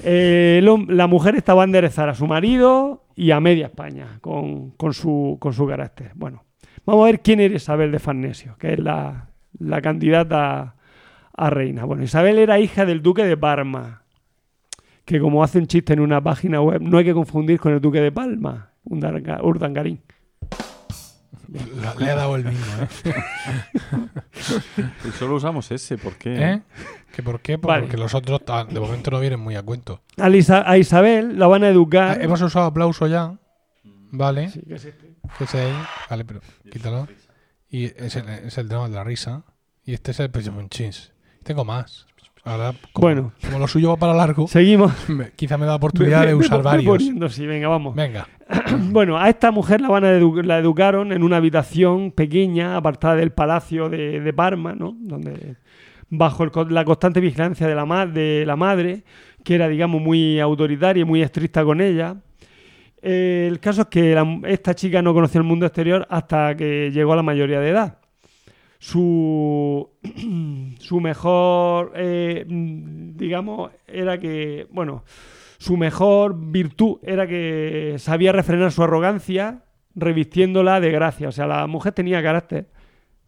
Eh, la mujer estaba a enderezar a su marido y a media España con, con su, con su carácter. Bueno, vamos a ver quién era Isabel de Farnesio, que es la, la candidata a reina. Bueno, Isabel era hija del duque de Parma, que como hace un chiste en una página web, no hay que confundir con el duque de Palma, Urdanga- Le ha dado el mismo, ¿eh? *laughs* Y solo usamos ese, ¿por qué? ¿Eh? ¿Que ¿Por qué? Pues Vale. Porque los otros ah, de momento no vienen muy a cuento. A, Lisa- a Isabel la van a Ah, educar. hemos usado aplauso ya. Vale. Sí, que es este. Que es ahí. Vale, pero quítalo. Y es el, es el tema de la risa. Y este es el chins. Tengo más. Ahora, como, Bueno. como lo suyo va para largo, Seguimos. *laughs* me- quizá me da oportunidad de usar varios. poniendo, sí, venga, vamos. Venga. *clears throat* Bueno, a esta mujer la van a edu- la educaron en una habitación pequeña, apartada del palacio de, de Parma, ¿no? Donde bajo el la constante vigilancia de la, ma- de la madre, que era, digamos, muy autoritaria y muy estricta con ella. Eh, el caso es que la- esta chica no conoció el mundo exterior hasta que llegó a la mayoría de edad. Su, *clears throat* su mejor, eh, mm, digamos, era que, bueno, su mejor virtud era que sabía refrenar su arrogancia revistiéndola de gracia. O sea, la mujer tenía carácter,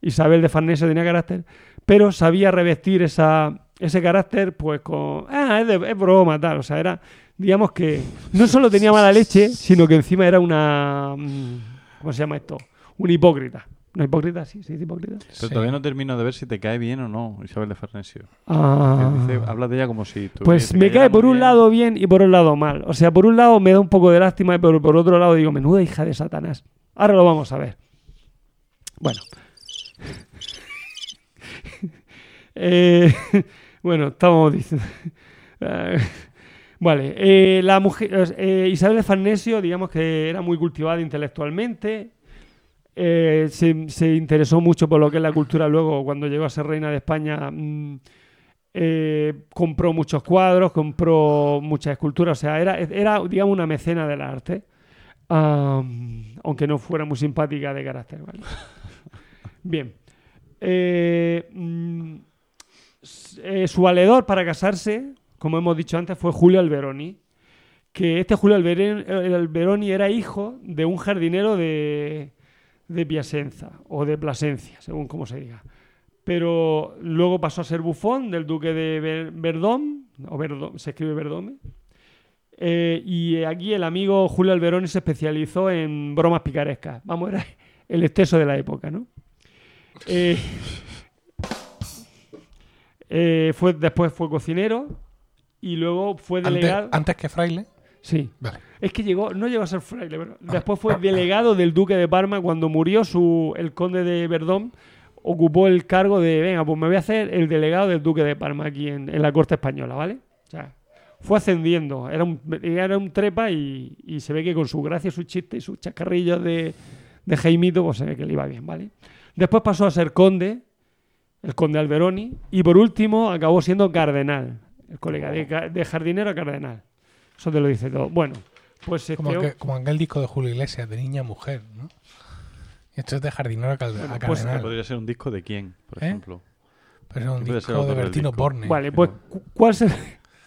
Isabel de Farnesio tenía carácter, pero sabía revestir esa, ese carácter pues con... Ah, es, de- es broma, tal. O sea, era, digamos que no solo tenía mala leche, sino que encima era una... mm, ¿Cómo se llama esto? Un hipócrita. ¿Una hipócrita? Sí, sí, es hipócrita. Pero Sí. todavía no termino de ver si te cae bien o no, Isabel de Farnesio. Ah. Dice- de ella como si tú Pues me cae por un lado bien y por un lado mal. O sea, por un lado me da un poco de lástima, pero por otro lado digo, menuda hija de Satanás. Ahora lo vamos a ver. Bueno. *laughs* Eh, *laughs* bueno, estamos diciendo. *laughs* Vale, eh, la mujer eh, Isabel de Farnesio, digamos que era muy cultivada intelectualmente. Eh, se, interesó mucho por lo que es la cultura. Luego, cuando llegó a ser reina de España, mm, eh, compró muchos cuadros, compró muchas esculturas. O sea, era, era digamos, una mecena del arte. Aunque no fuera muy simpática de carácter. *laughs* Bien. Eh, mm, su valedor para casarse, como hemos dicho antes, fue Julio Alberoni. Que este Julio Alberoni era hijo de un jardinero de, de Piacenza o de Plasencia, según como se diga. Pero luego pasó a ser bufón del duque de Ver- Verdón, o Verdón, se escribe Verdome. Eh, y aquí el amigo Julio Alberoni se especializó en bromas picarescas. Vamos, era el exceso de la época, ¿no? Eh, eh, fue, después fue cocinero y luego fue Antes, delegado. antes que fraile. Sí. Vale. Es que llegó, no llegó a ser fraile, pero Ah. después fue delegado del duque de Parma cuando murió su, el conde de Verdón. Ocupó el cargo de, venga, pues me voy a hacer el delegado del duque de Parma aquí en, en la corte española, ¿vale? O sea, fue ascendiendo, era un, era un trepa y, y se ve que con su gracia, su chiste y sus chascarrillos de, de Jaimito, pues se ve que le iba bien, ¿vale? Después pasó a ser conde, el conde Alberoni, y por último acabó siendo cardenal, el colega de, ca- de jardinero a cardenal. Eso te lo dice todo. Bueno, pues este Como, que- como aquel disco de Julio Iglesias, de niña a mujer, ¿no? Esto es de jardinero a, cal- a pues, cardenal. Podría ser un disco de quién, por ¿Eh? ejemplo. Pero es un ¿Qué puede ser disco de Bertino? Borne. Vale, pues cu- ¿cuál, se-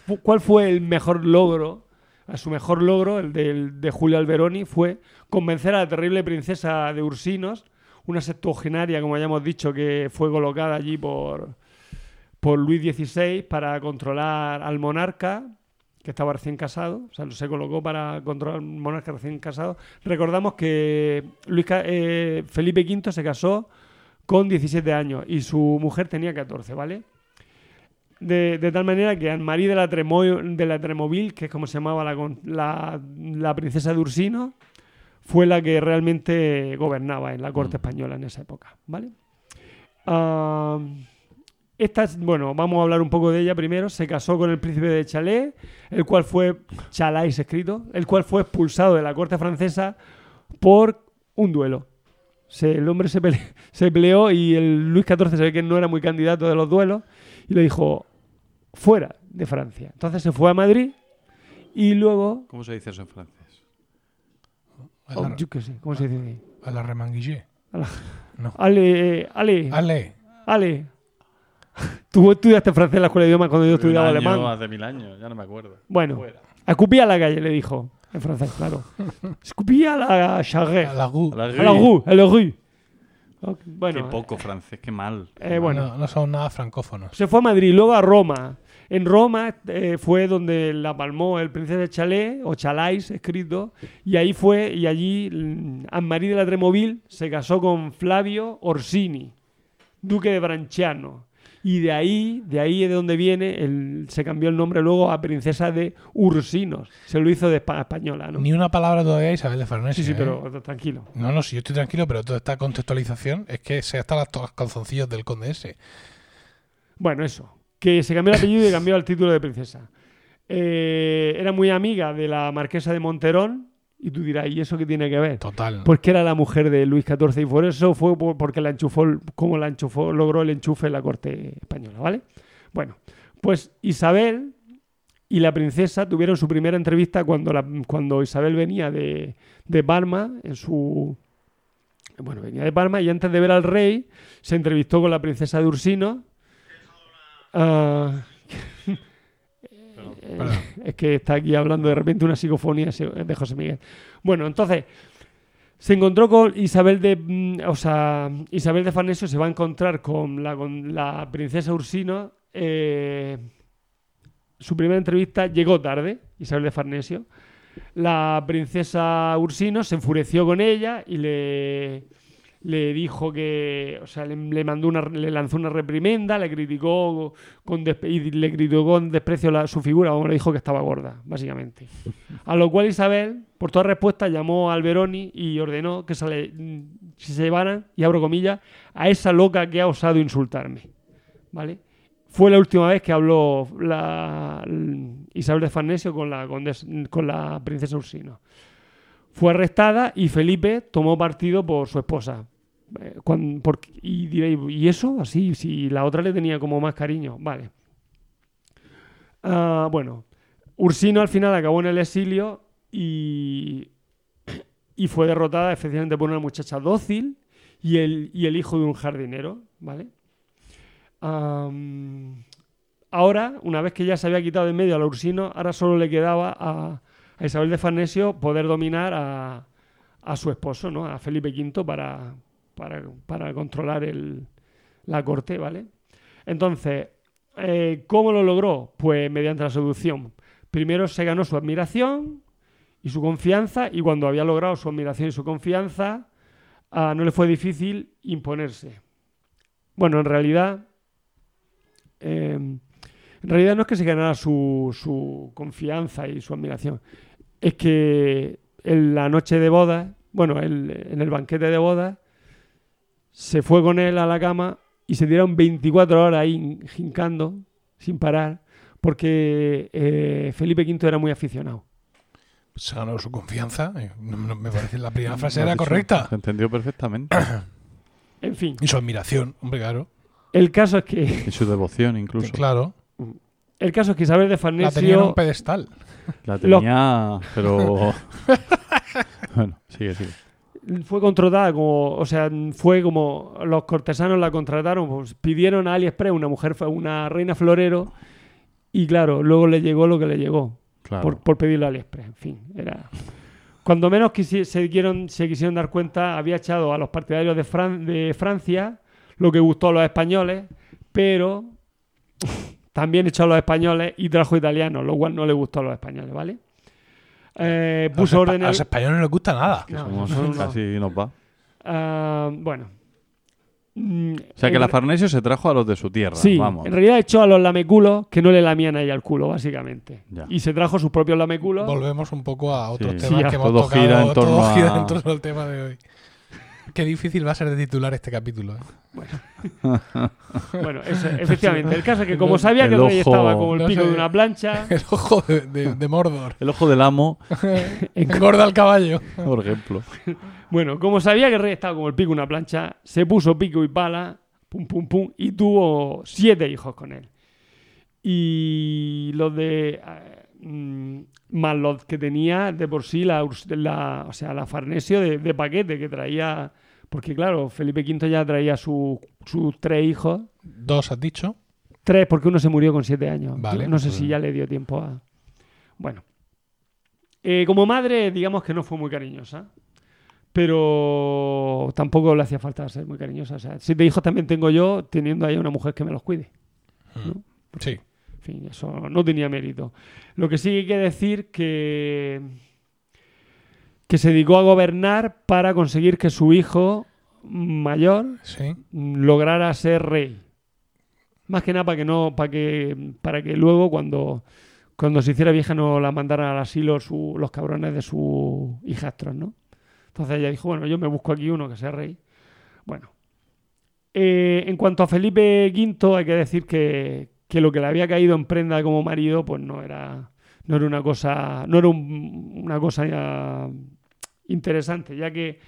fu- ¿cuál fue el mejor logro? A su mejor logro, el del- de Julio Alberoni, fue convencer a la terrible princesa de Ursinos, una septuagenaria, como ya hemos dicho, que fue colocada allí por, por Luis XVI para controlar al monarca, que estaba recién casado, o sea, se colocó para controlar al monarca recién casado. Recordamos que Luis, eh, Felipe V se casó con 17 años y su mujer tenía 14, ¿vale? De, de tal manera que Anne-Marie de la, Tremo- de la Tremoville, que es como se llamaba la, la, la princesa de Ursino, fue la que realmente gobernaba en la corte Mm. española en esa época, ¿vale? Ah, esta es- bueno, vamos a hablar un poco de ella primero. Se casó con el príncipe de Chalais, el cual fue Chalais escrito, el cual fue expulsado de la corte francesa por un duelo. Se- el hombre se, pele- *laughs* se peleó y el Luis XIV se ve que no era muy candidato de los duelos y le dijo fuera de Francia. Entonces se fue a Madrid y luego, ¿Cómo se dice eso en francés? A oh, la, yo qué sé, ¿cómo se dice? a la remanguillé. Ale, ale, Ale. ale. *laughs* Tú estudiaste francés en la escuela de idiomas cuando yo estudiaba año, alemán. Hace mil años, ya no me acuerdo. Bueno, Fuera. escupía a la calle, le dijo. En francés, claro. *laughs* Escupía a la charrée. A la gu. A la A la rue, a la rue. Ok, Qué Bueno, poco francés, qué mal. eh, bueno. No, no son nada francófonos. Se fue a Madrid, luego a Roma. En Roma eh, fue donde la palmó el príncipe de Chalais, o Chalais escrito, y ahí fue, y allí mm, Anne-Marie de la Tremoville se casó con Flavio Orsini, duque de Branciano. Y de ahí, de ahí es de donde viene, el- se cambió el nombre luego a princesa de Ursinos. Se lo hizo de espa- española, ¿no? Ni una palabra todavía Isabel de Farnesio. Sí, sí, ¿eh? pero tranquilo. No, no, si yo estoy tranquilo, pero toda esta contextualización es que sé hasta las to- calzoncillos del conde ese. Bueno, eso. Que se cambió el apellido y cambió el título de princesa. Eh, era muy amiga de la marquesa de Monterón. Y tú dirás, ¿y eso qué tiene que ver? Total. Porque era la mujer de Luis XIV y por eso fue por- porque la enchufó, como la enchufó, logró el enchufe en la corte española, ¿vale? Bueno, pues Isabel y la princesa tuvieron su primera entrevista cuando, la- cuando Isabel venía de, de Parma, en su... Bueno, venía de Parma y antes de ver al rey se entrevistó con la princesa de Ursino. Ah, eh, es que está aquí hablando de repente una psicofonía de José Miguel. Bueno, entonces se encontró con Isabel de, mm, o sea, Isabel de Farnesio se va a encontrar con la, con la princesa Ursino. eh, su primera entrevista llegó tarde, Isabel de Farnesio. La princesa Ursino se enfureció con ella y le, le dijo que, o sea, le, mandó una, le lanzó una reprimenda, le criticó con y le criticó con desprecio su figura, o le dijo que estaba gorda, básicamente. A lo cual Isabel, por toda respuesta, llamó a Alberoni y ordenó que mm, se llevaran, y abro comillas, a esa loca que ha osado insultarme. ¿Vale? fue la última vez que habló la, Isabel de Farnesio con la, condes- con la princesa Ursino. Fue arrestada y Felipe tomó partido por su esposa. Eh, y diréis, ¿y eso? Así, si la otra le tenía como más cariño. Vale. Ah, bueno, Ursino al final acabó en el exilio y, y fue derrotada efectivamente por una muchacha dócil y el, y el hijo de un jardinero, ¿vale? Ahora, una vez que ya se había quitado de en medio a la Ursino, ahora solo le quedaba a, a Isabel de Farnesio poder dominar a, su esposo, ¿no? A Felipe V para, controlar la corte, ¿vale? Entonces, eh, ¿cómo lo logró? Pues mediante la seducción. Primero se ganó su admiración y su confianza, y cuando había logrado su admiración y su confianza, ah, no le fue difícil imponerse. Bueno, en realidad, eh, en realidad no es que se ganara su, su confianza y su admiración, es que en la noche de boda, bueno, el- en el banquete de boda, se fue con él a la cama y se dieron 24 horas ahí jincando, sin parar, porque eh, Felipe V era muy aficionado. Se ganó su confianza. eh, no- no me parece la primera *laughs* frase era correcta. Se entendió perfectamente. *coughs* En fin, Y su admiración, hombre, claro. el caso es que y su devoción *laughs* incluso. Claro. el caso es que Isabel de La tenía en Farnesio un pedestal. La tenía, pero... *laughs* bueno, sigue, sigue. fue contratada como, o sea, fue como los cortesanos la contrataron, pues, pidieron a AliExpress una mujer, una reina florero y claro, luego le llegó lo que le llegó Claro. por, por pedirle a AliExpress, en fin, era cuando menos quisi- se, quisieron, se quisieron dar cuenta, había echado a los partidarios de, Fran- de Francia, lo que gustó a los españoles, pero *laughs* también echó a los españoles y trajo italianos, lo cual no le gustó a los españoles, ¿vale? Eh, A los, puso orden a los españoles no les gusta nada. Que No, somos- no, no. Casi nos va. Ah, bueno. Mm, O sea que en la re- Farnesio se trajo a los de su tierra. Sí, Vamos. en realidad echó a los lameculos que no le lamían a ella el culo, básicamente. Ya. Y se trajo sus propios lameculos. Volvemos un poco a otros Sí. temas Sí, que hemos todo tocado. gira en torno todo gira a- en torno al tema de hoy. Qué difícil va a ser de titular este capítulo. ¿eh? Bueno, *laughs* efectivamente. El caso es que como sabía que El el rey ojo- estaba como el no pico sé. de una plancha, *laughs* El ojo de, de- de Mordor. El ojo del amo, *laughs* Engorda al caballo. por ejemplo. bueno, como sabía que el rey estaba como el pico de una plancha, se puso pico y pala, pum, pum, pum, y tuvo siete hijos con él. Y los de... eh, mm, más los que tenía de por sí la, o sea, la Farnesio de, de paquete que traía... Porque claro, Felipe V ya traía su- sus tres hijos. Dos has dicho. Tres, porque uno se murió con siete años. Vale. no sé si ya le dio tiempo a... Bueno. Eh, como madre, digamos que no fue muy cariñosa. Pero tampoco le hacía falta ser muy cariñosa. O sea, siete hijos también tengo yo, teniendo ahí una mujer que me los cuide. ¿no? Sí. En fin, eso no tenía mérito. Lo que sí hay que decir que que se dedicó a gobernar para conseguir que su hijo mayor Sí. lograra ser rey. Más que nada para que no, para que, para que luego cuando, cuando se hiciera vieja no la mandaran al asilo su- los cabrones de sus hijastros, ¿no? Entonces ella dijo, bueno, yo me busco aquí uno que sea rey. Bueno. Eh, en cuanto a Felipe V, hay que decir que, que lo que le había caído en prenda como marido, pues no era, no era una cosa, no era un- una cosa interesante, ya que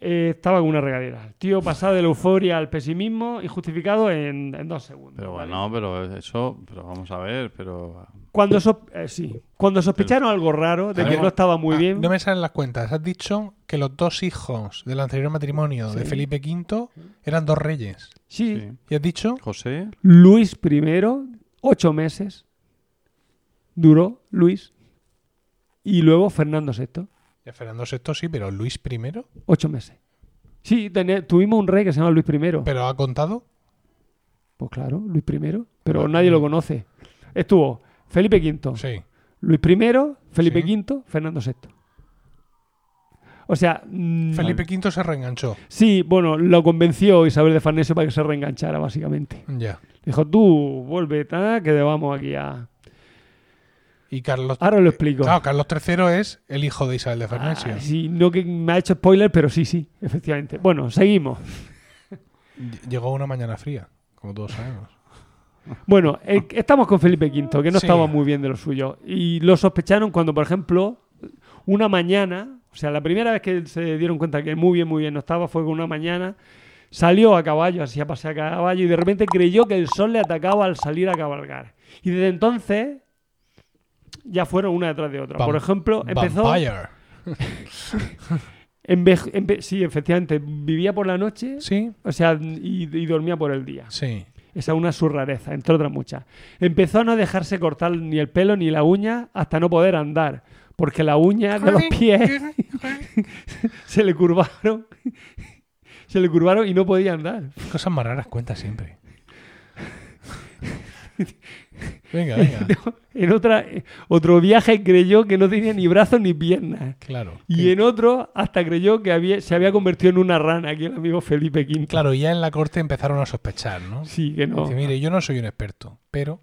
eh, estaba con una regadera. El tío pasaba de la euforia al pesimismo injustificado en, en dos segundos. Pero ¿vale? bueno, pero eso, pero vamos a ver, pero Cuando, so- eh, sí. Cuando sospecharon algo raro, de que no estaba muy Ah, bien, No me salen las cuentas. Has dicho que los dos hijos del anterior matrimonio de. Felipe V eran dos reyes. sí, sí. Y has dicho José, Luis I, ocho meses duró Luis, y luego Fernando VI, ya Fernando VI sí, pero Luis I, ocho meses. Sí, tuvimos un rey que se llama Luis I. pero ha contado. Pues claro, Luis I, pero nadie lo conoce. Estuvo Felipe V, Sí. Luis I, Felipe Sí. V, Fernando VI. O sea, mm, Felipe V se reenganchó. sí, bueno, lo convenció Isabel de Farnesio para que se reenganchara, básicamente. Ya. Dijo, tú, vuelve, que vamos aquí a... Y Carlos. Ahora lo explico. Claro, Carlos III es el hijo de Isabel de Farnesio. Ah, sí, no que me ha hecho spoiler, pero sí, sí, efectivamente. Bueno, seguimos. Ll- Llegó una mañana fría, como todos sabemos. Bueno, eh, estamos con Felipe V, que no Sí. estaba muy bien de lo suyo. Y lo sospecharon cuando, por ejemplo, una mañana, o sea, la primera vez que se dieron cuenta que muy bien, muy bien no estaba fue que una mañana salió a caballo, así a pasear a caballo, y de repente creyó que el sol le atacaba al salir a cabalgar. Y desde entonces ya fueron una detrás de otra. Por ejemplo, empezó... Vampire. *laughs* sí, efectivamente, vivía por la noche, Sí, o sea, y, y dormía por el día. sí. Esa es una su rareza, entre otras muchas. Empezó a no dejarse cortar ni el pelo ni la uña hasta no poder andar, porque las uñas de los pies *laughs* se le curvaron. *laughs* Se le curvaron y no podía andar. Cosas más raras cuenta siempre. Venga, *laughs* venga. En otra, otro viaje creyó que no tenía ni brazos ni piernas. Claro. Y en otro hasta creyó que había, se había convertido en una rana, aquí el amigo Felipe V. Claro, y ya en la corte empezaron a sospechar, ¿no? Sí, que no. Dice, mire, yo no soy un experto, pero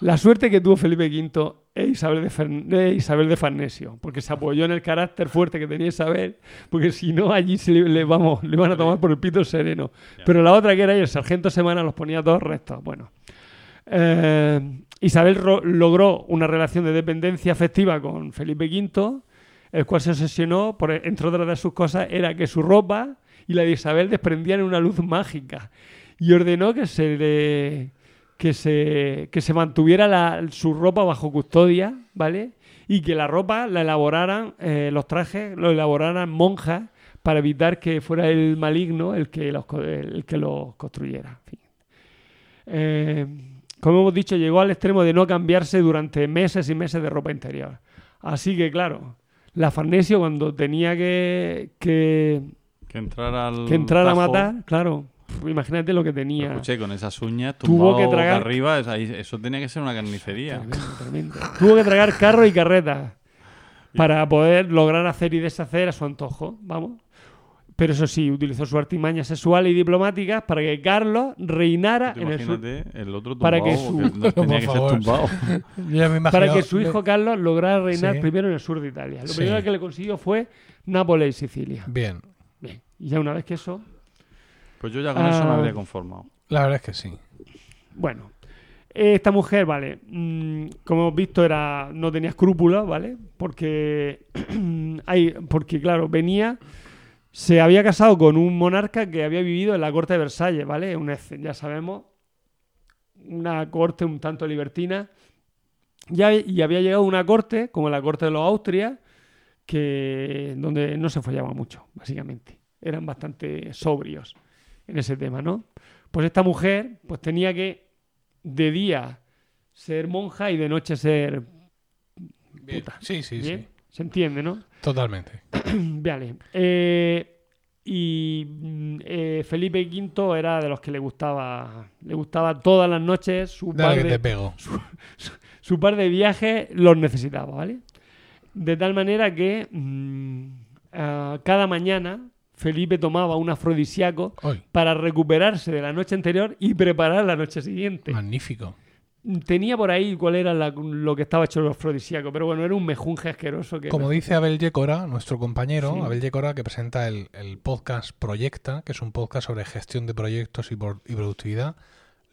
La suerte que tuvo Felipe V es Isabel de, Fern- Isabel de Farnesio, porque se apoyó en el carácter fuerte que tenía Isabel, porque si no, allí se le, le- vamos, le van a tomar por el pito sereno. Pero la otra que era y el sargento Semana los ponía todos rectos. Bueno, Eh, Isabel logró una relación de dependencia afectiva con Felipe V, el cual se obsesionó, por, entre otras de sus cosas, era que su ropa y la de Isabel desprendían una luz mágica y ordenó que se le que se, que se mantuviera su ropa bajo custodia, ¿vale? Y que la ropa la elaboraran, eh, los trajes, lo elaboraran monjas para evitar que fuera el maligno el que los, el que los construyera. Eh, como hemos dicho, llegó al extremo de no cambiarse durante meses y meses de ropa interior. Así que, claro, la Farnesio cuando tenía que, que, Que entrar al. que entrar a matar, claro, imagínate lo que tenía. Escuché, con esas uñas Tuvo que tragar- arriba, eso tenía que ser una carnicería. Tremendo, tremendo. Tuvo que tragar carro y carreta *laughs* para poder lograr hacer y deshacer a su antojo. Vamos. Pero eso sí, utilizó su artimaña sexual y diplomáticas para que Carlos reinara en el sur, Imagínate el otro tumbado, *laughs* *laughs* para que su- no tenía que ser tumbado. para que su hijo Carlos lograra reinar Sí. primero en el sur de Italia. Lo Sí. primero que le consiguió fue Nápoles y Sicilia. Bien, Bien. Y ya una vez que eso, Pues yo ya con eso me Ah. habría conformado. la verdad es que sí. Bueno, esta mujer, vale, mm, como hemos visto, era, no tenía escrúpulos, ¿vale? Porque, *clears throat* hay, porque, claro, venía, se había casado con un monarca que había vivido en la corte de Versalles, ¿vale? Un, ex- ya sabemos, una corte un tanto libertina. Ya, y había llegado a una corte, como la corte de los Austrias, que, donde no se follaba mucho, básicamente. Eran bastante sobrios en ese tema, ¿no? Pues esta mujer pues tenía que de día ser monja y de noche ser puta. Sí, sí, ¿Bien? sí. Se entiende, ¿no? Totalmente. *clears throat* Vale. Eh, y mm, eh, Felipe V era de los que le gustaba le gustaba todas las noches su Dale par que de, te pego. *laughs* su par de viajes los necesitaba, ¿vale? De tal manera que mm, cada mañana Felipe tomaba un afrodisíaco Hoy, para recuperarse de la noche anterior y preparar la noche siguiente. magnífico. Tenía por ahí cuál era la- lo que estaba hecho el afrodisíaco, pero bueno, era un mejunje asqueroso que... Como dice Abel Yécora, nuestro compañero, Sí. Abel Yécora, que presenta el, el podcast Proyecta, que es un podcast sobre gestión de proyectos y, por- y productividad,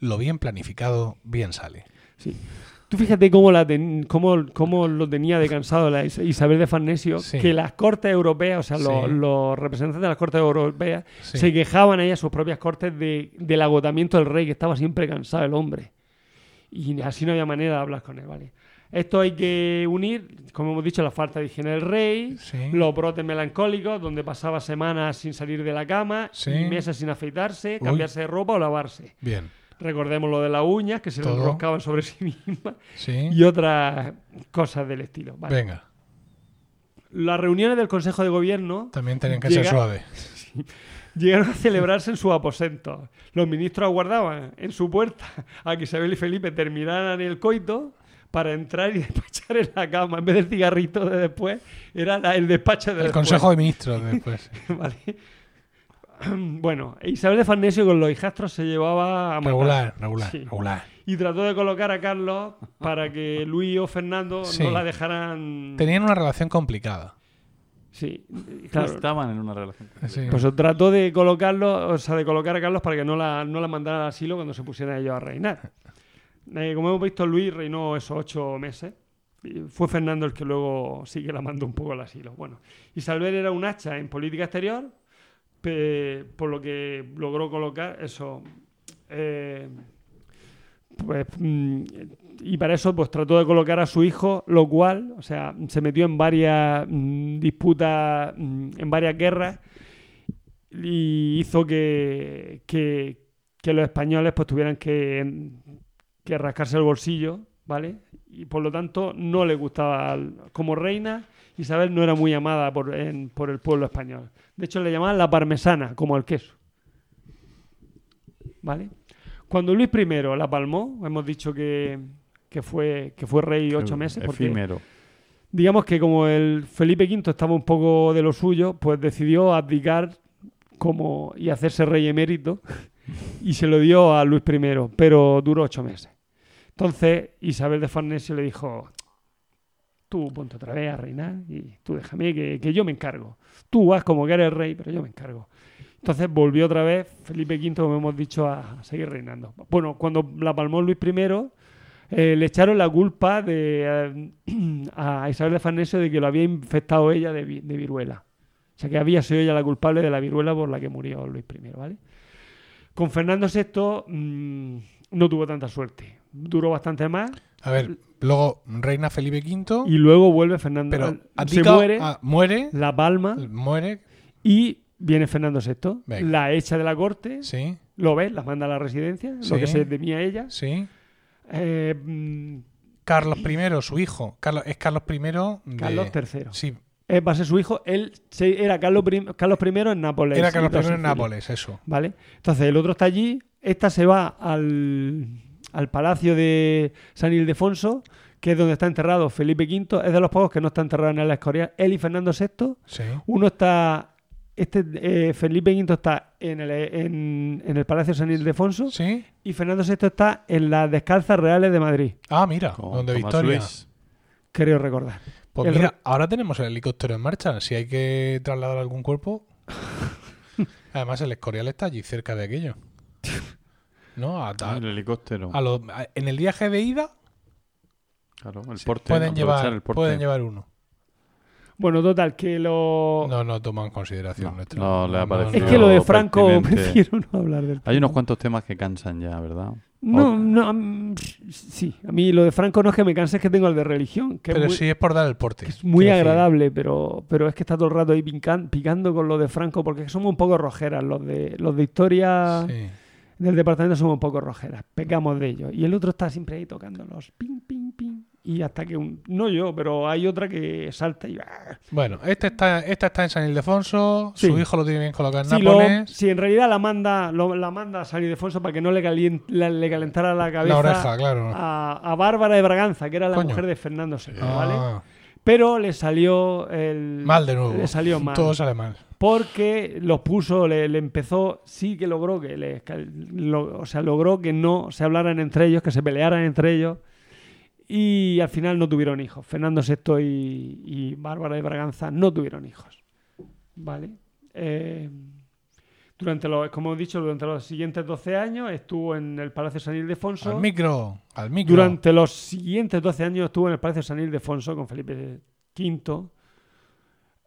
lo bien planificado, bien sale. Sí. Tú fíjate cómo, la ten- cómo, cómo lo tenía de cansado la Is- Isabel de Farnesio, Sí. que las cortes europeas, o sea, los, Sí. los representantes de las cortes europeas, Sí. se quejaban ahí a sus propias cortes de, del agotamiento del rey, que estaba siempre cansado el hombre. Y así no había manera de hablar con él, ¿vale? Esto hay que unir, como hemos dicho, la falta de higiene del rey, Sí. los brotes melancólicos, donde pasaba semanas sin salir de la cama, Sí. meses sin afeitarse, Uy. cambiarse de ropa o lavarse. Bien. Recordemos lo de las uñas, que se Todo. enroscaban sobre sí mismas, Sí. y otras cosas del estilo. ¿vale? Venga. Las reuniones del Consejo de Gobierno También tenían que ser suaves. *laughs* llegaron a celebrarse en sus aposentos. Los ministros aguardaban en su puerta a que Isabel y Felipe terminaran el coito para entrar y *laughs* despachar en la cama. En vez del cigarrito de después, era la- el despacho de El después. Consejo de Ministros después. *laughs* Vale. *clears throat* Bueno, Isabel de Farnesio con los hijastros se llevaba a matar. Regular, regular, Sí. regular. Y trató de colocar a Carlos para que Luis o Fernando Sí. no la dejaran. Tenían una relación complicada. Sí, claro. estaban en una relación. Sí. Pues trató de colocarlo, o sea, de colocar a Carlos para que no la, no la mandaran al asilo cuando se pusieran ellos a reinar. Eh, como hemos visto, Luis reinó esos ocho meses. Fue Fernando el que luego sí que la mandó un poco al asilo. Bueno, Isabel era un hacha en política exterior, pe- por lo que logró colocar eso. eh, pues, mm, y para eso pues trató de colocar a su hijo, lo cual, o sea, se metió en varias mm, disputas, mm, en varias guerras y hizo que, que, los españoles pues tuvieran que, que rascarse el bolsillo, ¿vale? Y por lo tanto no le gustaba como reina. Isabel no era muy amada por, por el pueblo español. De hecho, le llamaban la parmesana, como el queso. ¿Vale? Cuando Luis I la palmó, hemos dicho que, que fue, que fue rey ocho meses. Porque, Efímero. digamos que como el Felipe V estaba un poco de lo suyo, pues decidió abdicar como y hacerse rey emérito *laughs* y se lo dio a Luis I, pero duró ocho meses. Entonces Isabel de Farnesio le dijo, tú ponte otra vez a reinar y tú déjame que, que yo me encargo. Tú vas como que eres rey, pero yo me encargo. Entonces volvió otra vez Felipe V, como hemos dicho, a seguir reinando. Bueno, cuando la palmó Luis I, eh, le echaron la culpa de, eh, *clears throat* a Isabel de Farnesio de que lo había infectado ella de, vi- de viruela. O sea, que había sido ella la culpable de la viruela por la que murió Luis I, ¿vale? Con Fernando VI mm, no tuvo tanta suerte. Duró bastante más A ver, luego reina Felipe V, y luego vuelve Fernando. pero se muere, ah, muere, la palma muere, y viene Fernando VI. Venga. La echa de la corte, sí, lo ves, la manda a la residencia, Sí. lo que se temía ella. sí. Eh, mm, Carlos I, su hijo, Carlos, es Carlos I de... Carlos III. Sí, Eh, va a ser su hijo. Él se- era Carlos, I- Carlos I en Nápoles. era Carlos I en. Nápoles, eso. ¿Vale? Entonces el otro está allí. Esta se va al, al palacio de San Ildefonso, que es donde está enterrado Felipe V. Es de los pocos que no está enterrado en el Escorial. Él y Fernando VI. Sí. Uno está. Este, eh, Felipe V está en el, en, en el Palacio San Ildefonso ¿Sí? y Fernando VI está en las Descalzas Reales de Madrid, Ah, mira, Con donde Victoria. Creo recordar. Pues El mira, ahora tenemos el helicóptero en marcha. Si hay que trasladar algún cuerpo. *laughs* Además, el Escorial está allí cerca de aquello. *laughs* ¿No? A- a- Ah, el helicóptero. a lo- a- en el viaje de ida Claro, el porte. pueden aprovechar llevar, el porte. pueden llevar uno. Bueno, total, que lo. No, no toma en consideración No, nuestro. no le ha parecido. es que lo de Franco pertinente. prefiero no hablar del Hay unos cuantos temas que cansan ya, ¿verdad? No, O- no, mm, sí. A mí lo de Franco no es que me canse, es que tengo el de religión, que Pero es muy, sí es por dar el porte. es muy decir, agradable, pero, pero es que está todo el rato ahí pican- picando con lo de Franco, porque somos un poco rojeras. Los de, los de historia sí. del departamento somos un poco rojeras, pecamos de ello. Y el otro está siempre ahí tocándolos, ping, ping, ping. Y hasta que un. No yo, pero hay otra que salta y. ¡ah! Bueno, este está, esta está en San Ildefonso. Sí. Su hijo lo tiene bien colocado en Sí, lo- Nápoles. sí, en realidad la manda, lo- la manda a San Ildefonso para que no le, calien- la- le calentara la cabeza La oreja, claro. a, a Bárbara de Braganza, que era la Coño. mujer de Fernando VI, ¿vale? Ah, Pero le salió el... mal de nuevo. Le salió mal. Todo sale mal. Porque los puso, le, le empezó, sí que logró que, le, que lo- o sea, logró que no se hablaran entre ellos, que se pelearan entre ellos. Y al final no tuvieron hijos. Fernando VI y, y Bárbara de Braganza no tuvieron hijos. ¿Vale? Eh, durante los, como he dicho, durante los siguientes 12 años estuvo en el Palacio San Ildefonso. Al micro, al micro. Durante los siguientes 12 años estuvo en el Palacio San Ildefonso con Felipe V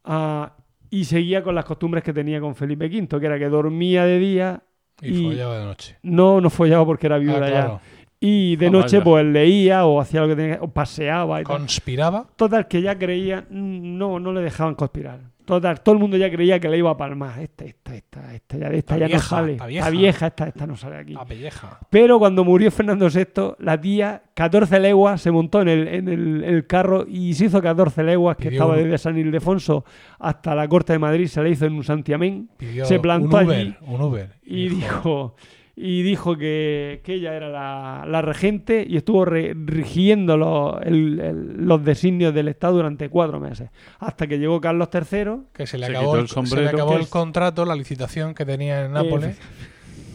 ah, y seguía con las costumbres que tenía con Felipe V, que era que dormía de día Y, y- follaba de noche. no, no follaba porque era Ah, viuda claro. ya. Y de Ah, noche vaya. pues leía o hacía lo que tenía o paseaba y tal. Conspiraba. Total, que ya creía, no, no le dejaban conspirar. Total, todo el mundo ya creía que le iba a palmar. Esta, esta, esta, esta, ya, esta ya vieja, no sale. Está vieja. vieja, esta, esta no sale aquí. Pelleja. Pero cuando murió Fernando VI, la tía, 14 leguas, se montó en el, en el, el carro y se hizo 14 leguas, que Pidió estaba un- desde San Ildefonso hasta la corte de Madrid, se le hizo en un santiamén Pidió Se plantó un Uber, allí un Uber. y dijo, y dijo que, que ella era la, la regente y estuvo re- rigiendo los, el- el- los designios del Estado durante cuatro meses, hasta que llegó Carlos III. que se le Se acabó, el, se le sombrero. acabó el contrato, la licitación que tenía en Nápoles.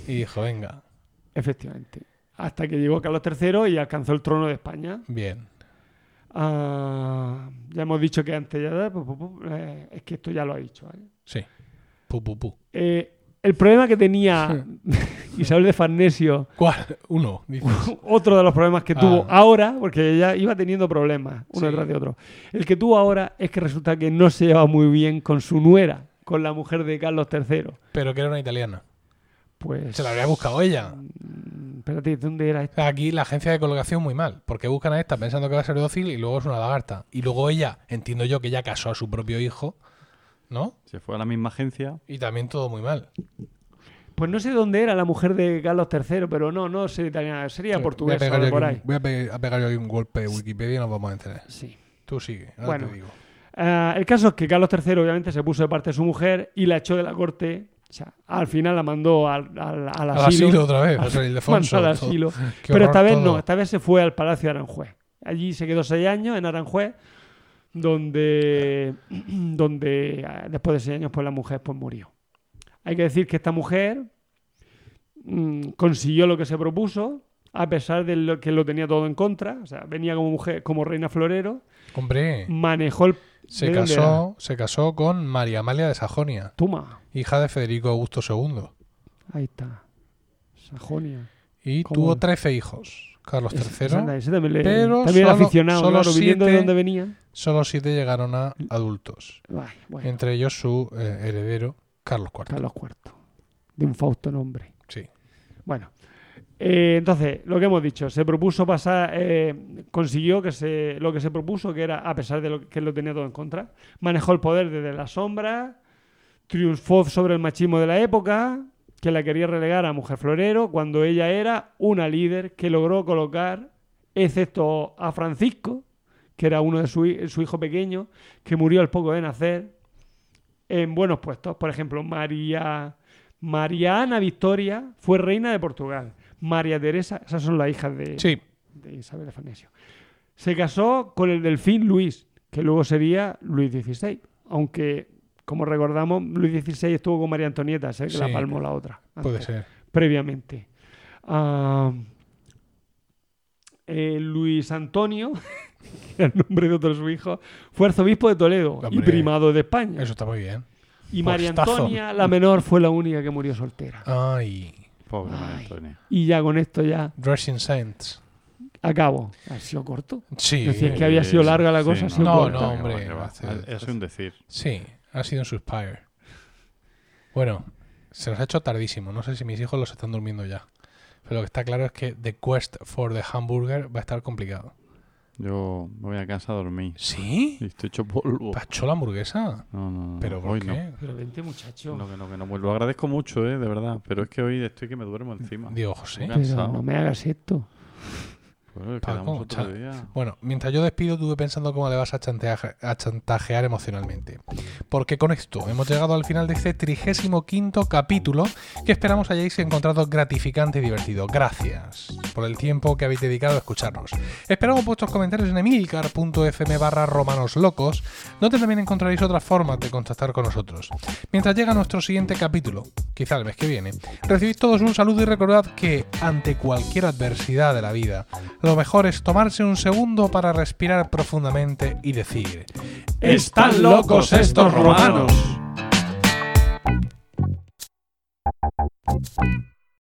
y dijo, venga, Efectivamente. Hasta que llegó Carlos III y alcanzó el trono de España. bien. Ah, ya hemos dicho que antes ya... pu, pu, pu, eh, es que esto ya lo ha dicho. ¿vale? Sí. Pu, pu, pu. Eh, el problema que tenía *laughs* Isabel de Farnesio, ¿Cuál? Uno, dices. *laughs* otro de los problemas que Ah. tuvo ahora, porque ella iba teniendo problemas uno Sí. detrás de otro, el que tuvo ahora es que resulta que no se lleva muy bien con su nuera, con la mujer de Carlos III. Pero que era una italiana. Pues... Se la habría buscado ella. Mm, Espérate, ¿dónde era esto? Aquí la agencia de colocación muy mal, porque buscan a esta pensando que va a ser dócil y luego es una lagarta. Y luego ella, entiendo yo que ella casó a su propio hijo, ¿no? Se fue a la misma agencia. Y también todo muy mal. Pues no sé dónde era la mujer de Carlos III, pero no, no sería italiana, sería voy, a portuguesa de yo por aquí ahí. un- voy a pe- a pegar yo aquí un golpe de Wikipedia y nos vamos a enterar. Sí. Tú sigue, ahora Bueno. te digo. Ah, el caso es que Carlos III obviamente se puso de parte de su mujer y la echó de la corte. O sea, al final la mandó al, al, al Al asilo. asilo otra vez, *laughs* José Ildefonso. *laughs* Mandó al asilo. *laughs* Pero esta vez no, esta vez se fue al Palacio de Aranjuez. Allí se quedó seis años en Aranjuez, donde, *clears throat* donde ah, después de seis años pues la mujer pues murió. Hay que decir que esta mujer mm, consiguió lo que se propuso, a pesar de lo que lo tenía todo en contra. O sea, venía como mujer, como reina florero, Hombre, manejó el... se ¿de dónde casó, se casó con María Amalia de Sajonia, Toma, hija de Federico Augusto II. ahí está. Sajonia. Y ¿Cómo? tuvo 13 hijos. Carlos III. también, le- pero también solo- aficionado, solo claro, de donde venía. Solo siete llegaron a adultos. Bueno, Entre ellos su eh, heredero, Carlos IV. Carlos IV. De un fausto nombre. Sí. Bueno, eh, entonces, lo que hemos dicho, se propuso pasar, eh, consiguió que se, lo que se propuso, que era, a pesar de lo que lo tenía todo en contra, manejó el poder desde la sombra, triunfó sobre el machismo de la época, que la quería relegar a mujer florero, cuando ella era una líder que logró colocar, excepto a Francisco, que era uno de su, su hijo pequeño, que murió al poco de nacer, en buenos puestos. Por ejemplo, María, María Ana Victoria fue reina de Portugal. María Teresa, esas son las hijas de, Sí, de Isabel de Farnesio. Se casó con el delfín Luis, que luego sería Luis XVI. Aunque, como recordamos, Luis XVI estuvo con María Antonieta, sé que la palmó la otra. puede ser. Previamente. Ah, eh, Luis Antonio, *laughs* que era el nombre de otro de su hijo, fue arzobispo de Toledo y primado de España. Eso está muy bien. Y María. Antonia, la menor, fue la única que murió soltera. Ay, Pobre María. Antonia. Y ya con esto ya Dressing Saints. acabo. Ha sido corto. Sí. Decías que había sido larga la cosa, ha sido No, corta. no, hombre, hace- Es un decir. Sí, ha sido un Suspire. Bueno, se nos ha hecho tardísimo. No sé si mis hijos los están durmiendo ya. Pero lo que está claro es que The Quest for the Hamburger va a estar complicado. Yo me voy a casa a dormir. ¿Sí? Y estoy hecho polvo. ¿Pachó la hamburguesa? No, no, no. ¿Pero por hoy qué? no. Pero vente, muchacho. No, que no, que no. Pues lo agradezco mucho, eh, de verdad. Pero es que hoy estoy que me duermo encima. Digo, José. Pero no me hagas esto. Pues Paco, otro día. Bueno, mientras yo despido, estuve pensando cómo le vas a chantaje- a chantajear emocionalmente. Porque con esto hemos llegado al final de este trigésimo quinto capítulo que esperamos hayáis encontrado gratificante y divertido. Gracias por el tiempo que habéis dedicado a escucharnos. Esperamos vuestros comentarios en emilcar.fm barra romanoslocos, donde también encontraréis otras formas de contactar con nosotros. Mientras llega nuestro siguiente capítulo, quizá el mes que viene, recibid todos un saludo y recordad que ante cualquier adversidad de la vida, lo mejor es tomarse un segundo para respirar profundamente y decir, ¡Están locos estos romanos!